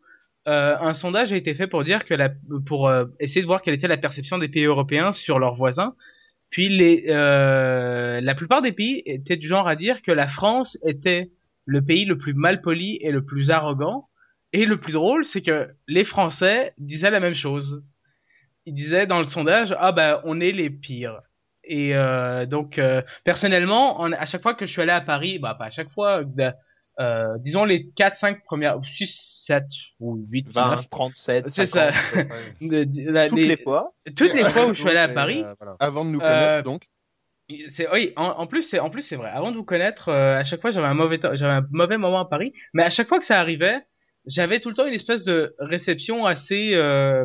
Euh, un sondage a été fait pour dire que la, pour euh, essayer de voir quelle était la perception des pays européens sur leurs voisins. Puis les, euh, la plupart des pays étaient du genre à dire que la France était le pays le plus mal poli et le plus arrogant. Et le plus drôle, c'est que les Français disaient la même chose. Ils disaient dans le sondage, ah ben on est les pires. Et euh, donc euh, personnellement, en- à chaque fois que je suis allé à Paris, bah pas à chaque fois, de- euh, disons les 4, 5 premières, 6, 7 ou 8, 20, 37, C'est 50. ça. (laughs) de- de- la- Toutes les- les fois. toutes les fois où je suis allé à Paris, euh, voilà. Avant de nous Euh, connaître, donc. c'est oui, en, en plus c'est en plus c'est vrai. Avant de vous connaître, euh, à chaque fois j'avais un mauvais j'avais un mauvais moment à Paris, mais à chaque fois que ça arrivait, j'avais tout le temps une espèce de réception assez euh,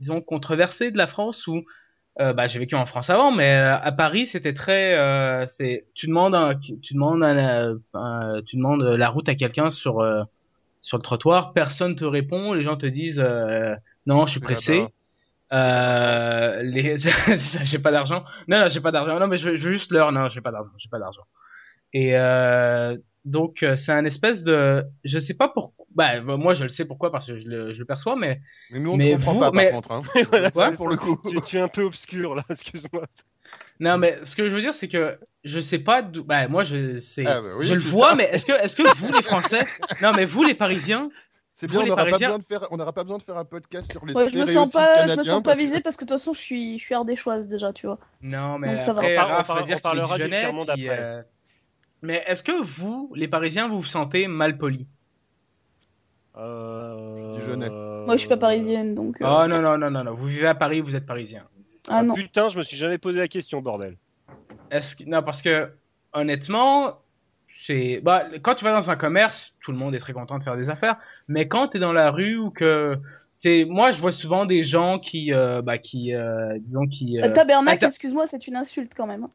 disons controversée de la France où euh, bah j'ai vécu en France avant, mais euh, à Paris c'était très euh, c'est tu demandes un, tu demandes un, un- tu demandes la route à quelqu'un sur euh, sur le trottoir, personne te répond, les gens te disent non je suis pressé. Euh, les, (laughs) j'ai pas d'argent. Non, non, j'ai pas d'argent. Non, mais je veux, je veux juste l'heure. Non, j'ai pas d'argent. J'ai pas d'argent. Et euh, donc euh, c'est un espèce de, je sais pas pourquoi. Bah moi je le sais pourquoi parce que je le, je le perçois, mais Mais nous, on Mais ne comprend vous- pas, par mais- contre. Hein. (laughs) Voilà, c'est pour le coup. Tu, tu es un peu obscur là, excuse-moi. non, mais ce que je veux dire c'est que je sais pas d'où. Bah moi je sais, Ah, bah oui, je le vois, ça. mais est-ce que, est-ce que vous les Français, (laughs) non mais vous les Parisiens, C'est bien, on n'aura pas, Parisiens- besoin de faire- on n'aura pas besoin de faire un podcast sur les Ouais, je me sens pas, je me sens pas parce que- visée parce que de toute façon, je suis, je suis ardéchoise déjà, tu vois. Non, mais Donc ça va. après, On par- on Raph par- va dire on parlera du Dijonais, tiers-monde qui, après. euh, Mais est-ce que vous, les Parisiens, vous vous sentez mal polis Euh... Moi, je suis pas parisienne, donc. euh, Oh non, non, non, non, non. Vous vivez à Paris, vous êtes parisien. Ah non. Putain, je me suis jamais posé la question, bordel. Est-ce que... Non, parce que, honnêtement, c'est... Bah, quand tu vas dans un commerce, tout le monde est très content de faire des affaires, mais quand t'es dans la rue ou que... T'es... Moi, je vois souvent des gens qui, euh, bah, qui, euh, disons, qui... Euh, Euh... tabernacle, excuse-moi, c'est une insulte quand même.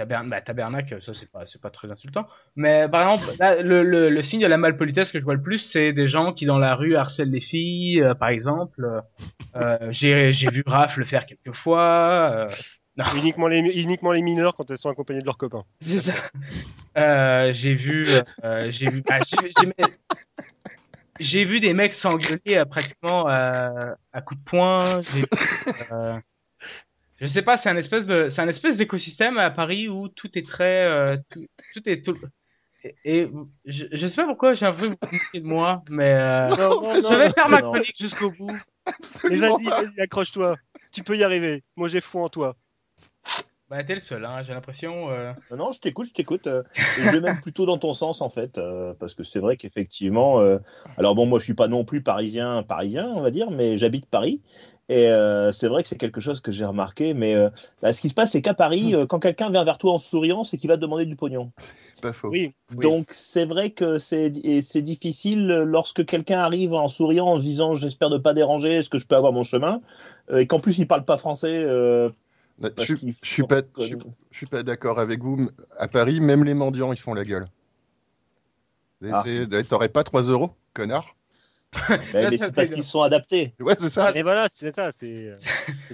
Hein. Tabern... Bah, tabernacle, ça, c'est pas, c'est pas très insultant. Mais, par exemple, là, le, le, le signe de la malpolitesse que je vois le plus, c'est des gens qui, dans la rue, harcèlent les filles, euh, par exemple. Euh, j'ai, j'ai vu Raph le faire quelques fois. euh, uniquement, les, uniquement les mineurs quand elles sont accompagnées de leurs copains. C'est ça. Euh, j'ai vu, euh, j'ai vu, bah, j'ai, vu des mecs s'engueuler euh, pratiquement à coups de poing. J'ai vu, je sais pas, c'est un espèce de, c'est un espèce d'écosystème à Paris où tout est très, euh, tout, tout est tout. Et, et je, je sais pas pourquoi j'ai vous moquez de moi, mais euh, Non, non, je vais faire ma chronique jusqu'au bout. Mais vas-y, vas-y, accroche-toi. Tu peux y arriver. Moi, j'ai foi en toi. Bah t'es le seul, hein, j'ai l'impression. euh, Non, non, je t'écoute, je t'écoute. euh, je vais même plutôt dans ton sens, en fait, euh, parce que c'est vrai qu'effectivement, euh, alors bon, moi, je suis pas non plus parisien, parisien, on va dire, mais j'habite Paris. Et euh, c'est vrai que c'est quelque chose que j'ai remarqué, mais euh, bah, ce qui se passe, c'est qu'à Paris, euh, quand quelqu'un vient vers toi en souriant, c'est qu'il va te demander du pognon. C'est pas faux. Oui. oui. Donc c'est vrai que c'est et c'est difficile lorsque quelqu'un arrive en souriant, en se disant j'espère ne pas déranger, est-ce que je peux avoir mon chemin, et qu'en plus il parle pas français. euh, Je, parce suis- pas, je suis, je suis pas d'accord avec vous. À Paris, même les mendiants, ils font la gueule. Ah. T'aurais pas 3 euros, connard Ben, Là, mais ça, c'est parce qu'ils sont adaptés. Ouais, c'est ça. Et voilà, c'est ça, c'est euh,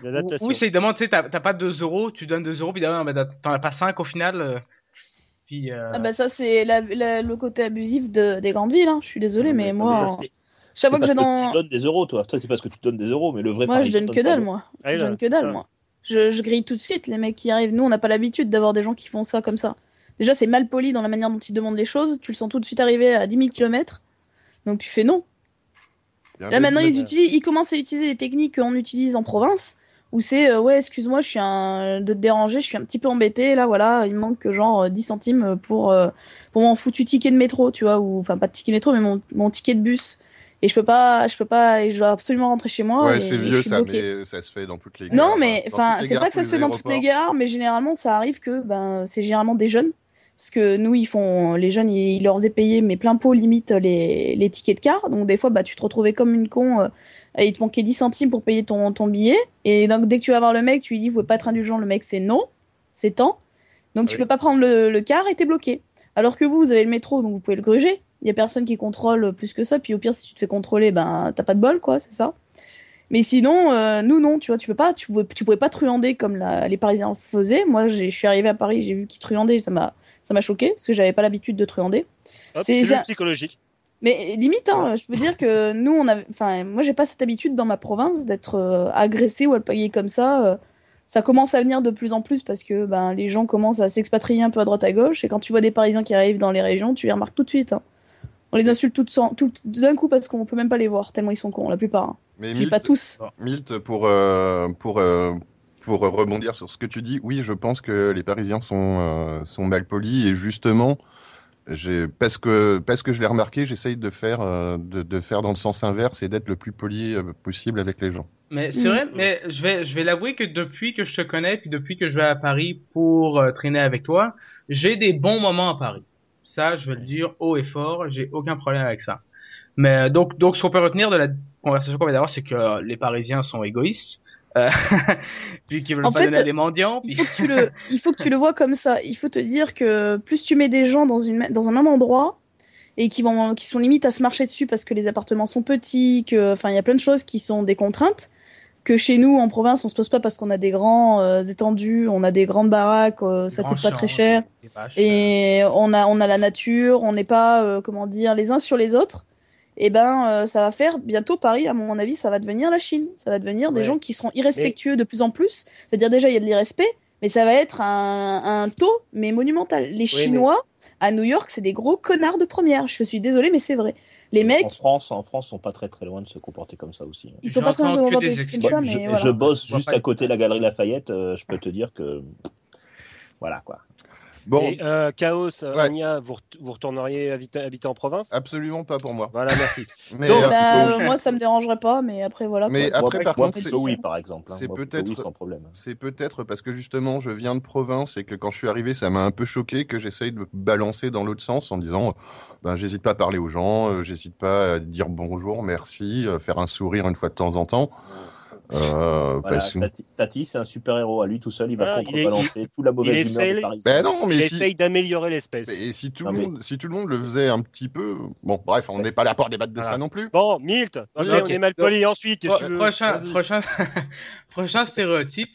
l'adaptation. (laughs) Oui, c'est demande, tu sais, t'as pas 2 euros, tu donnes 2 euros, puis bah, t'en as pas 5 au final. euh, Puis, euh, Ah bah ça, c'est le côté abusif de, des grandes villes, hein. je suis désolée, mais moi, ça, en- c'est- chaque fois c'est que je dans. tu donnes des euros, toi. Toi, c'est parce que tu donnes des euros, mais le vrai. Moi, je donne donne que dalle, moi. Ah, Je donne que dalle, ça. moi. Je, je grille tout de suite les mecs qui arrivent. Nous, on n'a pas l'habitude d'avoir des gens qui font ça comme ça. Déjà, c'est mal poli dans la manière dont ils demandent les choses. Tu le sens tout de suite arriver à 10 000 km. Donc tu fais non. Là maintenant, ils, utilisent, ils commencent à utiliser les techniques qu'on utilise en province, où c'est euh, ouais, excuse-moi, je suis un de te déranger, je suis un petit peu embêté là, voilà, il me manque genre 10 centimes pour pour mon foutu ticket de métro, tu vois, ou enfin pas de ticket de métro, mais mon, mon ticket de bus. Et je peux pas, je peux pas, et je dois absolument rentrer chez moi. Ouais, c'est vieux ça, bloquée. mais ça se fait dans toutes les gares. Non, mais enfin, c'est pas que ça se fait dans toutes les gares, mais généralement, ça arrive que ben, c'est généralement des jeunes. Parce que nous, ils font, les jeunes, ils, ils leur faisaient payer, mais plein pot limite les, les tickets de car. Donc, des fois, bah, tu te retrouvais comme une con, euh, et il te manquait 10 centimes pour payer ton, ton billet. Et donc, dès que tu vas voir le mec, tu lui dis, vous pouvez pas être indulgent. Le mec, c'est non, c'est temps. Donc, tu Oui. peux pas prendre le, le car et t'es bloqué. Alors que vous, vous avez le métro, donc vous pouvez le gruger. Il y a personne qui contrôle plus que ça. Puis au pire, si tu te fais contrôler, ben, t'as pas de bol, quoi, c'est ça. Mais sinon, euh, nous non, tu vois, tu peux pas, tu, pouvais- tu pouvais pas truander comme la- les Parisiens faisaient. Moi, je suis arrivée à Paris, j'ai vu qu'ils truandaient, ça m'a, ça m'a choqué parce que j'avais pas l'habitude de truander. Hop, C'est- psychologique. Mais limite, hein, je peux dire que nous, on avait, enfin, moi, j'ai pas cette habitude dans ma province d'être euh, agressé ou alpagué comme ça. euh. ça commence à venir de plus en plus parce que ben, les gens commencent à s'expatrier un peu à droite à gauche. Et quand tu vois des Parisiens qui arrivent dans les régions, tu les remarques tout de suite. hein. On les insulte tout, sans- tout d'un coup parce qu'on peut même pas les voir tellement ils sont cons, la plupart. hein. Mais Milt, pas tous. Milt, pour, euh, pour, euh, pour rebondir sur ce que tu dis, oui, je pense que les Parisiens sont, euh, sont mal polis et justement, parce que, parce que je l'ai remarqué, j'essaye de faire, euh, de, de faire dans le sens inverse et d'être le plus poli euh, possible avec les gens. Mais c'est Mm. vrai, mais je vais, je vais l'avouer que depuis que je te connais, puis depuis que je vais à Paris pour euh, traîner avec toi, j'ai des bons moments à Paris. Ça, je vais le dire haut et fort, j'ai aucun problème avec ça. Mais donc, donc, ce qu'on peut retenir de la conversation qu'on va avoir, c'est que euh, les Parisiens sont égoïstes, euh, (laughs) puis qu'ils veulent En pas fait, donner à des mendiants. Il Puis... faut que tu le, (laughs) il faut que tu le vois comme ça. Il faut te dire que plus tu mets des gens dans une, dans un même endroit et qui vont, qui sont limite à se marcher dessus parce que les appartements sont petits, que, enfin, il y a plein de choses qui sont des contraintes. Que chez nous, en province, on se pose pas parce qu'on a des grands euh, étendues, on a des grandes baraques, euh, ça coûte pas très cher. des vaches, et on a on a la nature, on n'est pas euh, comment dire les uns sur les autres. Et ben euh, ça va faire bientôt Paris à mon avis ça va devenir la Chine, ça va devenir des Ouais. gens qui seront irrespectueux de plus en plus. C'est-à-dire déjà il y a de l'irrespect, mais ça va être un, un taux mais monumental. Les Chinois à New York c'est des gros connards de première. Je suis désolée mais c'est vrai. Les En mecs France, en France, sont pas très très loin de se comporter comme ça aussi. ils sont pas très J'entends que bien des comme ça, excuses. mais je, voilà. je bosse juste à côté de la galerie Lafayette, euh, je peux te dire que voilà quoi. Bon, Et euh, Chaos, euh, Ouais. Anya, vous, ret- vous retourneriez habiter, habiter en province? Absolument pas pour moi. Voilà, merci. (laughs) Mais, Donc, euh, Bah, euh, moi ça me dérangerait pas mais après voilà. Mais quoi. après, moi, par moi, contre, plutôt oui, par exemple. hein. c'est peut-être- oui, sans problème. C'est peut-être parce que justement je viens de province et que quand je suis arrivé ça m'a un peu choqué que j'essaye de me balancer dans l'autre sens en disant ben j'hésite pas à parler aux gens, j'hésite pas à dire bonjour, merci, euh, faire un sourire une fois de temps en temps. Euh, Voilà, parce que- Tati, Tati, c'est un super héros à lui tout seul, il va Ah, il est- contrebalancer toute la mauvaise il humeur. Ben non, mais Il si, essaye d'améliorer l'espèce. et si tout, Ah, le mais- monde, si tout le monde le faisait un petit peu, bon bref, on n'est pas là pour débattre de Voilà. ça non plus. Bon, Milt, on est mal poli ensuite. Pro- veux prochain, prochain, (laughs) prochain stéréotype.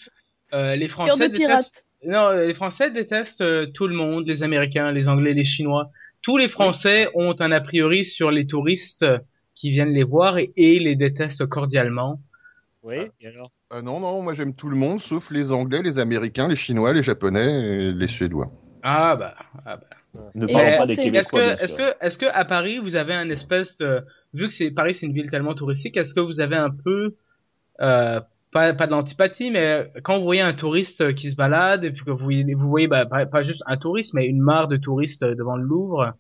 Euh, les Français détestent. Non, les Français détestent euh, tout le monde, les Américains, les Anglais, les Chinois. Tous les Français ont un a priori sur les touristes euh, qui viennent les voir et, et les détestent cordialement. Oui, et alors? Euh, non, non, moi j'aime tout le monde sauf les Anglais, les Américains, les Chinois, les Japonais et les Suédois. Ah bah, ah bah. Ne Et parlons pas des Français. Est-ce Québécois. que, est-ce sûr. que, est-ce que à Paris vous avez un espèce de, vu que c'est Paris, c'est une ville tellement touristique, est-ce que vous avez un peu, euh, pas, pas de l'antipathie, mais quand vous voyez un touriste qui se balade et puis que vous voyez, vous voyez bah, pas, pas juste un touriste, mais une mare de touristes devant le Louvre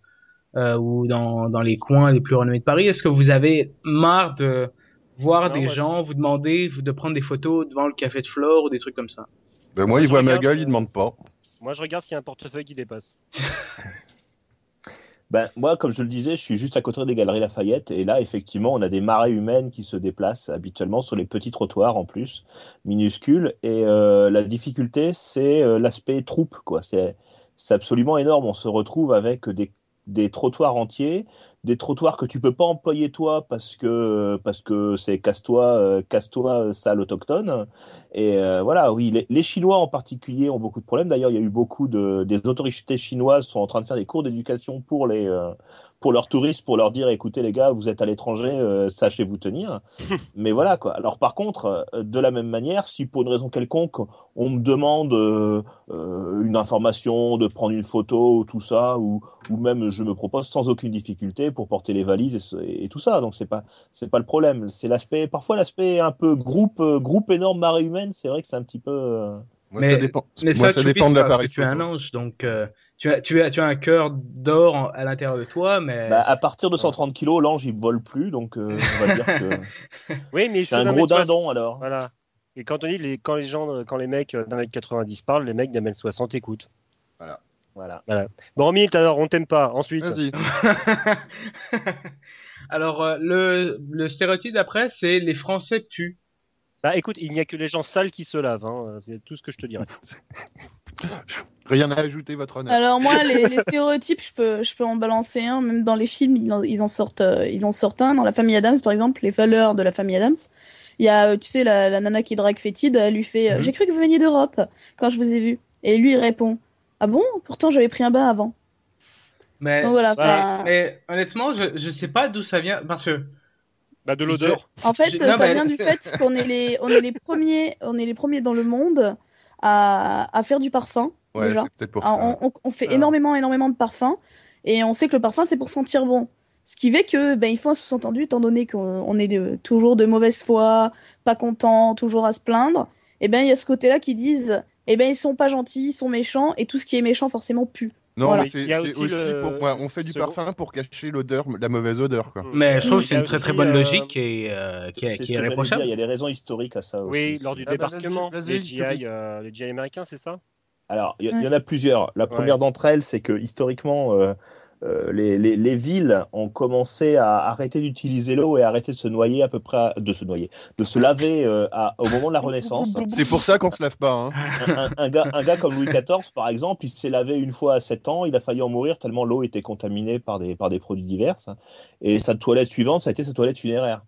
euh, ou dans, dans les coins les plus renommés de Paris, est-ce que vous avez marre de voir Non, des gens vous demander de prendre des photos devant le café de Flore ou des trucs comme ça Ben, moi, Moi, ils je voient ma regarde, gueule, euh, ils demandent pas. Moi, je regarde s'il y a un portefeuille qui dépasse. (laughs) Ben, moi, comme je le disais, je suis juste à côté des Galeries Lafayette, et là, effectivement, on a des marées humaines qui se déplacent habituellement sur les petits trottoirs en plus, minuscules, et euh, la difficulté, c'est euh, l'aspect troupe, quoi. C'est, c'est absolument énorme. On se retrouve avec des, des trottoirs entiers, des trottoirs que tu peux pas employer toi parce que parce que c'est casse-toi, euh, casse-toi, euh, sale autochtone. Et euh, voilà, oui, les, les Chinois en particulier ont beaucoup de problèmes. D'ailleurs, il y a eu beaucoup de des autorités chinoises sont en train de faire des cours d'éducation pour les euh, pour leurs touristes, pour leur dire, écoutez les gars, vous êtes à l'étranger, euh, sachez vous tenir. (laughs) Mais voilà quoi. Alors par contre, de la même manière, si pour une raison quelconque, on me demande une information, de prendre une photo, tout ça, ou ou même je me propose sans aucune difficulté, pour porter les valises et, tout ça. Donc c'est pas c'est pas le problème. C'est l'aspect parfois l'aspect un peu groupe euh, groupe énorme marée humaine. C'est vrai que c'est un petit peu. euh, Moi, Mais- ça dépend. Mais moi, ça, dépend de parce que l'appareil tu es un ange, donc euh, tu, as, tu, as, tu as un cœur d'or à l'intérieur de toi, mais... bah, à partir de 130 kilos, l'ange il vole plus. Donc euh, on va dire que (laughs) Oui, mais c'est un gros 1m60, dindon alors. Voilà. Et quand on dit les, quand les gens, quand les mecs d'un mètre 90 parlent, les mecs d'un mètre 60 écoutent. Voilà. Bon, Milt, alors on t'aime pas. Ensuite, Vas-y. (laughs) (laughs) Alors, euh, le, le stéréotype d'après, c'est les Français puent. bah écoute, il n'y a que les gens sales qui se lavent. Hein. C'est tout ce que je te dirais. (laughs) Rien à ajouter, votre honneur. Alors moi, les, les stéréotypes, je peux, je peux en balancer un. Même dans les films, ils en, ils en sortent, euh, ils en sortent un. Dans la famille Adams, par exemple, les valeurs de la famille Adams. Il y a, euh, tu sais, la, la nana qui drague fétide, elle lui fait, euh, Mhm. j'ai cru que vous veniez d'Europe quand je vous ai vu. Et lui il répond, ah bon? Pourtant j'avais pris un bain avant. Mais, Donc voilà, mais honnêtement, je, je sais pas d'où ça vient, parce que... Bah de l'odeur. En fait, non, ça mais- vient du fait qu'on est les, on est les premiers, on est les premiers dans le monde à, à faire du parfum. Ouais, déjà. pour Ah, ça. on, on- on fait Ah. énormément, énormément de parfums. Et on sait que le parfum, c'est pour sentir bon. Ce qui fait que, ben, il faut un sous-entendu, étant donné qu'on on est de- toujours de mauvaise foi, pas content, toujours à se plaindre. Et ben, il y a ce côté-là qui disent, eh ben, ils sont pas gentils, ils sont méchants, et tout ce qui est méchant, forcément, pue. Non, Voilà. mais c'est aussi aussi, le- pour. ouais, on fait du parfum pour cacher l'odeur, la mauvaise odeur, quoi. Mais je trouve que c'est une très très bonne euh, logique et euh, qui, est- qui réprochable. Il y a des raisons historiques à ça aussi. Oui, lors du Ah bah, débarquement, vas-y, GI, euh, les GI américains, c'est ça? Alors, il y, Ouais. il y en a plusieurs. La première d'entre elles, c'est que historiquement, euh, les, les, les villes ont commencé à arrêter d'utiliser l'eau et à arrêter de se noyer à peu près, à- de se noyer, de se laver euh, à- au moment de la (laughs) Renaissance. C'est pour ça qu'on se lave pas. Hein. Un, un- un gars, un gars comme Louis XIV, par exemple, il s'est lavé une fois à 7 ans, il a failli en mourir tellement l'eau était contaminée par des, par des produits divers. Et sa toilette suivante, ça a été sa toilette funéraire.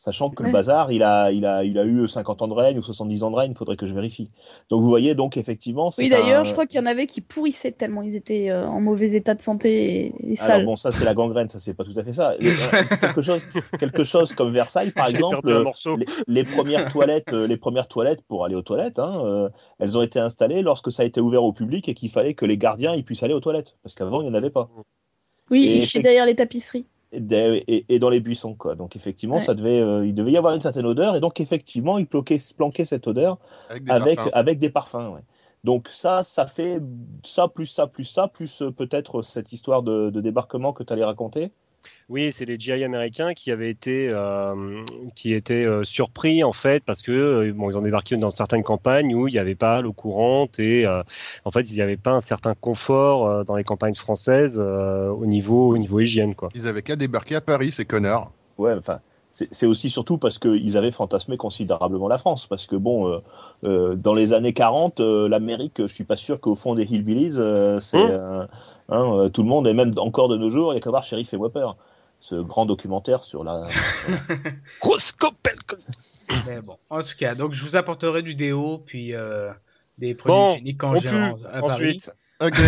Sachant que le bazar, il a, il, a, il a eu 50 ans de règne ou 70 ans de règne, il faudrait que je vérifie. Donc vous voyez, donc effectivement, c'est Oui, d'ailleurs, un- je crois qu'il y en avait qui pourrissaient tellement ils étaient euh, en mauvais état de santé et, et Alors bon, ça c'est la gangrène, ça c'est pas tout à fait ça. Euh, (laughs) quelque chose, quelque chose comme Versailles, par exemple, euh, les, les premières toilettes, euh, les premières toilettes pour aller aux toilettes, hein, euh, elles ont été installées lorsque ça a été ouvert au public et qu'il fallait que les gardiens ils puissent aller aux toilettes, parce qu'avant il n'y en avait pas. oui, et chiaient derrière les tapisseries. Et, des- et- et dans les buissons, quoi. Donc effectivement, Ouais. ça devait, euh, il devait y avoir une certaine odeur, et donc effectivement, ils planquaient, planquaient cette odeur Avec des avec parfums. avec des parfums. ouais. Donc ça, ça fait ça plus ça plus ça plus euh, peut-être cette histoire de, de débarquement que tu allais raconter. Oui, c'est les GI américains qui avaient été, euh, qui étaient euh, surpris en fait parce que euh, bon, ils ont débarqué dans certaines campagnes où il n'y avait pas l'eau courante et euh, en fait il n'y avait pas un certain confort euh, dans les campagnes françaises euh, au niveau, au niveau hygiène quoi. Ils avaient qu'à débarquer à Paris, ces connards. Ouais, enfin, c'est aussi surtout parce qu'ils avaient fantasmé considérablement la France. Parce que bon, euh, euh, dans les années 40, euh, l'Amérique, je suis pas sûr qu'au fond des Hillbillies, euh, c'est Hum. Hein, euh, tout le monde, et même encore de nos jours, il y a qu'à voir Sheriff et Whopper. Ce grand documentaire sur la. (laughs) Grosse copelle Mais bon, en tout cas, donc je vous apporterai du déo, puis euh, des produits Bon, quand on je pue. viens à Paris. Ensuite, (laughs) Ok.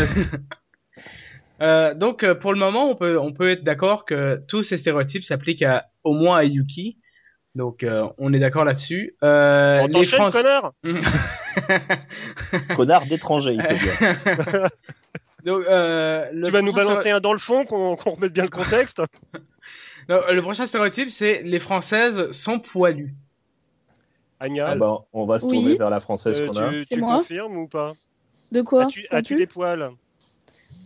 Euh, donc euh, pour le moment, on peut on peut être d'accord que tous ces stéréotypes s'appliquent à au moins à Yuki. Donc euh, on est d'accord là-dessus. Euh, on les Français- connard (laughs) Connard d'étranger, il faut dire. Donc, euh, le Tu vas nous balancer un dans le fond qu'on remette bien le contexte (laughs) Non, le prochain stéréotype, c'est les Françaises sont poilues. Anya, Ah bah, on va se Oui. tourner vers la française euh, qu'on a. tu, C'est tu moi. confirmes ou pas? De quoi As-tu tu des poils?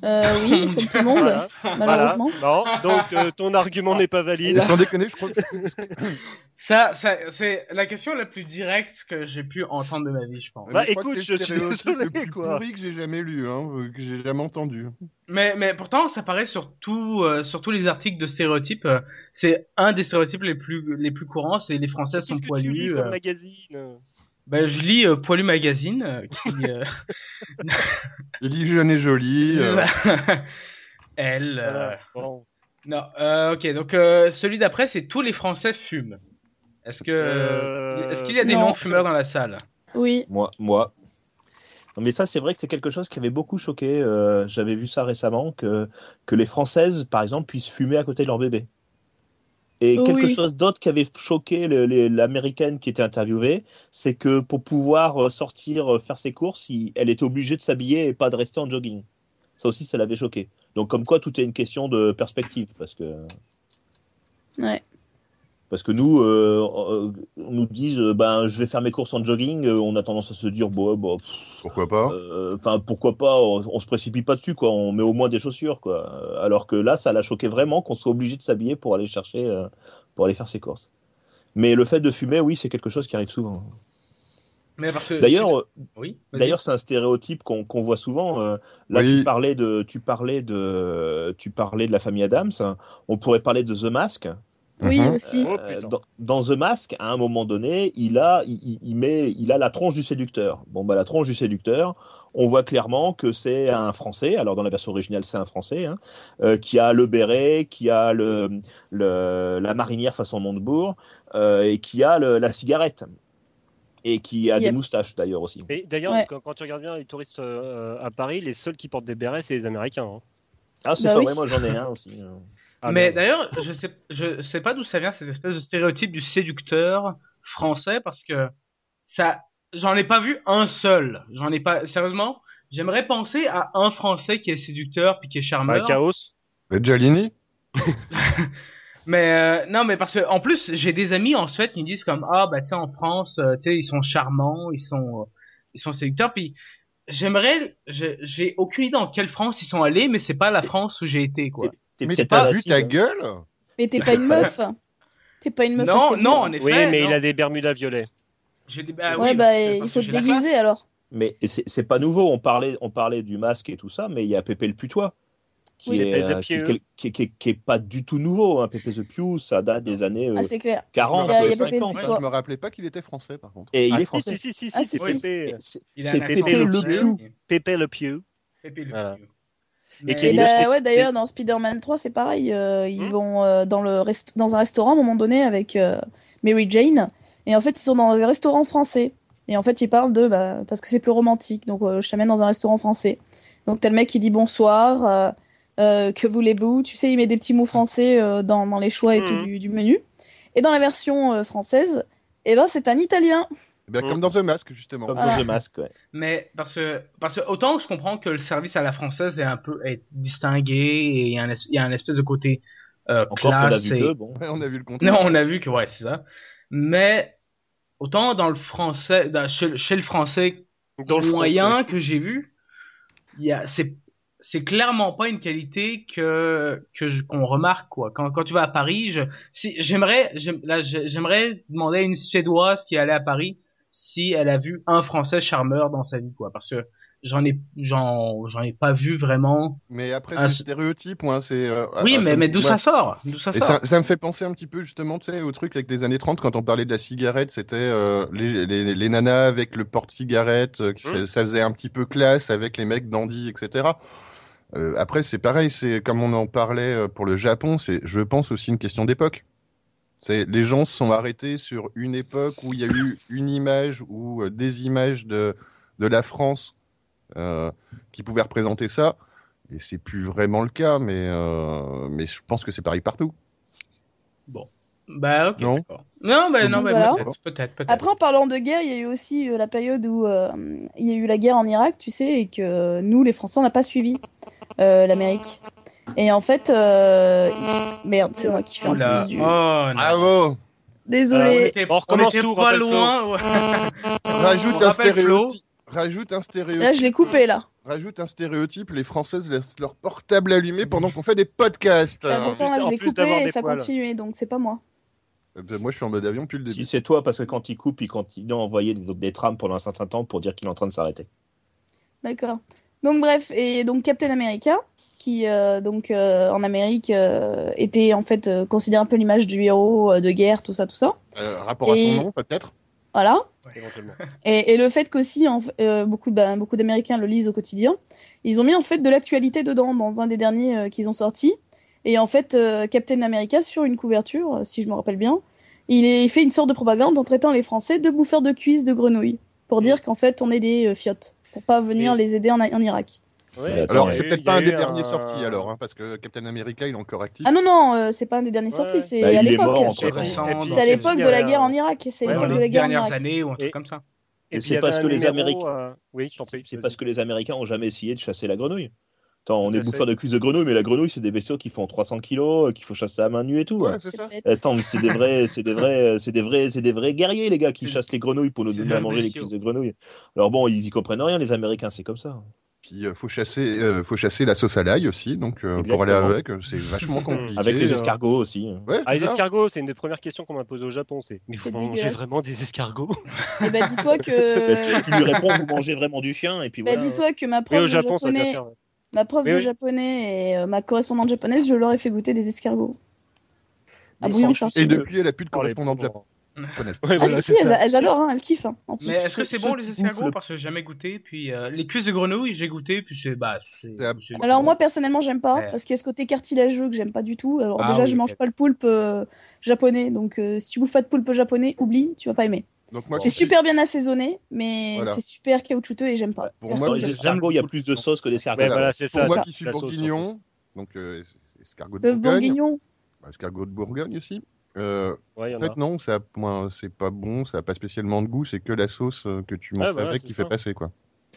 Euh, Oui, (laughs) comme tout le monde, Voilà. malheureusement. Voilà. Non, donc euh, ton argument n'est pas valide. Et sans déconner, je crois que (laughs) Ça, ça c'est la question la plus directe que j'ai pu entendre de ma vie, je pense. Bah, je écoute, c'est le je suis désolé, le plus quoi. pourri que j'ai jamais lu, hein, euh, que j'ai jamais entendu. Mais, mais pourtant, ça paraît sur, tout, euh, sur tous les articles de stéréotypes. euh, c'est un des stéréotypes les plus, les plus courants, c'est les Françaises sont Qu'est-ce que tu lis poilues. comme euh. magazine? Ben, je lis euh, Poilu Magazine, euh, qui... euh, (laughs) Il dit jeune et jolie. euh, (laughs) Elle... euh, Voilà. Bon. Non, euh, ok, donc euh, celui d'après, c'est tous les Français fument. Est-ce que... Euh, Est-ce qu'il y a des non. non-fumeurs dans la salle? Oui, Moi, moi. Non, mais ça, c'est vrai que c'est quelque chose qui avait beaucoup choqué. euh, J'avais vu ça récemment que que les Françaises, par exemple, puissent fumer à côté de leur bébé. Et Oui. quelque chose d'autre qui avait choqué l'américaine qui était interviewée, c'est que pour pouvoir euh, sortir euh, faire ses courses, il- elle était obligée de s'habiller et pas de rester en jogging. Ça aussi, ça l'avait choqué. Donc, comme quoi, tout est une question de perspective, parce que. Ouais. Parce que nous, euh, on nous dit, euh, ben, je vais faire mes courses en jogging, euh, on a tendance à se dire, bon, bon, pff, Pourquoi pas euh, enfin, pourquoi pas, on, on se précipite pas dessus, quoi, on met au moins des chaussures, quoi. Alors que là, ça l'a choqué vraiment qu'on soit obligé de s'habiller pour aller chercher, euh, pour aller faire ses courses. Mais le fait de fumer, oui, c'est quelque chose qui arrive souvent. Mais parce que D'ailleurs, oui. D'ailleurs, c'est un stéréotype qu'on voit souvent. euh, là, Oui. tu parlais de, tu parlais de, tu parlais de la famille Adams. On pourrait parler de The Mask. Oui, Mhm. aussi. Oh, Euh, putain. dans, dans The Mask, à un moment donné, il a, il, met, il a la tronche du séducteur. Bon, bah, la tronche du séducteur, on voit clairement que c'est un Français. Alors, dans la version originale, c'est un Français hein, euh, qui a le béret, qui a le, le- la marinière façon Montebourg euh, et qui a le- la cigarette et qui a Yep. des moustaches d'ailleurs aussi. Et d'ailleurs, Ouais. quand, quand tu regardes bien les touristes euh, à Paris, les seuls qui portent des bérets, c'est les Américains. hein. Ah, c'est Bah pas oui. vrai, moi j'en ai un aussi. (laughs) Ah, mais d'ailleurs, je sais, je sais pas d'où ça vient cette espèce de stéréotype du séducteur français parce que ça, j'en ai pas vu un seul. J'en ai pas, sérieusement, j'aimerais penser à un français qui est séducteur puis qui est Bah, charmeur. Chaos. Bah, Gialini? (laughs) Mais euh, non, mais parce que en plus j'ai des amis en Suède qui me disent comme ah bah tu sais en France, euh, tu sais ils sont charmants, ils sont euh, ils sont séducteurs. Puis j'aimerais, j'ai j'ai aucune idée dans quelle France ils sont allés, mais c'est pas la France où j'ai été quoi. T'es Mais t'as pas vu ta hein. gueule Mais t'es pas une meuf. (laughs) T'es pas une meuf. Non, non, en effet. Oui, mais non. il a des Bermudas violets. J'ai des bah, Ouais, oui, bah, il faut te déguiser alors. Mais c'est c'est pas nouveau. On parlait, on parlait du masque et tout ça, mais il y a Pépé le putois. Qui, Oui. est, euh, qui, est qui qui est- qui est pas du tout nouveau. Hein. Pépé the Pew, ça date des années euh, Ah, c'est clair. 40, Il y a- il y a Pépé le 50. Pew. Je me rappelais pas qu'il était français par contre. Et il Ah, est français. Si, si, si, Ah, si, si, c'est si. Pépé. Le. Pew. Pépé le Pew. Pépé le Voilà. Pew. Et Et bah, là, ouais, d'ailleurs, dans Spider-Man 3, c'est pareil. euh, ils Hmm. vont euh, dans, le rest- dans un restaurant à un moment donné avec euh, Mary Jane. Et en fait, ils sont dans un restaurant français. Et en fait, ils parlent de. Bah, parce que c'est plus romantique. Donc, je t'amène dans un restaurant français. Donc, t'as le mec qui dit bonsoir. que voulez-vous? Tu sais, il met des petits mots français dans, dans les choix et Hmm. tout du, du menu. Et dans la version française, eh ben, c'est un italien. Eh bien, Mm. comme dans The Mask justement. Comme Voilà. dans The Mask, ouais. Mais parce que parce que autant je comprends que le service à la française est un peu est distingué et il y a un, y a un espèce de côté euh, Encore qu'on a classe vu et... que, bon. Ouais, on a vu le contraire. Non, on a vu que ouais, c'est ça. Mais autant dans le français, dans- chez, le- chez le français Dans le moyen français. que j'ai vu, il y a c'est c'est clairement pas une qualité que que je- qu'on remarque quoi. Quand quand tu vas à Paris, je si j'aimerais j'aime- là j'ai- j'aimerais demander à une suédoise qui est allée à Paris si elle a vu un français charmeur dans sa vie quoi parce que j'en ai j'en j'en ai pas vu vraiment. Mais après, c'est c'est- stéréotype. Hein, c'est, euh, oui, ah, mais mais d'où ouais. ça sort? D'où ça Et sort? ça, ça me fait penser un petit peu justement tu sais, au truc avec les années 30 quand on parlait de la cigarette, c'était euh, les, les, les nanas avec le porte-cigarette, euh, qui, Mm. ça faisait un petit peu classe avec les mecs dandy, etc. Euh, après, c'est pareil, c'est comme on en parlait pour le Japon, c'est, je pense, aussi une question d'époque. C'est, les gens se sont arrêtés sur une époque où il y a eu une image ou euh, des images de, de la France euh, qui pouvaient représenter ça. Et c'est plus vraiment le cas, mais, euh, mais je pense que c'est pareil partout. Bah ok. Non. Non, bah non, bah, voilà. peut-être, peut-être, peut-être. Après, en parlant de guerre, il y a eu aussi euh, la période où euh, il y a eu la guerre en Irak, tu sais, et que nous, les Français, on n'a pas suivi euh, l'Amérique. Et en fait, euh, merde, c'est moi qui fais un du. Oh. Bravo on Désolé. était, On recommence était tout, pas loin. ouais. (laughs) Rajoute On un stéréotype. Rajoute un stéréotype. Là, je l'ai coupé là. Rajoute un stéréotype. Les Françaises laissent leur portable allumé pendant qu'on fait des podcasts. Ah, pourtant, là, plus- je l'ai coupé et ça continuait, donc c'est pas moi. Euh, Moi, je suis en mode avion depuis le Si début. c'est toi, parce que quand il coupe, il continue à envoyer des, des trames pendant un certain temps pour dire qu'il est en train de s'arrêter. D'accord. Donc bref, et donc Captain America, qui euh, donc euh, en Amérique euh, était en fait euh, considéré un peu l'image du héros euh, de guerre, tout ça, tout ça. Euh, rapport à Et- son nom, peut-être? Voilà. éventuellement. Et, et le fait qu'aussi en euh, beaucoup bah, beaucoup d'Américains le lisent au quotidien, ils ont mis en fait de l'actualité dedans dans un des derniers euh, qu'ils ont sorti. Et en fait, euh, Captain America sur une couverture, si je me rappelle bien, il, est, il fait une sorte de propagande en traitant les Français de bouffeurs de cuisses de grenouilles pour dire qu'en fait on est des euh, fiottes pour pas venir Et- les aider en, en Irak. Ouais, Alors, c'est eu- peut-être pas un des derniers un- sortis alors, hein, parce que Captain America, il est encore actif. Ah non non, euh, c'est pas un des derniers Ouais. sortis, c'est Bah, à l'époque. C'est à l'époque de la guerre en Irak. C'est Ouais, de les la guerre en dernières Irak. années ou un truc Et- comme ça. Et c'est parce que les Américains- euh, Oui. C'est parce que les Américains ont jamais essayé de chasser la grenouille. Attends, on est bouffeur de cuisses de grenouille, mais la grenouille, c'est des bestiaux qui font 300 kilos, euh, qu'il faut chasser à main nue et tout. Ouais, hein. Attends, mais c'est des vrais, c'est des vrais, c'est des vrais, c'est des vrais guerriers, les gars, qui chassent les grenouilles pour nous donner à manger les cuisses de grenouilles. Alors bon, ils y comprennent rien, les Américains, c'est comme ça. Puis euh, faut chasser, euh, faut chasser la sauce à l'ail aussi, donc euh, pour aller avec, c'est vachement (laughs) compliqué. Avec les euh. escargots aussi. hein. Ouais, Ah, les escargots, c'est une des premières questions qu'on m'a posées au Japon. C'est mais vous mangez vraiment des escargots? (laughs) Et bah dis-toi que (laughs) Tu lui réponds, vous mangez vraiment du chien, et puis bah, voilà. dis-toi que ma prof au de Japon, japonais, faire. ma prof de oui. japonais et euh, ma correspondante japonaise, je leur ai fait goûter des escargots. Charci. Et depuis, elle a plus de correspondante pauvres. (laughs) japonaise. Ouais, Ah voilà, si, c'est elles, ça. elles adorent, hein, elles kiffent. hein, en plus. Mais est-ce que c'est bon les escargots? Parce que j'ai jamais goûté. Puis euh, les cuisses de grenouille, j'ai goûté. Puis c'est bah. Alors moi personnellement j'aime pas Ouais. parce qu'il y a ce côté cartilageux que j'aime pas du tout. Alors Ah déjà oui, je mange pas le poulpe euh, japonais donc euh, si tu bouffes pas de poulpe japonais oublie tu vas pas aimer. Donc moi, C'est super bien assaisonné mais Voilà. c'est super caoutchouteux et j'aime pas. Pour moi, il y a plus de sauce que d'escargots. Pour moi qui suis bourguignon, donc escargot de Bourgogne, bourguignon. bah, escargot de Bourgogne aussi. Euh, Ouais, en a. fait, non, ça, moi, c'est pas bon, ça a pas spécialement de goût, c'est que la sauce euh, que tu manges voilà, avec qui ça. fait passer quoi.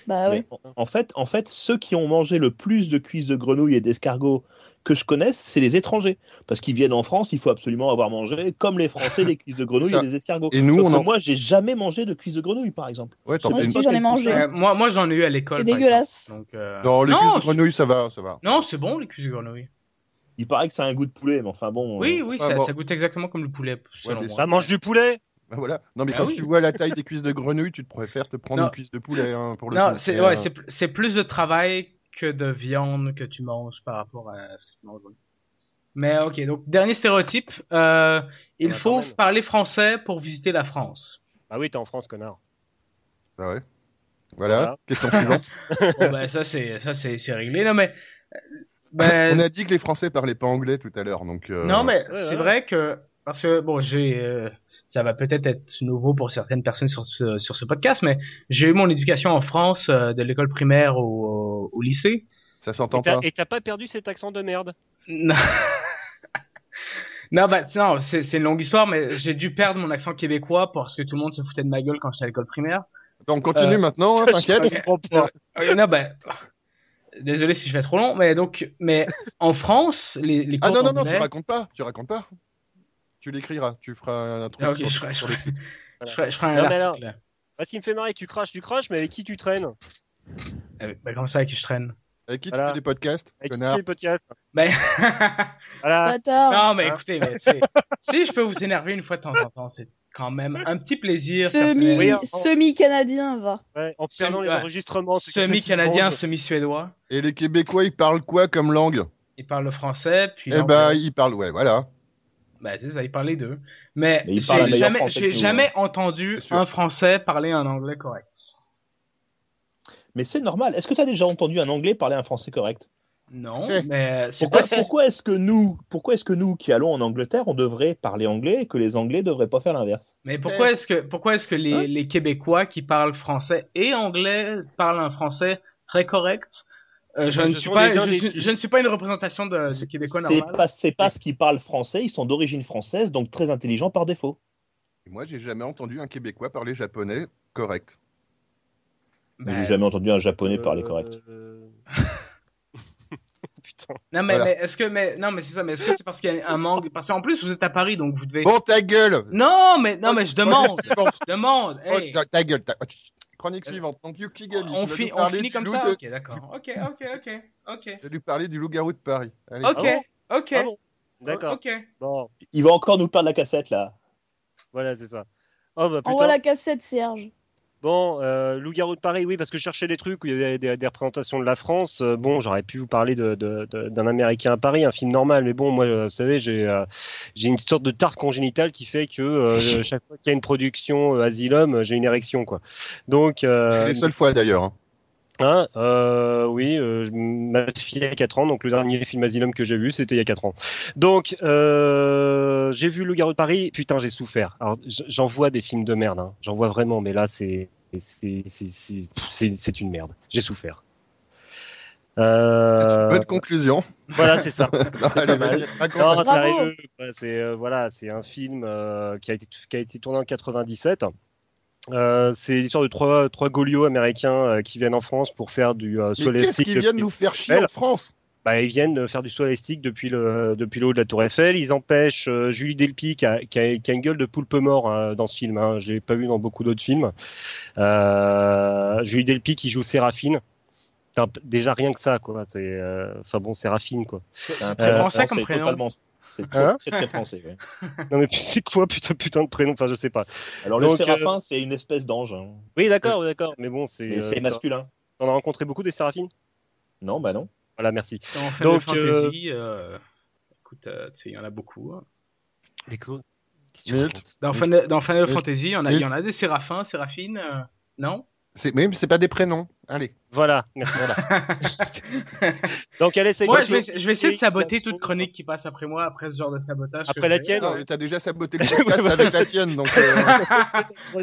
Bah ouais. En- en fait, en fait, ceux qui ont mangé le plus de cuisses de grenouille et d'escargots que je connaisse, c'est les étrangers. Parce qu'ils viennent en France, il faut absolument avoir mangé, comme les Français, des cuisses de grenouille Ça. et des escargots. Et nous, on en- moi, j'ai jamais mangé de cuisses de grenouille, par exemple. Ouais, Moi aussi j'en ai quelque mangé. Euh, moi, moi j'en ai eu à l'école. C'est dégueulasse. exemple. Donc, euh, Dans les non, cuisses de grenouille, ça va, ça va. non, c'est bon les cuisses de grenouille. Il paraît que ça a un goût de poulet, mais enfin bon. Oui, euh, oui, ah ça, bon. ça goûte exactement comme le poulet. selon mais moi. Ça mange du poulet Bah, voilà. Non, mais Bah quand oui. tu vois la taille des cuisses de grenouille, tu te préfères te prendre Non. une cuisse de poulet hein, pour le Non, c'est Mais, ouais, euh, c'est pl- c'est plus de travail que de viande que tu manges par rapport à ce que tu manges. Mais ok, donc dernier stéréotype, euh, il faut parler français pour visiter la France. Ah oui, t'es en France, connard. ah ouais. Voilà. Voilà. Question suivante. (laughs) Bon ben ça c'est ça c'est c'est réglé. Non mais ben, (laughs) On a dit que les Français parlaient pas anglais tout à l'heure, donc. euh, non mais ouais, c'est ouais. vrai que parce que bon j'ai euh, ça va peut-être être nouveau pour certaines personnes sur ce sur ce podcast, mais j'ai eu mon éducation en France euh, de l'école primaire au, au lycée. Ça s'entend pas. Et t'as pas perdu cet accent de merde? Non, (laughs) non, bah, non, c'est, c'est une longue histoire, mais j'ai dû perdre mon accent québécois parce que tout le monde se foutait de ma gueule quand j'étais à l'école primaire. On continue Euh, maintenant, hein, (laughs) t'inquiète. Non, bah, désolé si je fais trop long, mais donc, mais en France, les, les Ah non, non, non, tu racontes pas. Tu racontes pas. Tu l'écriras. Tu feras un truc Ah, ok, sur, je ferai- sur je les sites. (laughs) je ferai, je ferai un Non, article. Bah, Ce qui me fait marrer, tu craches, tu craches, mais avec qui tu traînes? Euh, bah, comme ça, avec qui je traîne? Avec qui tu fais des podcasts, Avec qui tu fais le podcast Bah, Voilà. (laughs) Bâtard. non, mais écoutez, mais, c'est- (laughs) si je peux vous énerver une fois de temps en temps, c'est quand même un petit plaisir. Semi, personnel. Oui, hein. semi canadien va. Ouais, en Semi- perdant les enregistrements. Semi-canadien, semi-suédois. Et les Québécois, ils parlent quoi comme langue? Il parle le français, puis Eh ben, ils parlent, ouais, voilà. Bah, c'est ça, il parle les deux. Mais, Mais j'ai jamais, j'ai jamais entendu un français parler un anglais correct. Mais c'est normal. Est-ce que tu as déjà entendu un anglais parler un français correct? Non, Eh. mais c'est pourquoi, pas si- pourquoi est-ce que nous, pourquoi est-ce que nous qui allons en Angleterre, on devrait parler anglais et que les Anglais devraient pas faire l'inverse? Mais pourquoi est-ce que, pourquoi est-ce que les, Hein? les Québécois qui parlent français et anglais parlent un français très correct Euh, je, ne ce suis sont pas, des je, ne suis pas une représentation de, C'est du Québécois c'est normal. pas, c'est parce qu'ils parlent français, ils sont d'origine française, donc très intelligents par défaut. Et moi, j'ai jamais entendu un Québécois parler japonais correct. Ben, J'ai jamais entendu un japonais Euh, parler correct. Putain. non, mais, Voilà. mais est-ce que, mais, non, mais c'est ça, mais est-ce que c'est parce qu'il y a un manque, parce qu'en plus vous êtes à Paris, donc vous devez. Bon, ta gueule Non, mais, non, mais je demande, je demande, Oh, hey. ta, ta gueule. ta- Chronique suivante. Donc, on, fi- parler finit du comme loup ça? de- Ok, d'accord. Ok, ok, ok, ok. Tu vas lui parler du loup-garou de Paris. Allez. Ok, Ah ok. Ah bon D'accord. Ok. Bon, Il va encore nous perdre la cassette là. voilà, c'est ça. Oh bah putain. Envoie la cassette, Serge. Bon, euh, Loup-garou de Paris, oui, parce que je cherchais des trucs où il y avait des, des représentations de la France. Euh, bon, j'aurais pu vous parler de, de- de- d'un Américain à Paris, un film normal, mais bon, moi, euh, vous savez, j'ai euh, j'ai une sorte de tarte congénitale qui fait que euh, (laughs) chaque fois qu'il y a une production euh, Asylum, j'ai une érection, quoi. Donc, euh, C'est les seules fois d'ailleurs. hein. Hein, euh, oui, euh, ma fille a 4 ans, donc le dernier film Asylum que j'ai vu, c'était il y a 4 ans. Donc, euh, j'ai vu Le Garou de Paris, putain, j'ai souffert. Alors, j'en vois des films de merde, hein. j'en vois vraiment, mais là, c'est c'est c'est- c'est- c'est- c'est une merde. J'ai souffert. C'est Euh, une bonne conclusion. voilà, c'est ça. (laughs) Non, allez, c'est C'est euh, voilà, c'est un film euh, qui a été qui a été tourné en 97 Euh, c'est l'histoire de trois, trois Goliots américains euh, qui viennent en France pour faire du euh, Mais qu'est-ce qu'ils viennent nous faire chier en. France? Bah, ils viennent euh, faire du saut élastique depuis le depuis le haut de la Tour Eiffel. Ils empêchent euh, Julie Delpy qui a, qui, a, qui a une gueule de poulpe mort hein, dans ce film. Hein. J'ai pas vu dans beaucoup d'autres films. Euh, Julie Delpy qui joue Séraphine. Déjà rien que ça quoi. C'est euh, enfin bon Séraphine quoi. C'est un très prénom français comme prénom. totalement. C'est très, Hein très, très français. ouais. (laughs) Non mais puis c'est quoi putain putain de prénom? Enfin je sais pas. Alors, le Donc, séraphin, c'est une espèce d'ange. hein. Oui d'accord oui, d'accord. Mais bon c'est. Mais euh, c'est masculin. T'en as rencontré beaucoup des Séraphines? Non, bah non. Voilà merci. Dans Final Donc, Fantasy, euh, écoute, euh, tu sais, il y en a beaucoup. hein. Écoute. Milt. Dans, Final- dans Final. Fantasy, il y en y en a des séraphins, séraphines, euh, non? C'est même c'est pas des prénoms. Allez. Voilà. (laughs) Donc elle essaye. Moi, de- je vais, je vais essayer de saboter toute chronique qui passe après moi, après ce genre de sabotage. Après la tienne, Non, mais t'as déjà saboté le (laughs) podcast avec la tienne, donc. euh, (laughs)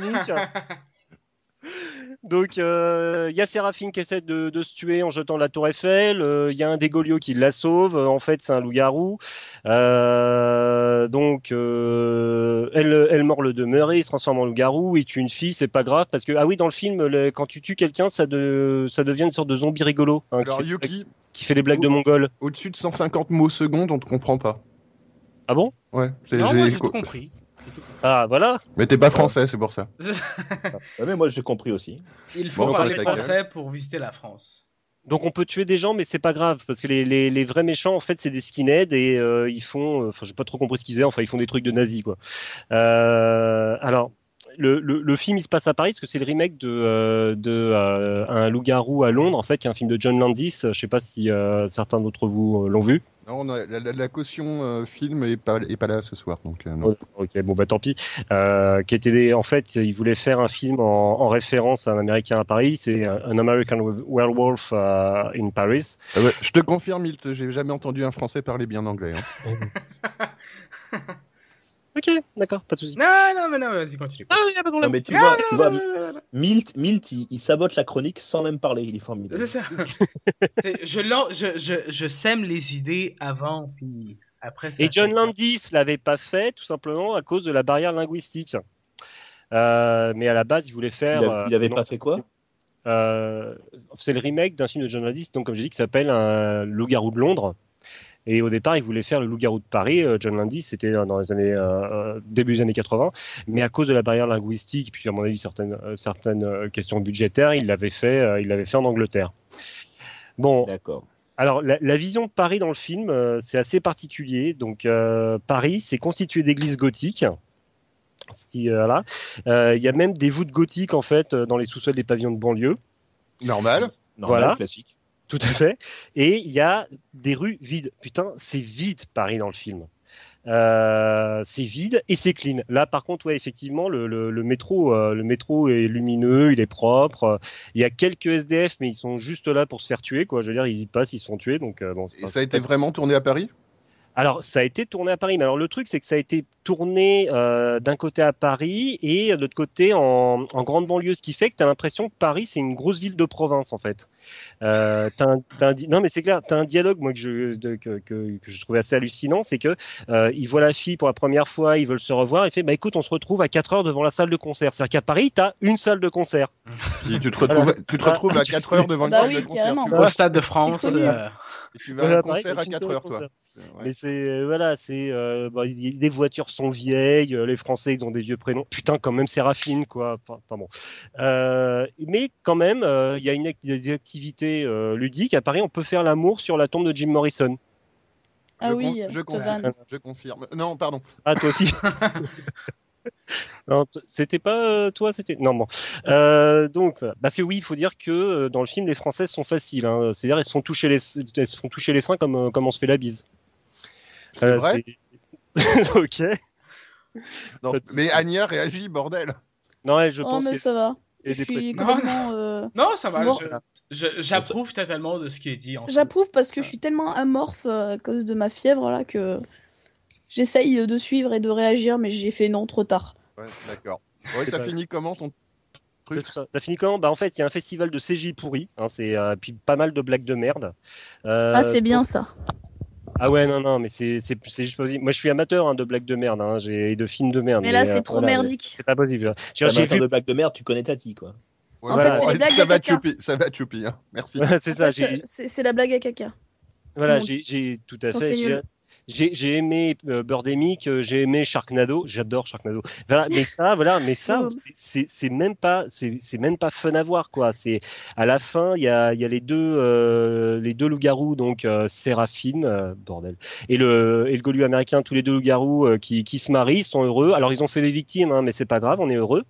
Donc, euh, il y a Séraphine qui essaie de, de se tuer en jetant la tour Eiffel. euh, Il y a un des qui la sauve. euh, En fait, c'est un loup-garou. Euh, donc, euh, elle, elle mord le demeuré, il se transforme en loup-garou, il tue une fille, c'est pas grave parce que ah oui, dans le film, le- quand tu tues quelqu'un, ça, de, ça devient une sorte de zombie rigolo hein, Alors qui, fait, Yuki, qui fait des blagues de mongol. au-dessus de 150 mots secondes, on te comprend pas. Ah bon? Ouais. j'ai- moi, j'ai tout compris. Ah voilà. Mais t'es pas français, c'est pour ça. (laughs) Ouais, mais moi, j'ai compris aussi. Il faut Bon, parler français pour visiter la France. Donc on peut tuer des gens, mais c'est pas grave parce que les, les, les vrais méchants en fait c'est des skinheads et euh, ils font, euh, enfin j'ai pas trop compris ce qu'ils faisaient, enfin ils font des trucs de nazis quoi. Euh, alors le, le, le film il se passe à Paris parce que c'est le remake de, euh, de euh, un loup-garou à Londres en fait, qui est un film de John Landis. Je sais pas si euh, certains d'entre vous euh, l'ont vu. Non, on a- la, la- la caution euh, film est pas, est pas là ce soir, donc euh, non. Ok, bon bah tant pis. Euh, qui était des- en fait, il voulait faire un film en, en référence à un Américain à Paris. C'est un American Werewolf in Paris. Ah ouais, je te confirme, j'ai jamais entendu un français parler bien anglais. hein. (laughs) (laughs) Ok, d'accord, pas de souci. Non, non, mais non, vas-y, continue. Ah, y a pas de Non, problème. mais tu vois, tu vois Milt, Milt il, il sabote la chronique sans même parler. Il est formidable. C'est ça. (laughs) Je, je, je, je sème les idées avant, puis après ça. Et John fait- Landis l'avait pas fait tout simplement à cause de la barrière linguistique. Euh, mais à la base, il voulait faire. Il, a- il euh, avait non, pas fait quoi? Euh, c'est le remake d'un film de John Landis, donc comme j'ai dit, qui s'appelle un Loup-garou de Londres. Et au départ, il voulait faire le Loup-garou de Paris. Euh, John Landis, c'était dans les années euh, euh, début des années 80, mais à cause de la barrière linguistique, puis à mon avis certaines certaines questions budgétaires, il l'avait fait, euh, il l'avait fait en Angleterre. Bon, D'accord. alors, la, la vision de Paris dans le film, euh, c'est assez particulier. Donc, euh, Paris, c'est constitué d'églises gothiques. Euh, voilà. Euh, Il y a même des voûtes gothiques, en fait, dans les sous-sols des pavillons de banlieue. Normal. Normal, Voilà. classique. Tout à fait. Et il y a des rues vides. Putain, c'est vide, Paris, dans le film. Euh, c'est vide et c'est clean. Là, par contre, ouais, effectivement, le, le, le métro, euh, le métro est lumineux, il est propre. Il y a quelques SDF, mais ils sont juste là pour se faire tuer, quoi. Je veux dire, ils passent, ils se font tuer, donc euh, bon. Et ça a été vraiment tourné à Paris? Alors, ça a été tourné à Paris. Mais alors, le truc, c'est que ça a été tourné euh, d'un côté à Paris et de l'autre côté en, en grande banlieue, ce qui fait que tu as l'impression que Paris, c'est une grosse ville de province, en fait. Euh, t'as un- t'as un di- non, mais c'est clair, tu as un dialogue, moi, que je, de- que, que, que je trouvais assez hallucinant. C'est que euh, il voit la fille pour la première fois, ils veulent se revoir. Il fait, bah écoute, on se retrouve à 4 heures devant la salle de concert. C'est-à-dire qu'à Paris, tu as une salle de concert. Tu te retrouves, tu te retrouves à 4 heures devant une Bah salle oui, de concert. Au Stade de France. Euh, Et tu vas à un concert à t'as une 4 heures, toi. Ouais. Mais c'est euh, voilà, c'est euh, bah, les voitures sont vieilles, euh, les Français ils ont des vieux prénoms. Putain, quand même Séraphine quoi. Enfin, enfin bon. Euh, mais quand même, euh, il y a une, act- des activités euh, ludiques. À Paris, on peut faire l'amour sur la tombe de Jim Morrison. Ah Je oui, con- je confirme. Je confirme. Non, pardon. Ah toi aussi. (laughs) (laughs) c'était pas euh, toi, c'était non bon. Euh, donc, parce que oui, il faut dire que euh, dans le film, les Françaises sont faciles. Hein. C'est-à-dire, elles se font toucher les, elles se font toucher les seins comme euh, comme on se fait la bise. C'est Euh, vrai (laughs) ok. Non, Mais. Anya réagit, bordel. Non, elle, je Oh, pense mais ça va. Je suis complètement. euh, Non, ça va. Bon. J'approuve totalement de ce qui est dit. J'approuve parce que je suis tellement amorphe euh, à cause de ma fièvre là que j'essaye de suivre et de réagir, mais j'ai fait non trop tard. Ouais, d'accord. Ouais, ça pas- finit comment ton truc ça. Ça finit quand Bah en fait, il y a un festival de CJ pourri. Hein, c'est euh, puis pas mal de blagues de merde. Euh, ah, c'est bien ça. Ah ouais, non, non, mais c'est c'est c'est juste possible. Moi, je suis amateur hein, de blagues de merde, hein, j'ai et de films de merde. Mais là, c'est euh, trop voilà, merdique. C'est pas possible. T'es J'ai amateur vu. de blagues de merde, tu connais Tati, quoi. Ouais, En fait, les blagues ça à va, caca. Ça va, hein. Merci. Voilà, c'est En ça. c'est la blague à caca. voilà, j'ai tout à fait. J'ai- j'ai aimé euh, Birdemic, euh, j'ai aimé Sharknado, j'adore Sharknado. Voilà, mais (laughs) ça, voilà, mais ça, c'est- même pas, c'est même pas fun à voir quoi. C'est à la fin, il y a y a les deux euh, les deux loups-garous donc euh, Séraphine, euh, bordel, et le et le Golu américain, tous les deux loups-garous euh, qui qui se marient, sont heureux. Alors ils ont fait des victimes, hein, mais c'est pas grave, on est heureux.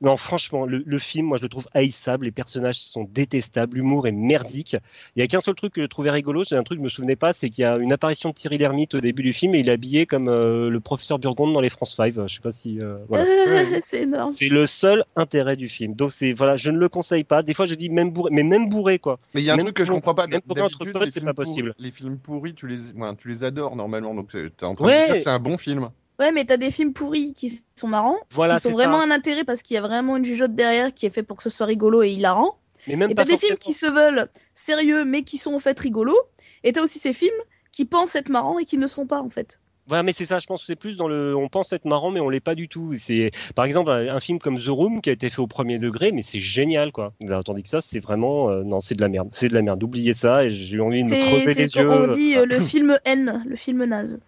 Non, franchement, le, le film, moi, je le trouve haïssable. Les personnages sont détestables. L'humour est merdique. Il y a qu'un seul truc que je trouvais rigolo. C'est un truc que je me souvenais pas. C'est qu'il y a une apparition de Thierry Lhermitte au début du film et il est habillé comme euh, le professeur Burgonde dans les France 5. Je sais pas si, euh, voilà. (laughs) c'est énorme. C'est le seul intérêt du film. Donc c'est, voilà, je ne le conseille pas. Des fois, je dis même bourré, mais même bourré, quoi. Mais il y a un Même truc que je pour- comprends pas. même les c'est films pas possible. pourris- Les films pourris, tu les, ouais, tu les adores normalement. Donc en train Ouais. de dire que c'est un bon film. Ouais, mais t'as des films pourris qui sont marrants, Voilà, qui sont vraiment ça. un intérêt parce qu'il y a vraiment une jugeote derrière qui est fait pour que ce soit rigolo et hilarant. Mais même Et t'as des films qui se veulent sérieux mais qui sont en fait rigolos. Et t'as aussi ces films qui pensent être marrants et qui ne sont pas en fait. Voilà, mais c'est ça, je pense que c'est plus dans le. On pense être marrant, mais on l'est pas du tout. C'est, par exemple, un, un film comme The Room qui a été fait au premier degré, mais c'est génial, quoi. Tandis que ça, c'est vraiment. euh, non, c'est de la merde. C'est de la merde. Oubliez ça, et j'ai envie de me crever c'est les yeux. on dit euh, le (laughs) film N, le film naze.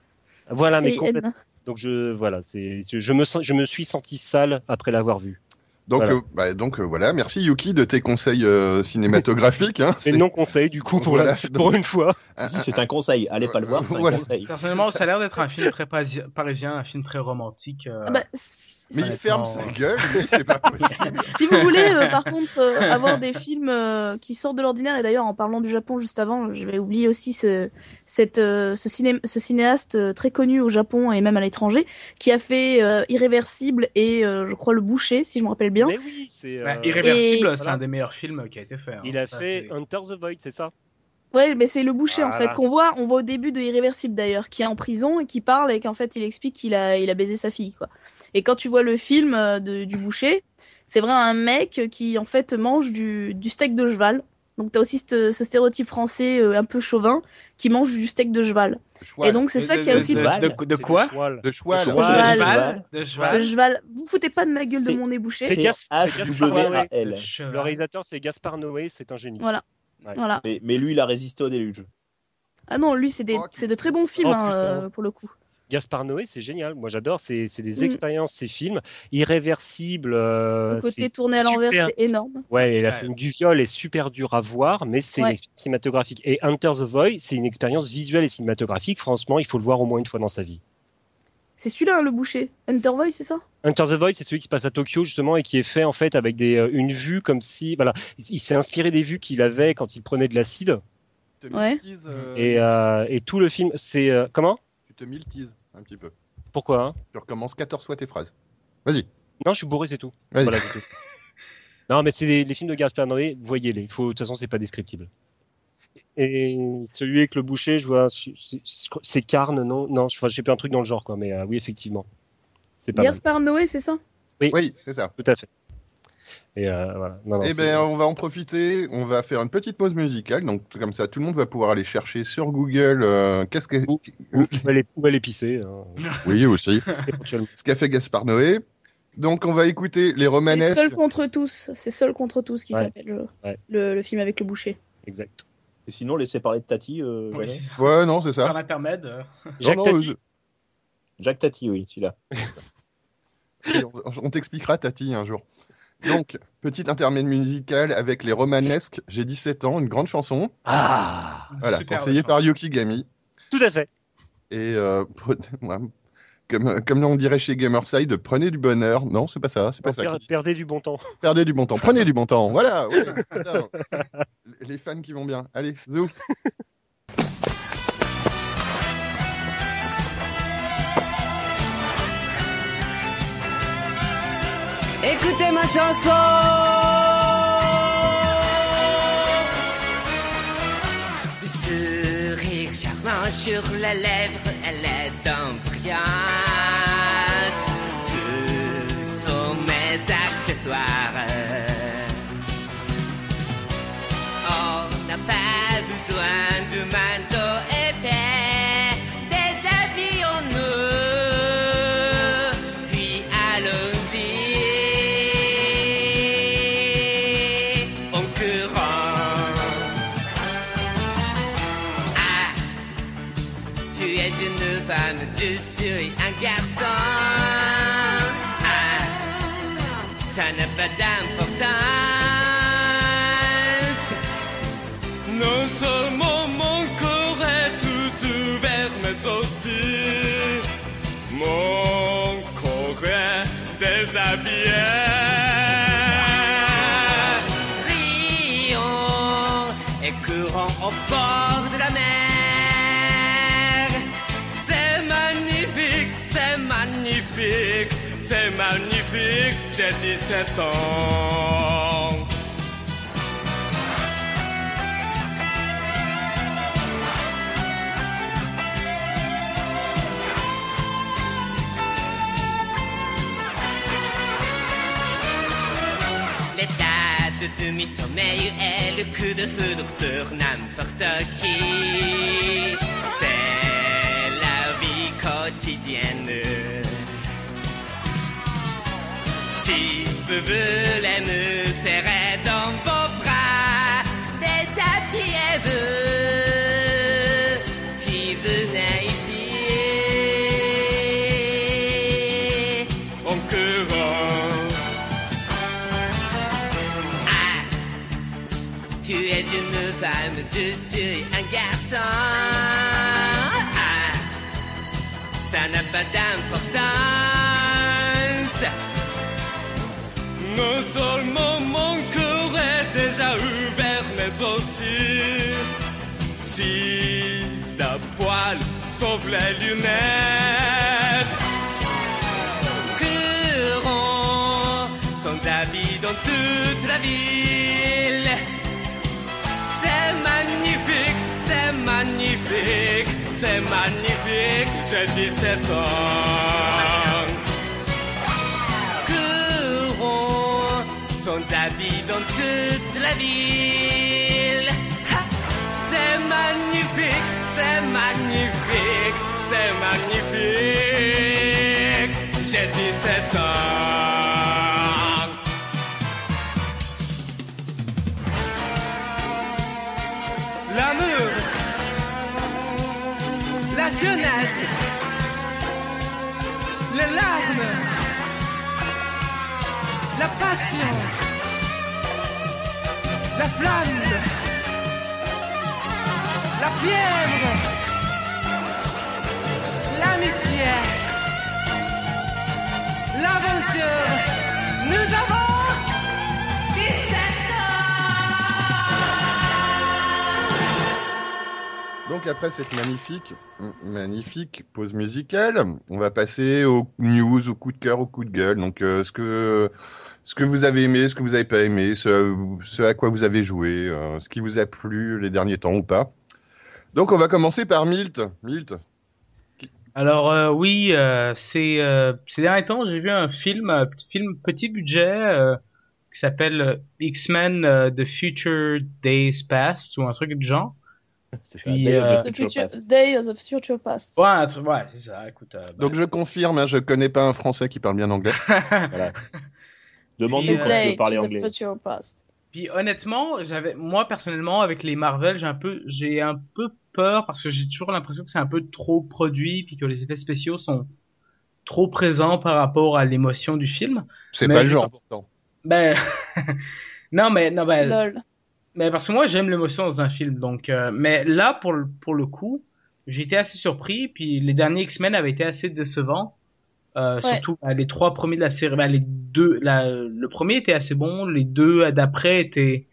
Voilà, mais complètement. Donc je, voilà, c'est, je me je me suis senti sale après l'avoir vu. Donc, Voilà. euh, bah, donc euh, voilà, merci Yuki de tes conseils euh, cinématographiques. Hein. (laughs) C'est C'est- non conseil du coup pour, Voilà, la- (laughs) pour une fois. c'est un conseil. Allez pas le voir, c'est un Voilà. conseil. Personnellement, ça a l'air d'être un film très parisi- parisien, un film très romantique. euh, Ah bah, Mais il ferme sa gueule, c'est pas possible. (laughs) Si vous voulez, euh, par (laughs) contre, euh, avoir des films euh, qui sortent de l'ordinaire, et d'ailleurs, en parlant du Japon juste avant, je vais oublier aussi ce, cette, euh, ce, ciné- ce cinéaste euh, très connu au Japon et même à l'étranger, qui a fait euh, Irréversible et euh, je crois Le Boucher, si je me rappelle bien. Mais oui, c'est. bah, Irréversible, Et- c'est voilà. un des meilleurs films qui a été fait. hein. Il a Ça, fait Hunter the Void, c'est ça? Ouais, mais c'est Le Boucher en fait qu'on voit, on voit au début de Irréversible d'ailleurs, qui est en prison et qui parle et qu'en fait il explique qu'il a, il a baisé sa fille quoi. Et quand tu vois le film euh, de, du Boucher, c'est vraiment un mec qui en fait mange du, du steak de cheval. Donc t'as aussi ce, ce stéréotype français euh, un peu chauvin qui mange du steak de cheval. Cheval. Et donc c'est ça qui a de- aussi de, de- de quoi de cheval. De cheval. De cheval. Vous foutez pas de ma gueule de mon nez Boucher. C'est H-W-A-L. Cheval. Le réalisateur, c'est Gaspard Noé, c'est un génie. Voilà. Ouais. Voilà. Mais, mais lui, il a résisté au déluge. Ah non, lui c'est des, Oh, de très bons films Oh, hein, euh, pour le coup. Gaspard Noé, c'est génial. Moi, j'adore. C'est c'est des Mm. expériences, ces films irréversibles. euh, Le côté c'est tourné à l'envers, super. c'est énorme. Ouais, et la Ouais. scène du viol est super dure à voir, mais c'est Ouais. une expérience cinématographique. Et Hunter the Void, c'est une expérience visuelle et cinématographique. Franchement, il faut le voir au moins une fois dans sa vie. C'est celui-là hein, le Boucher. Hunter Voice, c'est ça? Hunter the Void, c'est celui qui se passe à Tokyo justement et qui est fait en fait avec des, euh, une vue comme si, voilà, il, il s'est inspiré des vues qu'il avait quand il prenait de l'acide. Tu te Ouais. miltises, euh, Et, euh, et tout le film, c'est euh, comment? Tu te miltises un petit peu. Pourquoi hein? Tu recommences 14 fois tes phrases. Vas-y. Non, je suis bourré, c'est tout. Vas-y. Voilà, tout. (laughs) Non, mais c'est les, les films de Gaspard Noé, voyez-les. De toute façon, c'est pas descriptible. Et celui avec le boucher, je vois, c'est- Carne, non? Non, je, je sais pas un truc dans le genre, quoi. Mais euh, oui, effectivement, c'est pas mal. Gaspard Noé, c'est ça? Oui, c'est ça. Tout à fait. Et euh, voilà. Non, non, Eh c'est- ben, on va en profiter. On va faire une petite pause musicale. Donc, comme ça, tout le monde va pouvoir aller chercher sur Google euh, qu'est-ce que. Où, où elle est, pissée, hein, (laughs) Oui, aussi. Ce qu'a fait Gaspard Noé. Donc, on va écouter les C'est romanesques. Seul contre tous. C'est Seul contre tous qui Ouais. s'appelle le, Ouais. le, le film avec le boucher. Exact. Et sinon, laissez parler de Tati. euh, Oui, jamais. c'est ça. Ouais, non, c'est ça. Par l'intermède. euh, Jacques non, non, Tati, Jacques Tati, oui, celui-là. (laughs) on t'expliquera, Tati, un jour. Donc, petite intermède musicale avec les romanesques. J'ai 17 ans, une grande chanson. Ah, Voilà, conseillée par Yuki Gami. tout à fait. Et euh, comme, comme on dirait chez Gamerside, prenez du bonheur. Non, c'est pas ça. C'est pas ça. Per- perdez du bon temps. Perdez du bon temps. Prenez du bon temps. Voilà. (laughs) Les fans qui vont bien. Allez, zou. Écoutez ma chanson Sourire charmant sur la lèvre, elle est brillante. Ce sont mes accessoires. On n'a pas besoin de manteau déshabillé. Rions et courons au bord de la mer. C'est magnifique, c'est magnifique, c'est magnifique, j'ai 17 ans. De demi-sommeil est le coup de foudre pour n'importe qui. C'est la vie quotidienne. Si vous voulez me serrer femme, je suis un garçon. Ah, ça n'a pas d'importance. Non seulement mon cœur est déjà ouvert, mais aussi si la poil sauve les lunettes. Courons sans habit dans toute la ville. C'est magnifique, j'ai 17 ans. Courons sans habit dans toute la ville. C'est magnifique, c'est magnifique, c'est magnifique, j'ai 17 ans. L'amour, la passion, la flamme, la fièvre, l'amitié, l'aventure. Nous avons 17 Donc après cette magnifique, magnifique pause musicale, on va passer aux news, au coup de cœur, au coup de gueule. Donc euh, ce que ce que vous avez aimé, ce que vous avez pas aimé, ce, ce à quoi vous avez joué, euh, ce qui vous a plu les derniers temps ou pas. Donc on va commencer par Milt. Milt. Alors euh, oui, euh, euh, ces derniers temps j'ai vu un film, un petit film petit budget euh, qui s'appelle X-Men euh, The Future Days Past ou un truc du genre. (laughs) Puis, Day of the euh, Future. Day of the Future Past. Ouais, c'est ça. Écoute, euh, bah, Donc je confirme, hein, je connais pas un Français qui parle bien anglais. (laughs) Voilà. Demande-nous Puis, quand tu veux parler anglais. Puis honnêtement, j'avais moi personnellement avec les Marvel, j'ai un peu j'ai un peu peur parce que j'ai toujours l'impression que c'est un peu trop produit puis que les effets spéciaux sont trop présents par rapport à l'émotion du film. C'est pas le genre pourtant. Ben (laughs) non mais non ben Lol. mais parce que moi j'aime l'émotion dans un film donc euh, mais là pour le, pour le coup, j'ai été assez surpris puis les derniers X-Men avaient été assez décevants. Euh, Ouais. Surtout bah, les trois premiers de la série, bah, les deux, la, le premier était assez bon, les deux d'après étaient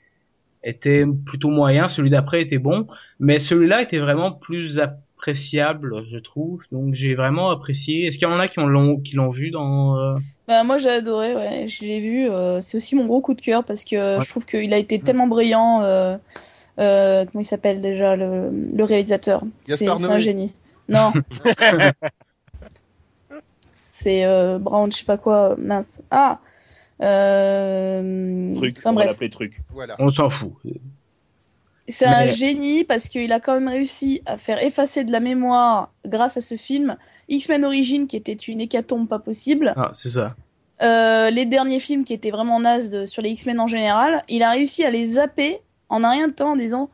étaient plutôt moyens, celui d'après était bon, mais celui-là était vraiment plus appréciable, je trouve. Donc j'ai vraiment apprécié. Est-ce qu'il y en a qui ont l'ont qui l'ont vu dans euh, Bah, moi j'ai adoré, ouais, je l'ai vu. euh, c'est aussi mon gros coup de cœur parce que Ouais. je trouve qu'il a été tellement brillant. euh, euh, comment il s'appelle déjà le, le réalisateur C'est un génie. Non. (laughs) c'est euh, Brown, je sais pas quoi. Mince. Ah. Euh... Truc, enfin, on va bref. l'appeler truc. Voilà. On s'en fout. C'est un génie parce qu'il a quand même réussi à faire effacer de la mémoire grâce à ce film X-Men Origins qui était une hécatombe pas possible. Ah, c'est ça. Euh, les derniers films qui étaient vraiment nazes de- sur les X-Men en général, il a réussi à les zapper en un rien de temps en disant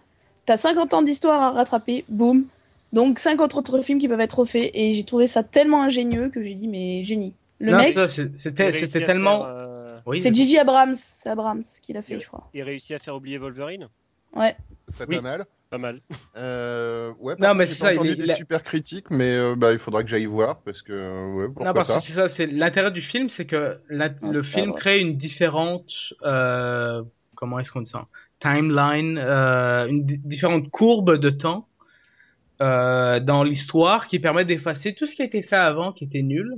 T'as 50 ans d'histoire à rattraper, boum, Donc 50 autres films qui peuvent être refaits et j'ai trouvé ça tellement ingénieux que j'ai dit mais génie. Le non, mec, c'était, tellement. euh, Oui, c'est Gigi Abrams, c'est Abrams qui l'a fait, je crois. Il réussit à faire oublier Wolverine Ouais. Ce serait Oui. pas mal. Pas mal. (laughs) Euh, ouais, Non, mais c'est ça, il entendu est- des super critiques, mais euh, bah, il faudra que j'aille voir parce que ouais, pourquoi Non, parce pas. que c'est ça, c'est l'intérêt du film, c'est que la- Non, le film crée une différente, euh, comment est-ce qu'on dit ça, timeline, euh, une di- différente courbe de temps euh, dans l'histoire qui permet d'effacer tout ce qui a été fait avant, qui était nul.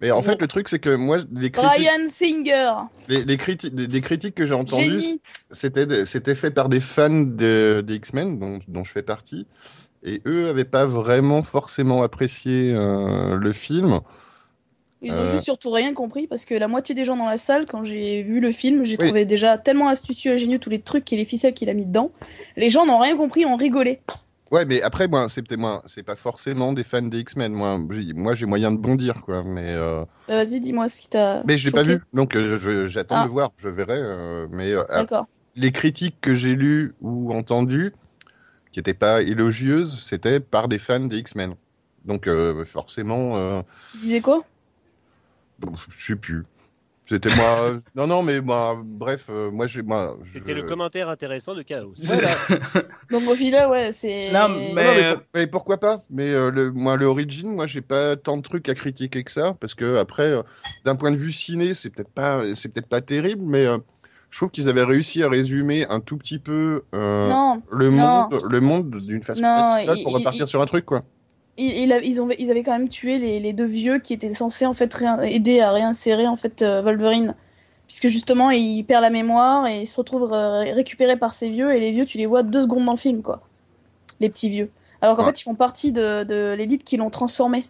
Mais en fait, le truc, c'est que moi, les critiques, Ryan Singer, les, les critiques, les, les critiques que j'ai entendues, c'était fait par des fans de, des X-Men, dont, dont je fais partie, et eux avaient pas vraiment forcément apprécié euh, le film. Ils ont Euh. juste surtout rien compris parce que la moitié des gens dans la salle, quand j'ai vu le film, j'ai Oui. trouvé déjà tellement astucieux et ingénieux tous les trucs et les ficelles qu'il a mis dedans. Les gens n'ont rien compris, ont rigolé. Ouais, mais après, moi, c'est peut-être moi, c'est pas forcément des fans des X-Men. Moi, j'ai- moi, j'ai moyen de bondir, quoi. Mais, euh, Bah, Vas-y, dis-moi ce qui t'a. mais je l'ai pas vu, donc euh, j'attends Ah. de voir. Je verrai. euh, mais euh, D'accord. les critiques que j'ai lues ou entendues, qui n'étaient pas élogieuses, c'était par des fans des X-Men. Donc forcément, Tu disais quoi? je sais plus. C'était moi. (laughs) non, non, mais moi, bref, euh, moi, j'ai, moi. je- C'était le commentaire intéressant de Chaos. (laughs) Voilà. (laughs) Donc au final, ouais, c'est. Non, mais- non, mais, pour- mais pourquoi pas? Mais euh, le, moi, le Origin, moi, j'ai pas tant de trucs à critiquer que ça, parce que après, euh, d'un point de vue ciné, c'est peut-être pas, c'est peut-être pas terrible, mais euh, je trouve qu'ils avaient réussi à résumer un tout petit peu euh, Non, le non. monde, le monde d'une façon Non, il- pour il- repartir il- sur un truc, quoi. Ils, ils a- ils ont, ils avaient quand même tué les, les deux vieux qui étaient censés en fait aider à réinsérer en fait euh, Wolverine. Puisque justement, il perd la mémoire et il se retrouve euh, récupéré par ces vieux, et les vieux, tu les vois deux secondes dans le film, quoi. Les petits vieux. Alors qu'en Ouais. fait, ils font partie de, de l'élite qui l'ont transformé.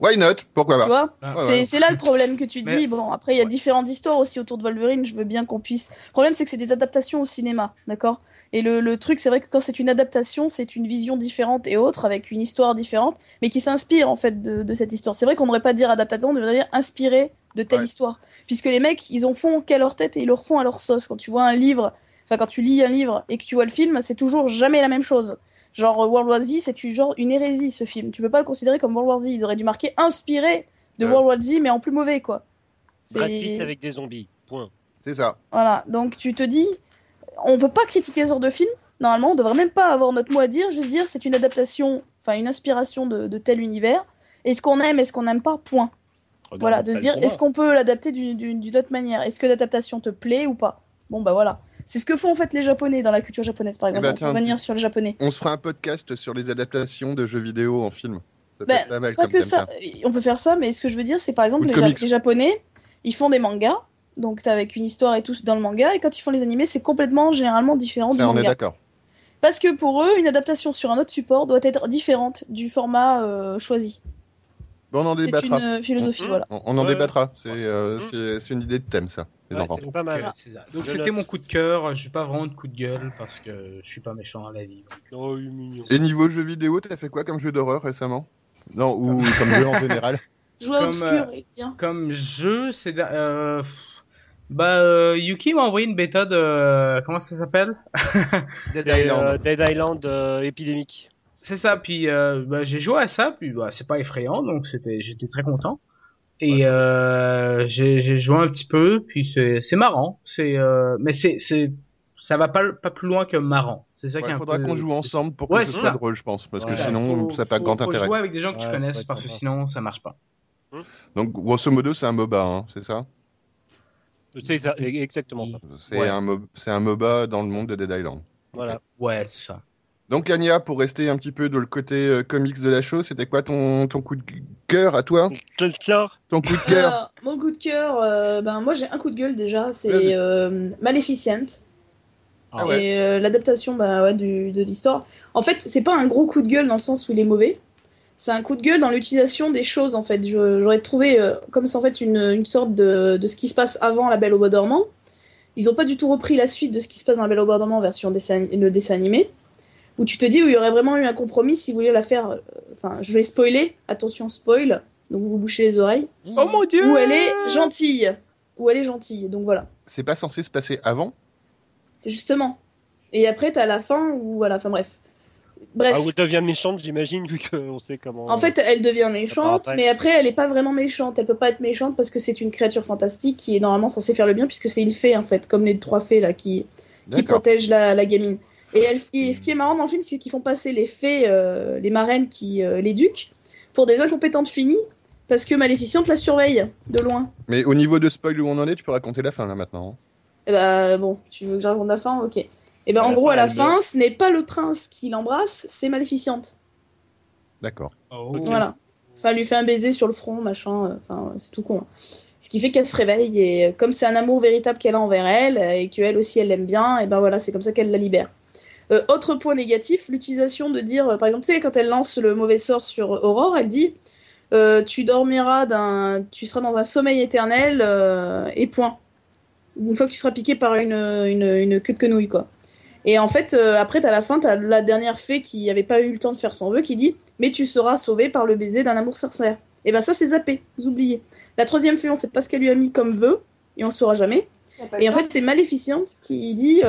Why not? Pourquoi Tu pas vois? Ah, Ouais, C'est ouais. là le problème que tu Mais- dis. Bon, après, il y a différentes histoires aussi autour de Wolverine. Je veux bien qu'on puisse. Le problème, c'est que c'est des adaptations au cinéma, d'accord? Et le, le truc, c'est vrai que quand c'est une adaptation, c'est une vision différente et autre, avec une histoire différente, mais qui s'inspire en fait de, de cette histoire. C'est vrai qu'on ne devrait pas dire adaptation, on devrait dire inspiré de telle Ouais. histoire. Puisque les mecs, ils ont font qu'à leur tête et ils le refont à leur sauce. Quand tu vois un livre, enfin, quand tu lis un livre et que tu vois le film, c'est toujours jamais la même chose. Genre, euh, World War Z, c'est une- genre une hérésie ce film. Tu peux pas le considérer comme World War Z. Il aurait dû marquer inspiré de Ouais. World War Z, mais en plus mauvais, quoi. Brad Pitt avec des zombies. Point. C'est ça. Voilà, donc tu te dis, on peut pas critiquer ce genre de film. Normalement, on devrait même pas avoir notre mot à dire. Juste dire, c'est une adaptation, enfin une inspiration de, de tel univers. Est-ce qu'on aime, est-ce qu'on n'aime pas? Point. Regarde Voilà, de se dire, est-ce qu'on peut l'adapter d'une- d'une d'une autre manière? Est-ce que l'adaptation te plaît ou pas? Bon, bah voilà. C'est ce que font en fait les Japonais dans la culture japonaise, par Eh exemple. ben, on peut revenir sur les Japonais. On se fera un podcast sur les adaptations de jeux vidéo en film. Ça peut être pas mal Pas comme que ça, on peut faire ça, mais ce que je veux dire, c'est par exemple les, Ja- les Japonais, ils font des mangas, donc t'as avec une histoire et tout dans le manga, et quand ils font les animés, c'est complètement généralement différent du Ça, on est manga. d'accord. Parce que pour eux, une adaptation sur un autre support doit être différente du format euh, choisi. Bon, on en C'est débattra. une euh, philosophie, Mhm. voilà. On, on en débattra. C'est euh, c'est- c'est une idée de thème, ça. Les Ouais, enfants. c'est pas mal. Ok, c'est ça. Donc c'était mon coup de cœur. Je suis pas vraiment de coup de gueule parce que je suis pas méchant à la vie. Oh. Et niveau jeux vidéo, t'as fait quoi comme jeu d'horreur récemment? Non, ou comme jeu en général (laughs) Jouer Comme, obscur, euh, et bien. Comme jeu, c'est euh, bah euh, Yuki m'a envoyé une bêta de comment ça s'appelle? Dead Island. euh, Dead Island euh, épidémique. C'est ça. Puis euh, bah, j'ai joué à ça. Puis bah, c'est pas effrayant, donc c'était j'étais très content. Et euh, j'ai j'ai joué un petit peu. Puis c'est c'est marrant. C'est euh, mais c'est c'est ça va pas pas plus loin que marrant. C'est ça qui Il faudra peu- qu'on joue ensemble pour Ouais, que ce c'est soit ça. drôle, je pense, parce que Ouais. sinon, Faut- ça n'a pas faut- grand faut intérêt. jouer avec des gens que tu Ouais, connaisses parce que sinon ça marche pas. Donc, grosso modo, c'est un MOBA, hein, c'est ça? C'est ça, exactement ça. C'est Ouais. un, mo- c'est un MOBA dans le monde de Dead Island. Voilà. Ouais, c'est ça. Donc, Anya, pour rester un petit peu dans le côté euh, comics de la chose, c'était quoi ton, ton coup de cœur à toi? Tulsar Ton coup de cœur? Euh, mon coup de cœur, euh, ben moi j'ai un coup de gueule déjà, c'est euh, Maleficent. Ah ouais. Et euh, l'adaptation bah, ouais, du- de l'histoire. En fait, c'est pas un gros coup de gueule dans le sens où il est mauvais. C'est un coup de gueule dans l'utilisation des choses en fait. J'aurais trouvé euh, comme c'est en fait une, une sorte de, de ce qui se passe avant La Belle au Bois dormant. Ils ont pas du tout repris la suite de ce qui se passe dans La Belle au Bois dormant version dessin, le dessin animé. Où tu te dis où il y aurait vraiment eu un compromis si vous voulez la faire. euh, Enfin, je vais spoiler. Attention spoil. Donc vous vous bouchez les oreilles. Oh mon dieu Où elle est gentille. Où elle est gentille. Donc voilà. C'est pas censé se passer avant? Justement. Et après, t'as la fin où, voilà, enfin bref. Bref. Ah, ou elle devient méchante, j'imagine, vu qu'on sait comment. En fait, elle devient méchante, après. mais après, elle est pas vraiment méchante. Elle peut pas être méchante parce que c'est une créature fantastique qui est normalement censée faire le bien, puisque c'est une fée, en fait, comme les trois fées, là, qui, qui protègent la, la gamine. Et, elle, et ce qui est marrant dans le film, c'est qu'ils font passer les fées, euh, les marraines qui euh, l'éduquent, pour des incompétentes finies, parce que Maléficiente la surveille de loin. Mais au niveau de spoil où on en est, tu peux raconter la fin là maintenant. Et bah, bon, tu veux que je raconte la fin? Ok. Et ben À en gros, à la fin, ce n'est pas le prince qui l'embrasse, c'est Maléficiente. D'accord. Oh. Voilà. Enfin, elle lui fait un baiser sur le front, machin. euh, Enfin, c'est tout con. hein. Ce qui fait qu'elle se réveille et euh, comme c'est un amour véritable qu'elle a envers elle et qu'elle aussi elle l'aime bien, et ben voilà, c'est comme ça qu'elle la libère. Euh, autre point négatif, l'utilisation de dire, euh, par exemple, tu sais, quand elle lance le mauvais sort sur Aurore, elle dit euh, Tu dormiras d'un. Tu seras dans un sommeil éternel et point. Une fois que tu seras piqué par une, une, une queue de quenouille, quoi. Et en fait, après, à la fin, t'as la dernière fée qui avait pas eu le temps de faire son vœu qui dit Mais tu seras sauvé par le baiser d'un amour sincère. Et ben ça, c'est zappé, vous oubliez. La troisième fée, on sait pas ce qu'elle lui a mis comme vœu, et on le saura jamais. Et en fait, c'est Maléficiente qui dit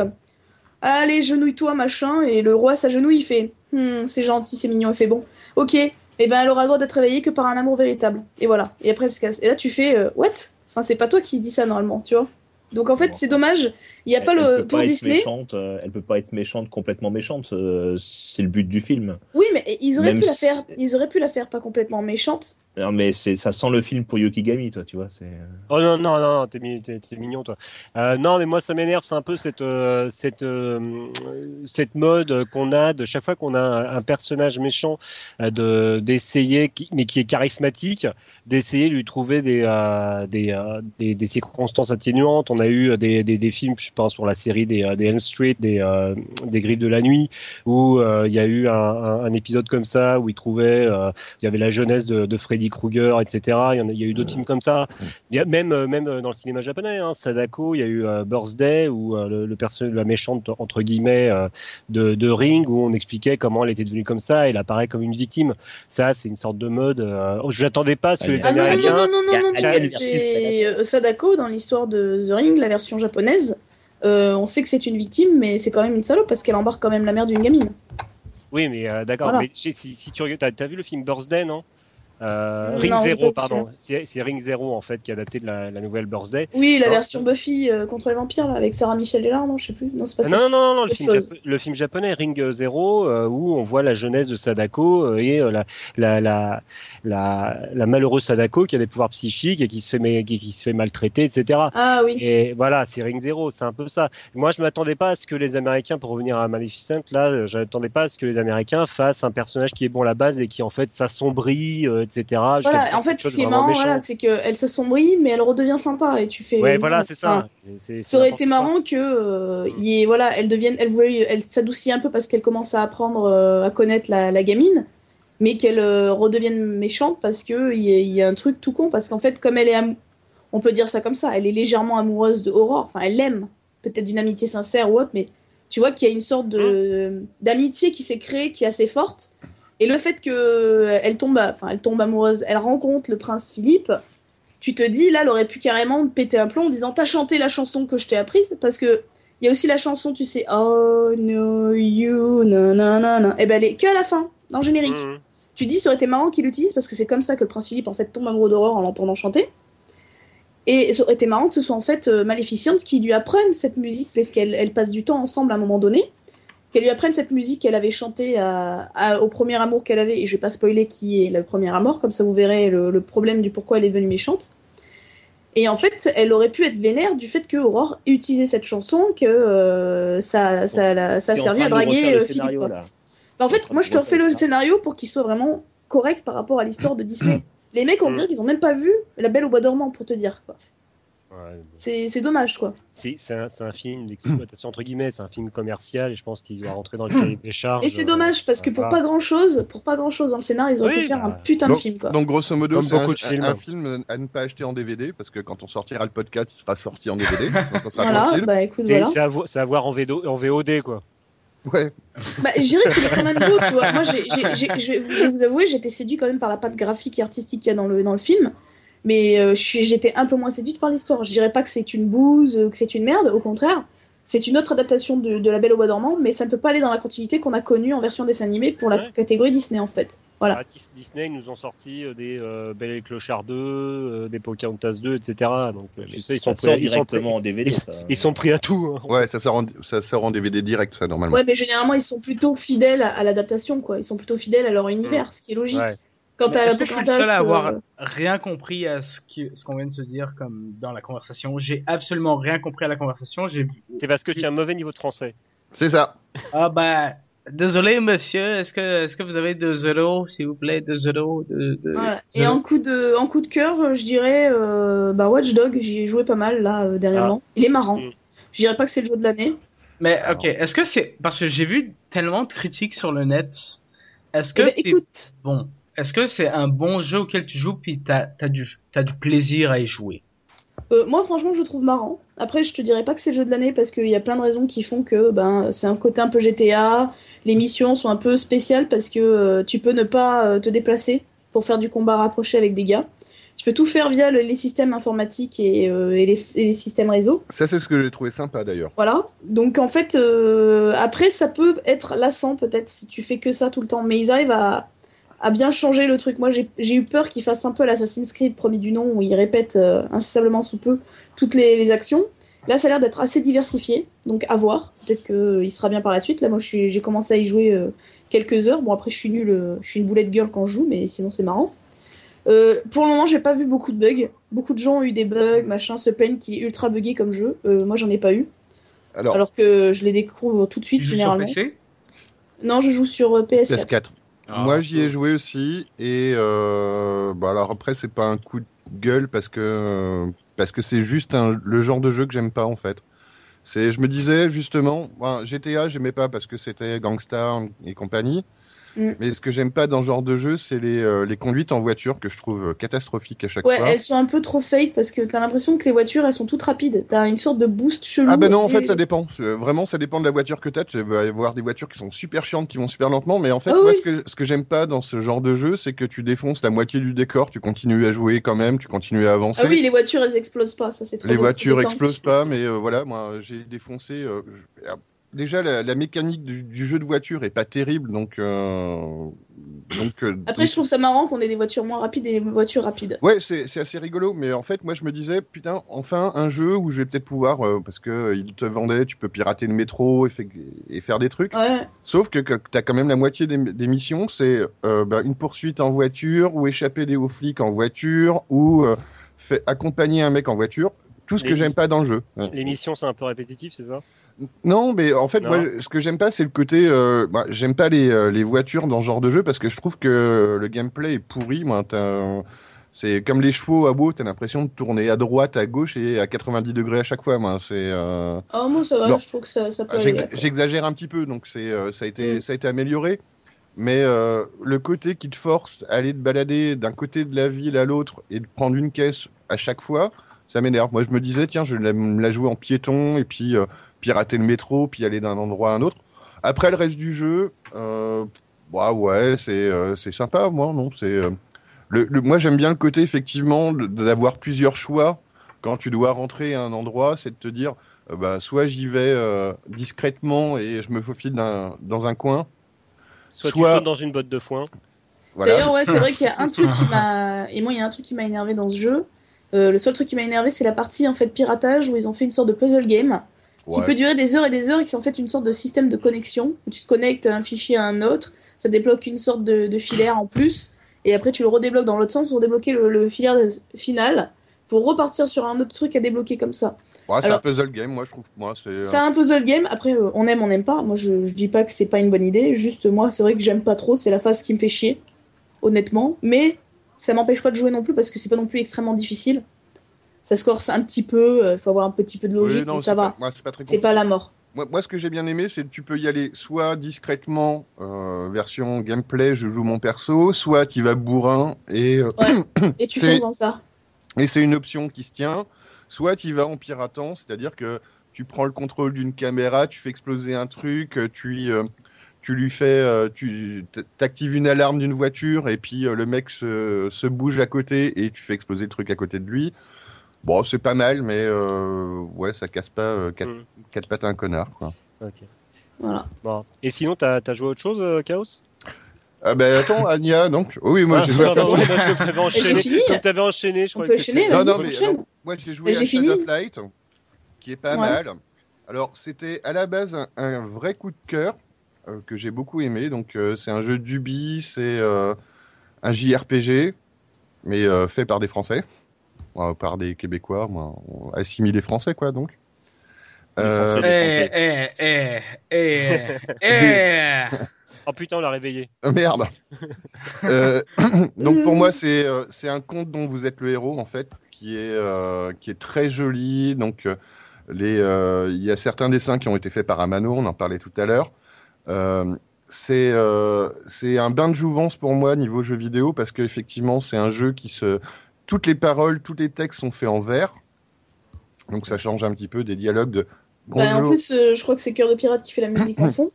Allez, genouille-toi, machin. Et le roi s'agenouille, il fait Hum, C'est gentil, c'est mignon, il fait bon. Ok, et ben elle aura le droit d'être réveillée que par un amour véritable. Et voilà. Et après, elle se casse. Et là, tu fais euh, What? Enfin, c'est pas toi qui dis ça normalement, tu vois. Donc en fait, c'est dommage. Il y a pas Elle- elle le. peut Pour pas être Disney. méchante, euh, elle peut pas être méchante, complètement méchante. euh, c'est le but du film. Oui, mais ils auraient Même pu la si- faire. Ils auraient pu la faire pas complètement méchante. Non, mais ça sent le film pour Yokigami, toi, tu vois. C'est. Oh non, non, non, non, t'es, mi- t'es- t'es mignon, toi. Euh, non, mais moi, ça m'énerve, c'est un peu cette, euh, cette, euh, cette mode qu'on a de chaque fois qu'on a un, un personnage méchant, euh, de, d'essayer, mais qui est charismatique, d'essayer de lui trouver des, euh, des, euh, des, des circonstances atténuantes. On a eu des, des, des films, je pense, pour la série des, euh, des Elm Street, des, euh, des Griffes de la Nuit, où euh, il y a eu un, un, un épisode comme ça, où il trouvait, euh, il y avait la jeunesse de, de Freddy Krueger, etc. Il y, en a, il y a eu d'autres films comme ça. Il y a même, même dans le cinéma japonais, hein, Sadako, il y a eu Birthday, où le, la méchante, entre guillemets, de, de Ring, où on expliquait comment elle était devenue comme ça, et elle apparaît comme une victime. Ça, c'est une sorte de mode. Euh, je n'attendais pas à ce que Ah, les non, non, non, Américains... non, non, non, non, c'est euh, Sadako dans l'histoire de The Ring, la version japonaise. Euh, on sait que c'est une victime, mais c'est quand même une salope parce qu'elle embarque quand même la mère d'une gamine. Oui, mais euh, d'accord. Voilà. Mais si, tu vu le film Birthday, non? Euh, Ring Zero, pardon. C'est, Ring Zero en fait qui a adapté de la, la nouvelle Birthday. Oui, la Non. version Buffy euh, contre les vampires là, avec Sarah Michelle Gellar, non, je sais plus. Non, c'est pas Ah, ça. non, non, non, le film, le japonais Ring Zero, euh, où on voit la jeunesse de Sadako et la, la, malheureuse Sadako qui a des pouvoirs psychiques et qui se fait, ma- qui, qui se fait maltraiter, etc. Ah oui. Et voilà, c'est Ring Zero, c'est un peu ça. Moi, je m'attendais pas à ce que les Américains, pour revenir à Maleficent, là, je m'attendais pas à ce que les Américains fassent un personnage qui est bon à la base et qui en fait s'assombrit, etc. jusqu'à Voilà, en fait, ce qui est marrant, voilà, c'est qu'elle s'assombrit, mais elle redevient sympa et tu fais. Ouais, voilà, c'est ça. Enfin, Ça aurait été marrant que euh, y ait- voilà, elle devienne, elle voulait, elle s'adoucit un peu parce qu'elle commence à apprendre euh, à connaître la, la gamine, mais qu'elle euh, redevienne méchante parce que il y, a- il y a un truc tout con parce qu'en fait, comme elle est, on peut dire ça comme ça, elle est légèrement amoureuse de Aurore, enfin elle l'aime, peut-être d'une amitié sincère ou autre, mais tu vois qu'il y a une sorte de d'amitié qui s'est créée, qui est assez forte, et le fait que euh, elle tombe, enfin elle tombe amoureuse, elle rencontre le prince Philippe tu te dis, là, elle aurait pu carrément péter un plomb en disant T'as chanté la chanson que je t'ai apprise Parce que il y a aussi la chanson, tu sais, Oh no, you, nanana. Et ben, elle est que à la fin, dans le générique. Mhm. Tu dis, ça aurait été marrant qu'il l'utilise parce que c'est comme ça que le prince Philippe, en fait, tombe amoureux d'Aurore en l'entendant chanter. Et ça aurait été marrant que ce soit en fait euh, Maléficiente qui lui apprenne cette musique parce qu'elle elle passe du temps ensemble à un moment donné. Qu'elle lui apprenne cette musique qu'elle avait chantée à- à- au premier amour qu'elle avait. Et je vais pas spoiler qui est le premier amour, comme ça vous verrez le, le problème du pourquoi elle est devenue méchante. Et en fait, elle aurait pu être vénère du fait que Aurore ait utilisé cette chanson, que euh, ça, ça, la- ça servi à draguer le euh, Philippe. scénario, là. Bah, en fait, moi je te refais le ça. scénario pour qu'il soit vraiment correct par rapport à l'histoire de Disney. Les mecs, on Mm. dirait qu'ils ont même pas vu La Belle au Bois dormant, pour te dire. quoi. Ouais. C'est c'est dommage, quoi. C'est c'est un, c'est un film d'exploitation entre guillemets, c'est un film commercial et je pense qu'il doit rentrer dans le cahier des charges. Et c'est dommage parce que pour voilà. pas grand chose, pour pas grand chose dans le scénario, ils auraient Oui, pu faire bah, un putain de film, quoi. donc, grosso modo, c'est un, films. un film à ne pas acheter en DVD parce que quand on sortira le podcast, il sera sorti en DVD. donc on sera Voilà, bah écoute, C'est voilà. c'est à, voir en, VDO en VOD quoi. Ouais. Bah, je dirais qu'il est quand même beau, tu vois. Moi, je vais vous avouer, j'étais séduit quand même par la patte graphique et artistique qu'il y a dans le, dans le film. Mais euh, j'étais un peu moins séduite par l'histoire. Je dirais pas que c'est une bouse, euh, que c'est une merde, au contraire. c'est une autre adaptation de, de La Belle au Bois dormant, mais ça ne peut pas aller dans la continuité qu'on a connue en version dessin animé pour la Ouais. catégorie Disney en fait. Voilà. Ah, Dis- Disney ils nous ont sorti euh, des euh, Belle et Clochard 2, euh, des Pocahontas 2, etc. Donc tu sais, ils ça sont sort pris, ils sont pris- directement en DVD. ils, ça. ils sont pris à tout. hein. Ouais, ça sort en, ça sort en DVD direct, ça, normalement. Ouais, mais généralement ils sont plutôt fidèles à, à l'adaptation, quoi. Ils sont plutôt fidèles à leur univers, ce qui est logique. Ouais. Quant Mais à Est-ce que je suis le seul à avoir euh, rien compris à ce qui- ce qu'on vient de se dire comme dans la conversation? J'ai absolument rien compris à la conversation. J'ai C'est parce que tu as un mauvais niveau de français. C'est ça. ah bah désolé monsieur. Est-ce que est-ce que vous avez deux euros s'il vous plaît? Deux euros de, de... Voilà. Et Zéro. en coup de, en coup de cœur, je dirais euh, bah, Watch Dog, j'y ai joué pas mal là euh, dernièrement. Il est marrant. Mm. Je dirais pas que c'est le jeu de l'année. Mais ok. Est-ce que c'est parce que j'ai vu tellement de critiques sur le net. Est-ce que Eh ben, c'est écoute, bon? Est-ce que c'est un bon jeu auquel tu joues puis t'as as du t'as du plaisir à y jouer? Euh, moi franchement je le trouve marrant. Après je te dirais pas que c'est le jeu de l'année parce qu'il y a plein de raisons qui font que ben c'est un côté un peu GTA. Les missions sont un peu spéciales parce que euh, tu peux ne pas euh, te déplacer pour faire du combat rapproché avec des gars. Tu peux tout faire via le- les systèmes informatiques et, euh, et les, et les systèmes réseau. Ça, c'est ce que j'ai trouvé sympa, d'ailleurs. Voilà. Donc en fait, euh, après, ça peut être lassant peut-être si tu fais que ça tout le temps. Mais ils arrivent à, à bien changer le truc. Moi, j'ai eu peur qu'ils fassent un peu l'Assassin's Creed premier du nom où ils répètent euh, incessamment sous peu toutes les, les actions. Là, ça a l'air d'être assez diversifié. Donc à voir. Peut-être qu'il sera bien par la suite. Là, moi, j'ai commencé à y jouer euh, quelques heures. Bon, après, je suis nulle. euh, je suis une boulette girl quand je joue, mais sinon, c'est marrant. Euh, pour le moment, j'ai pas vu beaucoup de bugs. Beaucoup de gens ont eu des bugs, machin, se plaignent qu'il est ultra buggé comme jeu. Euh, moi, j'en ai pas eu. Alors, Alors que je les découvre tout de Tu suite joues sur généralement. PC Non, je joue sur euh, PS4. PS4. Ah, Moi, j'y ai joué aussi. Et euh, bah, alors après, c'est pas un coup de gueule parce que euh, parce que c'est juste un- le genre de jeu que j'aime pas en fait. C'est, je me disais justement, bon, GTA, j'aimais pas parce que c'était Gangstar et compagnie. Mm. Mais ce que j'aime pas dans ce genre de jeu, c'est les, euh, les conduites en voiture que je trouve euh, catastrophiques à chaque Ouais, fois. elles sont un peu trop fake parce que t'as l'impression que les voitures elles sont toutes rapides. T'as une sorte de boost chelou. Ah ben non, en fait, ça dépend. Euh, Vraiment, ça dépend de la voiture que t'as. Tu vas avoir des voitures qui sont super chiantes, qui vont super lentement. Mais en fait, Ah moi, oui. ce que, ce que j'aime pas dans ce genre de jeu, c'est que tu défonces la moitié du décor, tu continues à jouer quand même, tu continues à avancer. Ah oui, les voitures elles explosent pas, ça c'est trop les bien, voitures explosent pas, mais euh, voilà, moi, j'ai défoncé. euh, Déjà, la, la mécanique du, du jeu de voiture est pas terrible, donc. euh, donc euh, Après, je trouve ça marrant qu'on ait des voitures moins rapides et des voitures rapides. Ouais, c'est c'est assez rigolo, mais en fait, moi, je me disais, putain, enfin, un jeu où je vais peut-être pouvoir, euh, parce que il te vendait, tu peux pirater le métro et, fait- et faire des trucs. Ouais. Sauf que, que tu as quand même la moitié des, des missions, c'est euh, bah, une poursuite en voiture, ou échapper des hauts flics en voiture, ou euh, fait, accompagner un mec en voiture. Tout ce que j'aime pas dans le jeu. Les missions, c'est un peu répétitif, c'est ça? Non, mais en fait, Non. moi, ce que j'aime pas, c'est le côté. Euh, bah, j'aime pas les, euh, les voitures dans ce genre de jeu parce que je trouve que le gameplay est pourri. Moi, c'est comme les chevaux à beau, t'as l'impression de tourner à droite, à gauche et à 90 degrés à chaque fois. Moi, c'est. euh, Ah, moi ça va, Non. je trouve que ça, ça peut. J'exagère un petit peu, donc c'est, euh, ça, a été, Mm. ça a été amélioré. Mais euh, le côté qui te force à aller te balader d'un côté de la ville à l'autre et de prendre une caisse à chaque fois, ça m'énerve. Moi, je me disais, tiens, je vais la- me la jouer en piéton et puis euh, pirater le métro, puis aller d'un endroit à un autre. Après, le reste du jeu, euh, bah ouais, c'est euh, c'est sympa, moi, non c'est euh, le, le- Moi, j'aime bien le côté, effectivement, d'avoir plusieurs choix quand tu dois rentrer à un endroit, c'est de te dire, euh, bah, soit j'y vais euh, discrètement et je me faufile dans un coin, Soit, Soit- tu sautes dans une botte de foin. voilà. D'ailleurs, ouais, c'est vrai qu'il y a un truc qui m'a. (laughs) Et moi, il y a un truc qui m'a énervé dans ce jeu. Euh, le seul truc qui m'a énervé, c'est la partie en fait piratage où ils ont fait une sorte de puzzle game qui Ouais. peut durer des heures et des heures et qui est en fait une sorte de système de connexion où tu te connectes un fichier à un autre, ça débloque une sorte de, de filaire en plus et après tu le redébloques dans l'autre sens pour débloquer le, le filaire final pour repartir sur un autre truc à débloquer comme ça. Ouais, c'est un puzzle game, moi je trouve. Moi, c'est. euh, C'est un puzzle game. Après, euh, on aime, on n'aime pas. Moi, je, je dis pas que c'est pas une bonne idée. Juste, moi, c'est vrai que j'aime pas trop. C'est la phase qui me fait chier, honnêtement. Mais ça m'empêche pas de jouer non plus parce que c'est pas non plus extrêmement difficile. Ça se corse un petit peu. Il faut avoir un petit peu de oui, logique, non, mais ça va. pas- c'est pas pas la mort. Moi, moi, ce que j'ai bien aimé, c'est que tu peux y aller soit discrètement, euh, version gameplay, je joue mon perso, soit tu vas bourrin et, euh, (coughs) Et tu le tas. et c'est une option qui se tient, soit tu vas en piratant, c'est-à-dire que tu prends le contrôle d'une caméra, tu fais exploser un truc, euh, tu, euh, tu lui fais, euh, tu t'actives une alarme d'une voiture et puis euh, le mec se, se bouge à côté et tu fais exploser le truc à côté de lui. Bon, c'est pas mal, mais euh, ouais, ça casse pas euh, quatre, Mm. quatre pattes à un connard, quoi. Ok. Voilà. Bon. Et sinon, t'as as joué à autre chose, euh, Chaos? Ah ben attends, Anya, donc. Oh oui, moi Ah, j'ai joué à que t'avais enchaîné. fini Comme t'avais enchaîné, je On crois peut que enchaîner, Non, non, mais moi j'ai joué à Shadow of Light, qui est pas Ouais. mal. Alors c'était à la base un, un vrai coup de cœur euh, que j'ai beaucoup aimé. Donc euh, c'est un jeu d'Ubi, c'est euh, un JRPG, mais euh, fait par des Français, par des Québécois, moi, on- assimilés français quoi donc. Euh. Eh, eh, eh, eh, eh. Oh putain, on l'a réveillé. Ah, Merde. (laughs) Euh, (clears throat) donc pour moi c'est euh, c'est un conte dont vous êtes le héros en fait, qui est euh, qui est très joli. Donc les euh, il y a certains dessins qui ont été faits par Amano, on en parlait tout à l'heure. Euh, c'est euh, c'est un bain de jouvence pour moi niveau jeu vidéo parce qu'effectivement c'est un jeu qui se toutes les paroles, tous les textes sont faits en vers. Donc ça change un petit peu des dialogues de Bah, en plus, euh, je crois que c'est Cœur de Pirate qui fait la musique en (coughs) fond.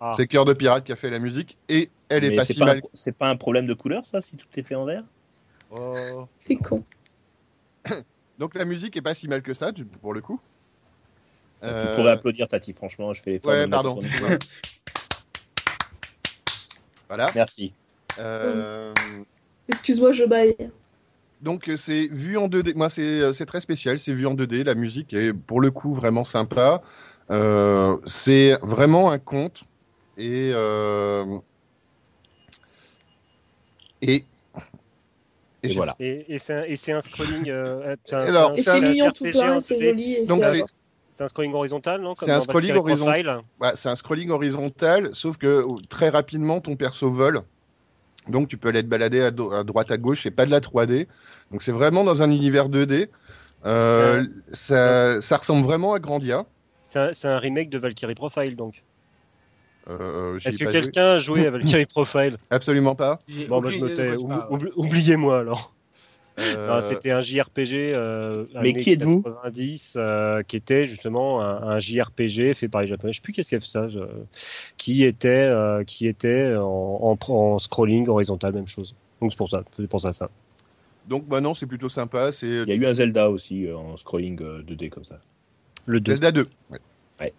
Ah. C'est Cœur de Pirate qui a fait la musique et elle est Mais pas c'est si pas, un mal. c'est pas un problème de couleur, ça, si tout est fait en vert? Oh. T'es con. (coughs) Donc la musique est pas si mal que ça, pour le coup. Euh, Tu pourrais applaudir, Tati, franchement, je fais l'effort. ouais, pardon. (laughs) Voilà. Merci. Euh, Excuse-moi, je baille. Donc euh, c'est vu en 2D. Moi c'est euh, c'est très spécial, c'est vu en 2D. La musique est pour le coup vraiment sympa. Euh, c'est vraiment un conte et euh, et Et j'ai- voilà. Et, et c'est un, et un scrolling. euh, c'est Et c'est mignon tout plein, et c'est 2D. joli. et Donc c'est- c'est un scrolling horizontal, non C'est un scrolling horizontal. Ouais, c'est un scrolling horizontal, sauf que euh, très rapidement, ton perso vole. Donc, tu peux aller te balader à, do- à droite, à gauche. C'est pas de la 3D. Donc, c'est vraiment dans un univers 2D. Euh, ça, ça ressemble vraiment à Grandia. C'est un, remake de Valkyrie Profile, donc. Euh, ai Est-ce que quelqu'un a joué à Valkyrie (laughs) Profile? Absolument pas. Bon, bah, je Oubliez-moi alors. Euh, C'était un JRPG. Euh, Mais qui êtes-vous 90, euh, qui était justement un, un JRPG fait par les Japonais. Je sais plus qu'est-ce qu'il y a ça. je- Qui était, euh, qui était en, en, en scrolling horizontal, même chose. Donc c'est pour ça. C'est pour ça ça. donc, bah non, c'est plutôt sympa. C'est Il y a eu un Zelda aussi euh, en scrolling euh, 2D comme ça. Le 2. Zelda 2. Ouais. Ouais.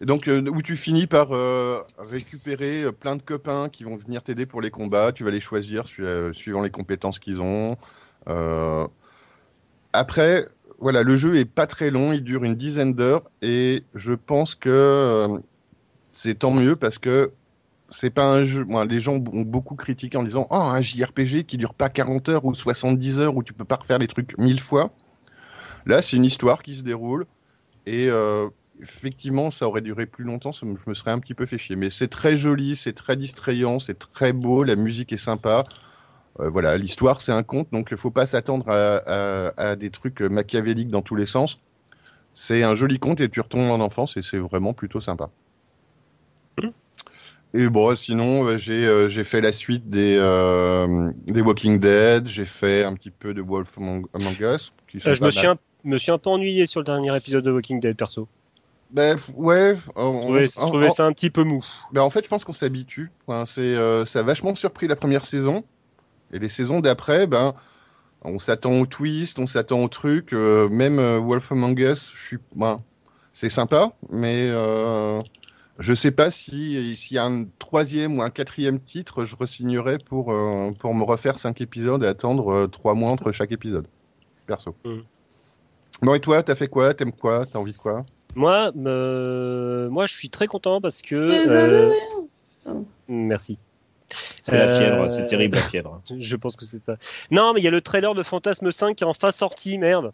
Et donc, euh, où tu finis par euh, récupérer euh, plein de copains qui vont venir t'aider pour les combats. Tu vas les choisir su- euh, suivant les compétences qu'ils ont. Euh, Après, voilà, le jeu est pas très long. Il dure une dizaine d'heures. Et je pense que euh, c'est tant mieux parce que c'est pas un jeu. Les gens ont beaucoup critiqué en disant Oh, un JRPG qui dure pas 40 heures ou 70 heures où tu peux pas refaire les trucs mille fois. Là, c'est une histoire qui se déroule. Et euh, effectivement, ça aurait duré plus longtemps, je me serais un petit peu fait chier. Mais c'est très joli, c'est très distrayant, c'est très beau, la musique est sympa. Euh, voilà, l'histoire, c'est un conte, donc il faut pas s'attendre à, à- à des trucs machiavéliques dans tous les sens. C'est un joli conte et tu retombes en enfance et c'est vraiment plutôt sympa. Et bon, sinon, euh, j'ai euh, j'ai fait la suite des, euh, des Walking Dead, j'ai fait un petit peu de Wolf Among, Us. Qui sont je me suis, un, me suis un peu ennuyé sur le dernier épisode de Walking Dead perso. Ben, ouais, on- on- ça un petit peu mou. ben, en fait, je pense qu'on s'habitue. Enfin, c'est, ça a vachement surpris la première saison. Et les saisons d'après, ben, on s'attend au twist, on s'attend au truc. euh, même euh, Wolf Among Us, je suis, ben, c'est sympa, mais euh, je sais pas si s'il y a un troisième ou un quatrième titre, je resignerais pour euh, pour me refaire cinq épisodes et attendre euh, trois mois entre chaque épisode. Perso. Mm. Bon et toi, t'as fait quoi? T'aimes quoi? T'as envie de quoi? Moi, me- moi, je suis très content parce que. Désolé. euh, Merci. C'est la Euh, fièvre, c'est terrible la fièvre. (laughs) Je pense que c'est ça. Non, mais il y a le trailer de Fantasme 5 qui est enfin sorti, merde.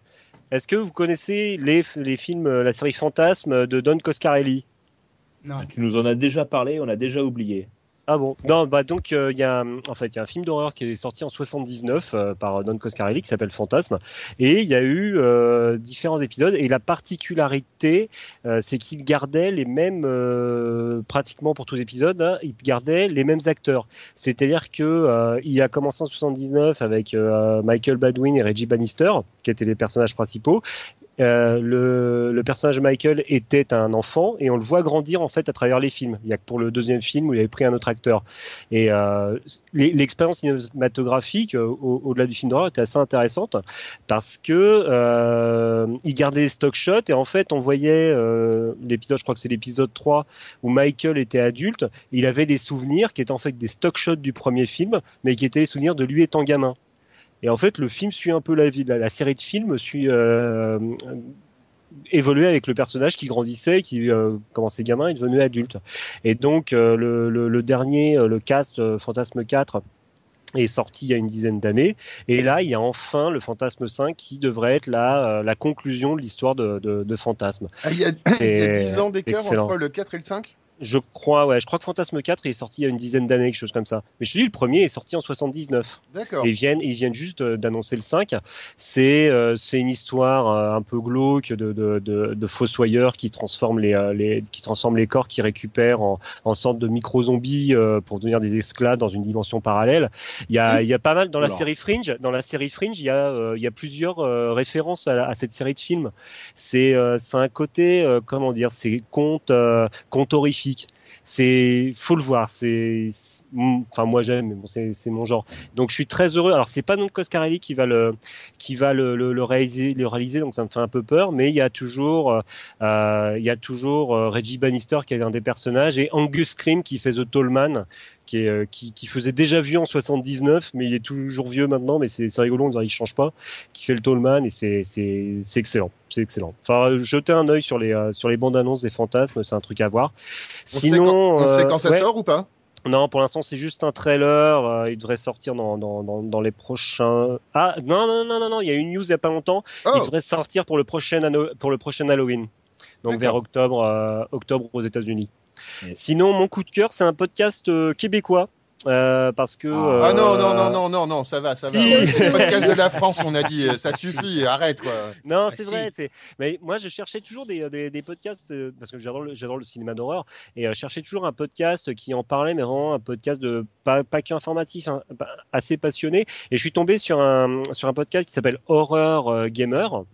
Est-ce que vous connaissez les, les films, euh, la série Fantasme de Don Coscarelli? Non. Tu nous en as déjà parlé, on a déjà oublié. Ah bon. Non, bah donc euh, il y a en fait il y a un film d'horreur qui est sorti en 79 euh, par Don Coscarelli qui s'appelle Fantasme. Et il y a eu euh, différents épisodes. Et la particularité euh, c'est qu'il gardait les mêmes euh, pratiquement pour tous les épisodes hein, il gardait les mêmes acteurs. C'est-à-dire que euh, il a commencé en 79 avec euh, Michael Baldwin et Reggie Bannister qui étaient les personnages principaux euh, le, le personnage Michael était un enfant et on le voit grandir en fait à travers les films. Il y a que pour le deuxième film où il avait pris un autre acteur. Et euh, l'e- l'expérience cinématographique euh, au- au-delà du film d'horreur était assez intéressante parce que euh, il gardait les stock shots et en fait on voyait euh, l'épisode, je crois que c'est l'épisode 3 où Michael était adulte. Il avait des souvenirs qui étaient en fait des stock shots du premier film, mais qui étaient les souvenirs de lui étant gamin. Et en fait, le film suit un peu la vie. La, la série de films suit euh, évoluer avec le personnage qui grandissait, qui euh, commençait gamin et devenait adulte. Et donc euh, le, le, le dernier, euh, le cast euh, Fantasme 4 est sorti il y a une dizaine d'années. Et là, il y a enfin le Fantasme 5 qui devrait être la, euh, la conclusion de l'histoire de, de, de Fantasme. Ah, Il y a, il y a C'est 10 ans d'écart entre le 4 et le 5 Je crois, ouais, je crois que Fantasme 4 est sorti il y a une dizaine d'années, quelque chose comme ça. Mais je te dis, le premier est sorti en 79. D'accord. Ils viennent, ils viennent juste euh, d'annoncer le 5. C'est euh, c'est une histoire euh, un peu glauque de, de, de, de fossoyeurs qui transforment les, euh, les qui transforment les corps, qui récupèrent en, en sorte de micro zombies euh, pour devenir des esclaves dans une dimension parallèle. Il y a, il y a pas mal dans la série Fringe. Dans la série Fringe, il y a euh, il y a plusieurs euh, références à, à cette série de films. C'est euh, c'est un côté euh, comment dire, c'est conte euh, conte horrifique. C'est faut le voir. C'est enfin moi j'aime mais bon c'est mon genre. Donc je suis très heureux. Alors c'est pas non Coscarelli qui va le qui va le, le, le réaliser le réaliser donc ça me fait un peu peur mais il y a toujours euh, euh, il y a toujours euh, Reggie Bannister qui est un des personnages et Angus Scream qui fait The Tall Man qui est qui, qui faisait déjà vu en 79 mais il est toujours vieux maintenant mais c'est rigolo qu'il change pas qui fait le Tall Man et c'est excellent. C'est excellent. Enfin jetez un œil sur les sur les bandes annonces des fantasmes c'est un truc à voir. On sait quand, on sait quand ça ouais. sort ou pas? Non, pour l'instant, c'est juste un trailer. euh, il devrait sortir dans, dans, dans, dans les prochains. Ah, non, non, non, non, non. Il y a une news il y a pas longtemps. Il Oh, devrait sortir pour le prochain, pour le prochain Halloween. Donc vers octobre, euh, octobre aux États-Unis. Yes. Sinon, mon coup de cœur, c'est un podcast euh, québécois. Euh, parce que. Ah. Ah non, non, euh, non, non, non, non, ça va, ça va. Si. C'est le podcast de la (laughs) France, on a dit, euh, ça suffit, arrête quoi. Non, Ah, c'est si. vrai. c'est- Mais moi, je cherchais toujours des, des, des podcasts euh, parce que j'adore le, j'adore le cinéma d'horreur et euh, je cherchais toujours un podcast qui en parlait, mais vraiment un podcast de pas pas qu'informatif, hein, assez passionné. Et je suis tombé sur un sur un podcast qui s'appelle Horror euh, Gamer.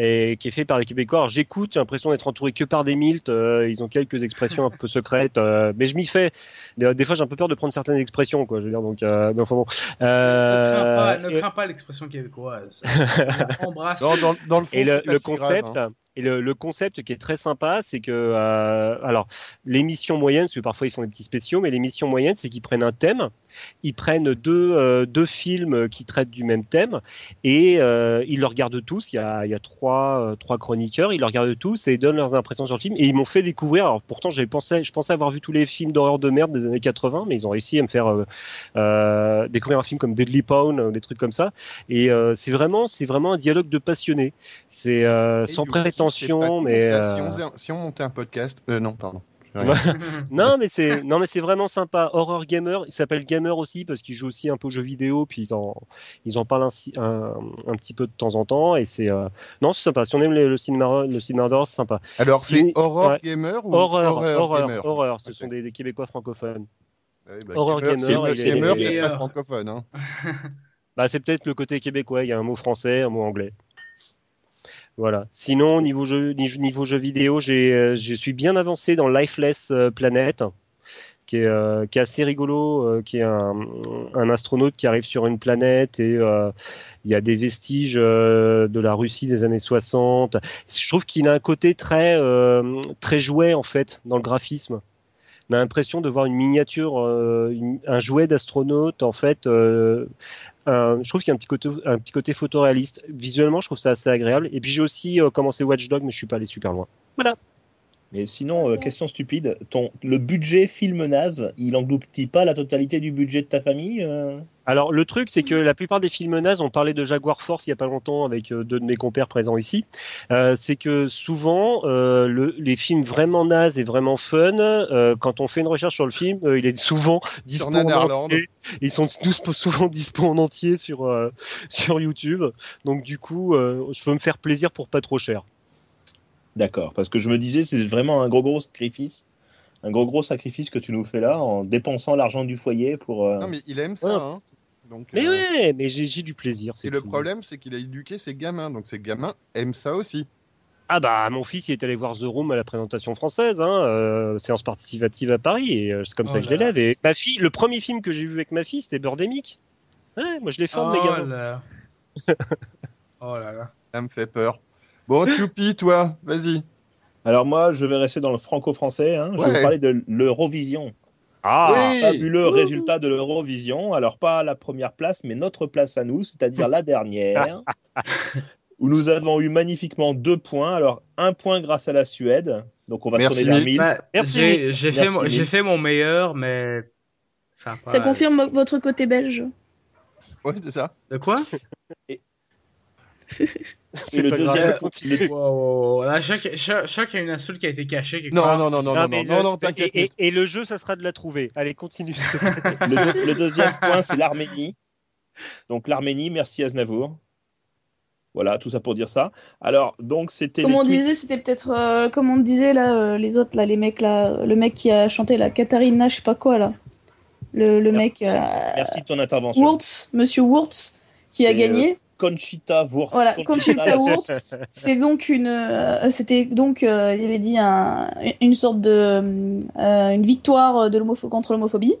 Et qui est fait par les Québécois. Alors j'écoute, j'ai l'impression d'être entouré que par des miltes. euh, ils ont quelques expressions un peu secrètes, euh, mais je m'y fais. Des, des fois, j'ai un peu peur de prendre certaines expressions, quoi. Je veux dire, donc, euh, mais enfin bon. ne crains pas, ne et- crains pas l'expression québécoise. (laughs) Embrasse. Dans, dans le fond, et le, grave, concept, hein. et le, le concept qui est très sympa, c'est que euh, alors l'émission moyenne, parce que parfois ils font des petits spéciaux, mais l'émission moyenne, c'est qu'ils prennent un thème, ils prennent deux euh, deux films qui traitent du même thème et euh, ils le regardent tous. Il y a il y a trois euh, trois chroniqueurs, ils le regardent tous et ils donnent leurs impressions sur le film. Et ils m'ont fait découvrir. Alors pourtant, j'avais pensé, je pensais avoir vu tous les films d'horreur de merde des années 80, mais ils ont réussi à me faire découvrir un film comme Deadly Pawn, euh, des trucs comme ça. Et c'est vraiment c'est vraiment un dialogue de passionnés. C'est sans prétention, mais Si, on montait un podcast, non, pardon. (laughs) non mais c'est non mais c'est vraiment sympa. Horror Gamer, il s'appelle Gamer aussi parce qu'il joue aussi un peu aux jeux vidéo, puis ils en ils en parlent un, un, un petit peu de temps en temps et c'est euh... non c'est sympa. Si on aime le, le cinéma le cinéma d'horreur, c'est sympa. Alors, c'est Si- Horror ouais. Gamer ou Horreur, Horreur, horreur, Gamer horreur. Ce sont des, des Québécois francophones. Ouais, bah, Horror Gamer, c'est- pas euh, francophone. Hein. (laughs) Bah, c'est peut-être le côté québécois. Il y a un mot français, un mot anglais. Voilà. Sinon, niveau jeu, niveau jeu vidéo, j'ai, euh, je suis bien avancé dans Lifeless euh, Planet, qui est, euh, qui est assez rigolo, euh, qui est un, un astronaute qui arrive sur une planète et euh, il y a des vestiges euh, de la Russie des années 60. Je trouve qu'il a un côté très, euh, très jouet en fait dans le graphisme. On a l'impression de voir une miniature, euh, un jouet d'astronaute en fait. euh, je trouve qu'il y a un petit côté, un petit côté photoréaliste. Visuellement, je trouve ça assez agréable. Et puis j'ai aussi euh, commencé Watch Dogs, mais je suis pas allé super loin. Voilà. Mais sinon, euh, question stupide, ton, le budget film naze, il engloutit pas la totalité du budget de ta famille euh Alors le truc, c'est que la plupart des films nazes, on parlait de Jaguar Force il y a pas longtemps avec euh, deux de mes compères présents ici. Euh, c'est que souvent, euh, le- les films vraiment nazes et vraiment fun, euh, quand on fait une recherche sur le film, euh, il est souvent dispo en entier. Ils sont tous (laughs) souvent dispo en entier sur euh, sur YouTube. Donc du coup, euh, je peux me faire plaisir pour pas trop cher. D'accord, parce que je me disais, c'est vraiment un gros gros sacrifice, un gros gros sacrifice que tu nous fais là en dépensant l'argent du foyer pour. euh, Non, mais il aime ça. Ouais. Hein. Donc, Mais euh, ouais, mais j'ai du plaisir. c'est Et le tout. problème, c'est qu'il a éduqué ses gamins, donc ses gamins aiment ça aussi. Ah bah mon fils il est allé voir The Room à la présentation française, hein, euh, séance participative à Paris, et euh, c'est comme Oh ça que je l'élève. Et ma fille, le premier film que j'ai vu avec ma fille, c'était Birdemic. Ouais, moi je les forme mes Oh gamins. là. (laughs) oh là là. Ça me fait peur. Bon, Choupi, toi, vas-y. Alors moi, je vais rester dans le franco-français. hein. Je vais vous parler de l'Eurovision. Ah, Oui. Fabuleux résultat de l'Eurovision. Alors pas la première place, mais notre place à nous, c'est-à-dire la dernière, (laughs) où nous avons eu magnifiquement deux points. Alors un point grâce à la Suède. Donc on va Merci, tourner vers. Bah, Merci, j'ai j'ai fait, mon- fait meilleur, mais ça Ça confirme votre côté belge. Ouais, c'est ça. De quoi? Et (laughs) le pas grave, deuxième, continue. le- Wow, wow, wow. Là, je crois qu'il y a- une insulte qui a été cachée quelque Non, non, non, non, non, non, non, le- non, t'inquiète. et, et- et le jeu, ça sera de la trouver. Allez, continue. (laughs) le le deuxième point, c'est l'Arménie. Donc l'Arménie, merci Aznavour. Voilà, tout ça pour dire ça. Alors, donc c'était. Comme on tweets- disait, c'était peut-être, euh, comme on disait là, euh, les autres là, les mecs là, le mec qui a chanté la Katharina, je sais pas quoi là, le, le Merci. mec euh, Merci de ton intervention. Wurtz, Monsieur Wurtz, qui a C'est, gagné. Conchita Wurst. Voilà, Conchita Wurst. C'était donc une, euh, c'était donc, euh, il avait dit un, une sorte de, euh, une victoire de l'homopho- contre l'homophobie.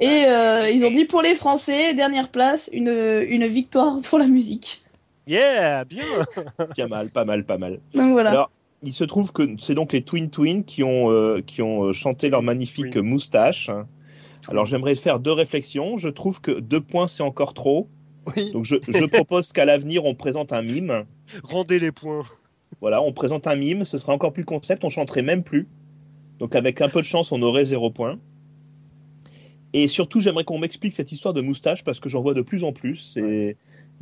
Et euh, ils ont dit pour les Français, dernière place, une, une victoire pour la musique. Yeah, bien. (laughs) Pas mal, pas mal, pas mal. Donc voilà. Alors, il se trouve que c'est donc les Twin Twin qui ont, euh, qui ont chanté leur magnifique Oui. moustache. Alors j'aimerais faire deux réflexions. Je trouve que deux points c'est encore trop. Oui. Donc je, je (laughs) propose qu'à l'avenir on présente un mime. Rendez les points. Voilà, on présente un mime, ce serait encore plus concept, on chanterait même plus. Donc avec un peu de chance on aurait zéro point. Et surtout j'aimerais qu'on m'explique cette histoire de moustache parce que j'en vois de plus en plus.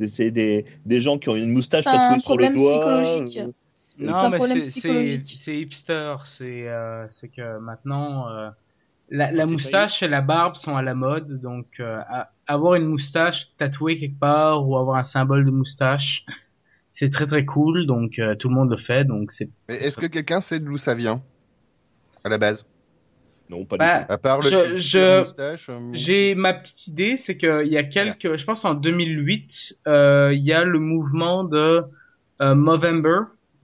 C'est des, des gens qui ont une moustache tatouée sur le doigt. psychologique. Euh, C'est Non, un mais problème c'est- c'est psychologique. c'est hipster. C'est euh, c'est que maintenant, euh, la, moustache et la barbe sont à la mode. Donc, euh, avoir une moustache tatouée quelque part ou avoir un symbole de moustache, (laughs) c'est très très cool. Donc, euh, tout le monde le fait. Donc, c'est Mais est-ce que quelqu'un sait d'où ça vient À la base? Non, pas Bah, du tout. À part le Je- culture je- moustache. euh, J'ai ma petite idée, c'est qu'il y a quelques, je pense en 2008, euh, il y a le mouvement de euh, Movember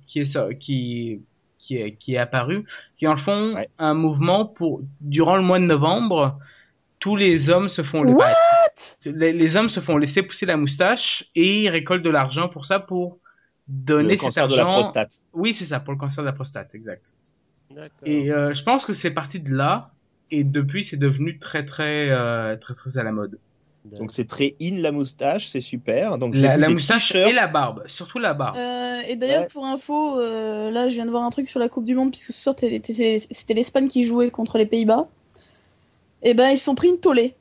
qui est ça- qui qui est qui est apparu, qui est en le fond Ouais. un mouvement pour durant le mois de novembre, tous les hommes se font le Les, les hommes se font laisser pousser la moustache et ils récoltent de l'argent pour ça pour donner Le cet cancer de la argent. prostate. Oui, c'est ça pour le cancer de la prostate, exact. Et euh, je pense que c'est parti de là et depuis c'est devenu très très euh, très très à la mode. Donc c'est très in la moustache, c'est super. Donc La, moustache et la barbe, surtout la barbe. Euh, et d'ailleurs, Ouais. pour info, euh, là, je viens de voir un truc sur la Coupe du Monde, puisque ce soir, c'était l'Espagne qui jouait contre les Pays-Bas. Et ben, ils se sont pris une tollée.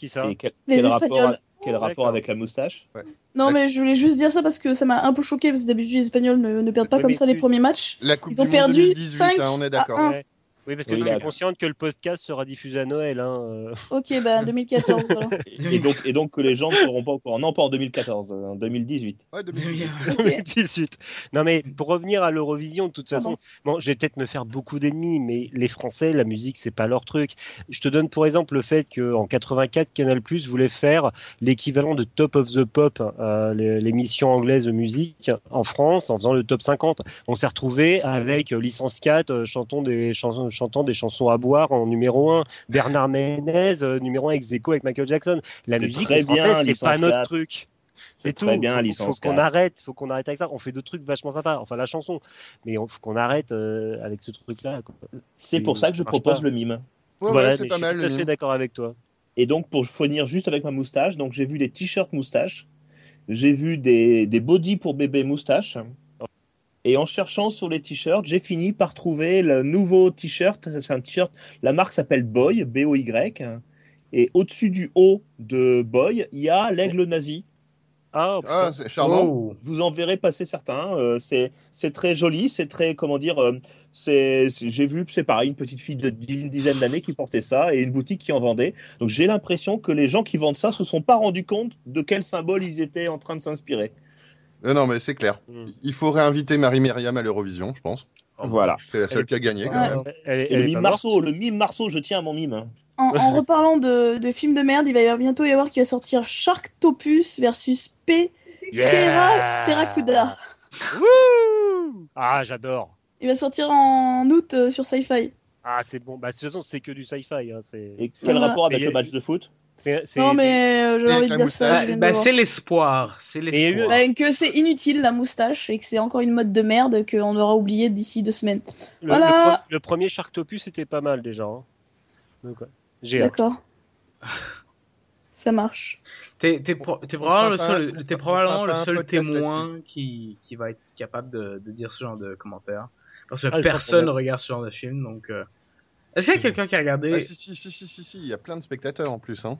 Qui ça Et quel, Les quel rapport, Espagnols. quel rapport avec la moustache? Non, mais je voulais juste dire ça parce que ça m'a un peu choqué, parce que d'habitude, les Espagnols ne, ne perdent pas comme ça les premiers matchs. La Coupe Ils ont du perdu Monde 2018, 5 hein, on est à d'accord. 1. Ouais. Oui, parce que Oui, tu es là. consciente que le podcast sera diffusé à Noël. Hein. euh. Ok, bah 2014. voilà. (laughs) et donc, et donc que les gens ne (laughs) seront pas au courant. Non, pas en 2014, en 2018. Ouais, 2018. Ok. 2018. Non mais pour revenir à l'Eurovision, de toute façon, Pardon. bon, je vais peut-être me faire beaucoup d'ennemis, mais les Français, la musique, c'est pas leur truc. Je te donne pour exemple le fait que en 84, Canal+ voulait faire l'équivalent de Top of the Pop, euh, l'émission anglaise de musique en France, en faisant le top 50. On s'est retrouvé avec euh, licence 4, euh, chantons des chansons, chantant des chansons à boire en numéro 1. Bernard Ménez, euh, numéro 1 ex aequo avec Michael Jackson. La musique très c'est pas notre 4. truc. C'est tout. très bien, faut, licence faut qu'on 4. arrête, faut qu'on arrête avec ça. On fait d'autres trucs vachement sympas. Enfin, la chanson, mais on, faut qu'on arrête euh, avec ce truc-là. C'est pour ça que je propose pas. le mime. Ouais, voilà, ouais, c'est pas je mal. suis tout à fait d'accord avec toi. Et donc, pour finir juste avec ma moustache, donc j'ai vu des t-shirts moustache, j'ai vu des, des bodys pour bébé moustache. Et en cherchant sur les t-shirts, j'ai fini par trouver le nouveau t-shirt. C'est un t-shirt, la marque s'appelle Boy, B-O-Y. Et au-dessus du haut de Boy, il y a l'aigle nazi. Ah, Ah, c'est charmant. Oh. Vous en verrez passer certains. euh, c'est très joli, c'est très comment dire. euh, c'est j'ai vu c'est pareil une petite fille d'une dizaine d'années qui portait ça et une boutique qui en vendait. Donc j'ai l'impression que les gens qui vendent ça se sont pas rendus compte de quel symbole ils étaient en train de s'inspirer. Euh, non, mais c'est clair. Mm. Il faut réinviter Marie-Myriam à l'Eurovision, je pense. Voilà. C'est la seule qui a gagné quand Ouais. même. Elle, elle le mime Marceau, le mime Marceau, je tiens à mon mime. hein. En, en (laughs) reparlant de, de films de merde, il va y avoir bientôt y avoir qui va sortir Sharktopus versus P. Terra, Terracuda. Wouh Ah, j'adore. Il va sortir en août euh, sur Sci-Fi. Ah, c'est bon. Bah, de toute façon, c'est que du sci-fi. Hein. C'est, Et quel Voilà. rapport avec Et- le match de foot? Non, mais euh, j'avais envie de dire ça. Bah, c'est l'espoir. C'est l'espoir. Bah, que c'est inutile la moustache et que c'est encore une mode de merde qu'on aura oublié d'ici deux semaines. le, Voilà. le pre- le premier Sharktopus était pas mal déjà. hein. Donc, ouais. J'ai hâte. D'accord. Ça marche. T'es, t'es, pro- probablement le seul, probablement le seul témoin qui, qui va être capable de, de dire ce genre de commentaires. Parce que Ah, personne problème. regarde ce genre de film, donc. euh, Est-ce qu'il y a quelqu'un qui a regardé Ah, si, si, si, si, si, si, il y a plein de spectateurs en plus. Hein.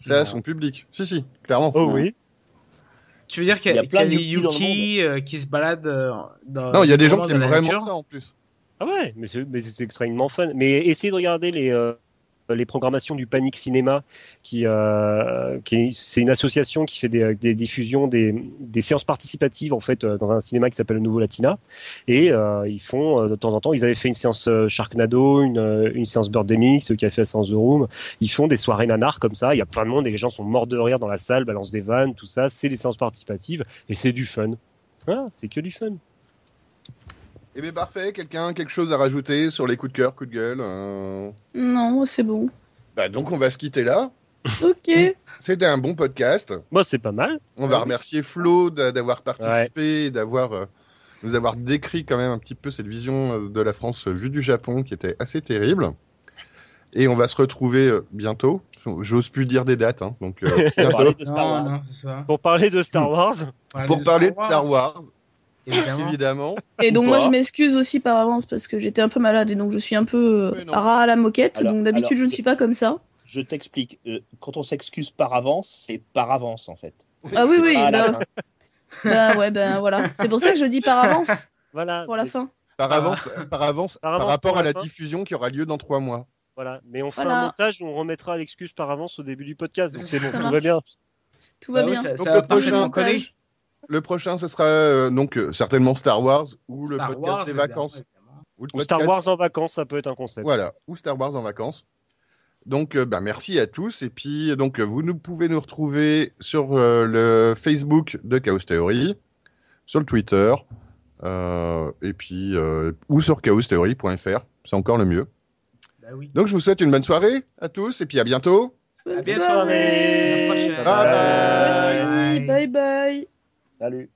C'est à son public. Si, si, clairement. Oh oui. Tu veux dire qu'il y a, Il y y a des Yuki euh, qui se baladent euh, dans. Non, il y a des gens qui aiment vraiment nature ça en plus. Ah ouais, mais c'est, mais c'est extrêmement fun. Mais essayez de regarder les, euh, les programmations du Panic Cinéma, qui, euh, qui est, c'est une association qui fait des, des diffusions, des, des séances participatives en fait euh, dans un cinéma qui s'appelle le Nouveau Latina. Et euh, ils font euh, de temps en temps, ils avaient fait une séance euh, Sharknado, une, euh, une séance Birdemic, ceux qui a fait la séance The Room. Ils font des soirées nanars comme ça. Il y a plein de monde et les gens sont morts de rire dans la salle, balancent des vannes, tout ça. C'est des séances participatives et c'est du fun. Voilà, c'est que du fun. Eh bien, parfait. Quelqu'un, quelque chose à rajouter sur les coups de cœur, coups de gueule euh, Non, c'est bon. bah, Donc, on va se quitter là. Ok. (laughs) C'était un bon podcast. Moi, c'est pas mal. On va Ouais. remercier Flo d'a- d'avoir participé, et d'avoir euh, nous avoir décrit quand même un petit peu cette vision euh, de la France vue du Japon qui était assez terrible. Et on va se retrouver euh, bientôt. J'ose plus dire des dates, hein, donc euh, (laughs) de Star Wars. Pour parler de Star Wars. pour parler de Star Wars, Évidemment. évidemment. Et donc moi je m'excuse aussi par avance parce que j'étais un peu malade et donc je suis un peu Mais euh, à la moquette. Alors- donc d'habitude je ne suis pas comme ça. Je t'explique. euh, quand on s'excuse par avance, c'est par avance en fait. Ah oui oui. bah, bah ouais ben voilà. C'est pour ça que je dis par avance (laughs) Voilà. pour la fin. Par avance, par avance, Par avance rapport à la diffusion qui aura lieu dans trois mois. Voilà. Mais on fera Voilà. un montage où on remettra l'excuse par avance au début du podcast. C'est bon, tout va bien. Tout va Bah oui, bien. ça, Donc ça le prochain- coller. Le prochain, ce sera euh, donc euh, certainement Star Wars ou le Star podcast Wars, des vacances. Ou, Star Wars en vacances, ça peut être un concept. Voilà, ou Star Wars en vacances. Donc, euh, bah, merci à tous. Et puis, donc, euh, vous nous pouvez nous retrouver sur euh, le Facebook de Chaos Theory, sur le Twitter, euh, et puis, euh, ou sur chaostheory.fr. C'est encore le mieux. Bah oui. Donc, je vous souhaite une bonne soirée à tous, et puis à bientôt. Bonne À bientôt. Bye bye. Bye bye. Salut.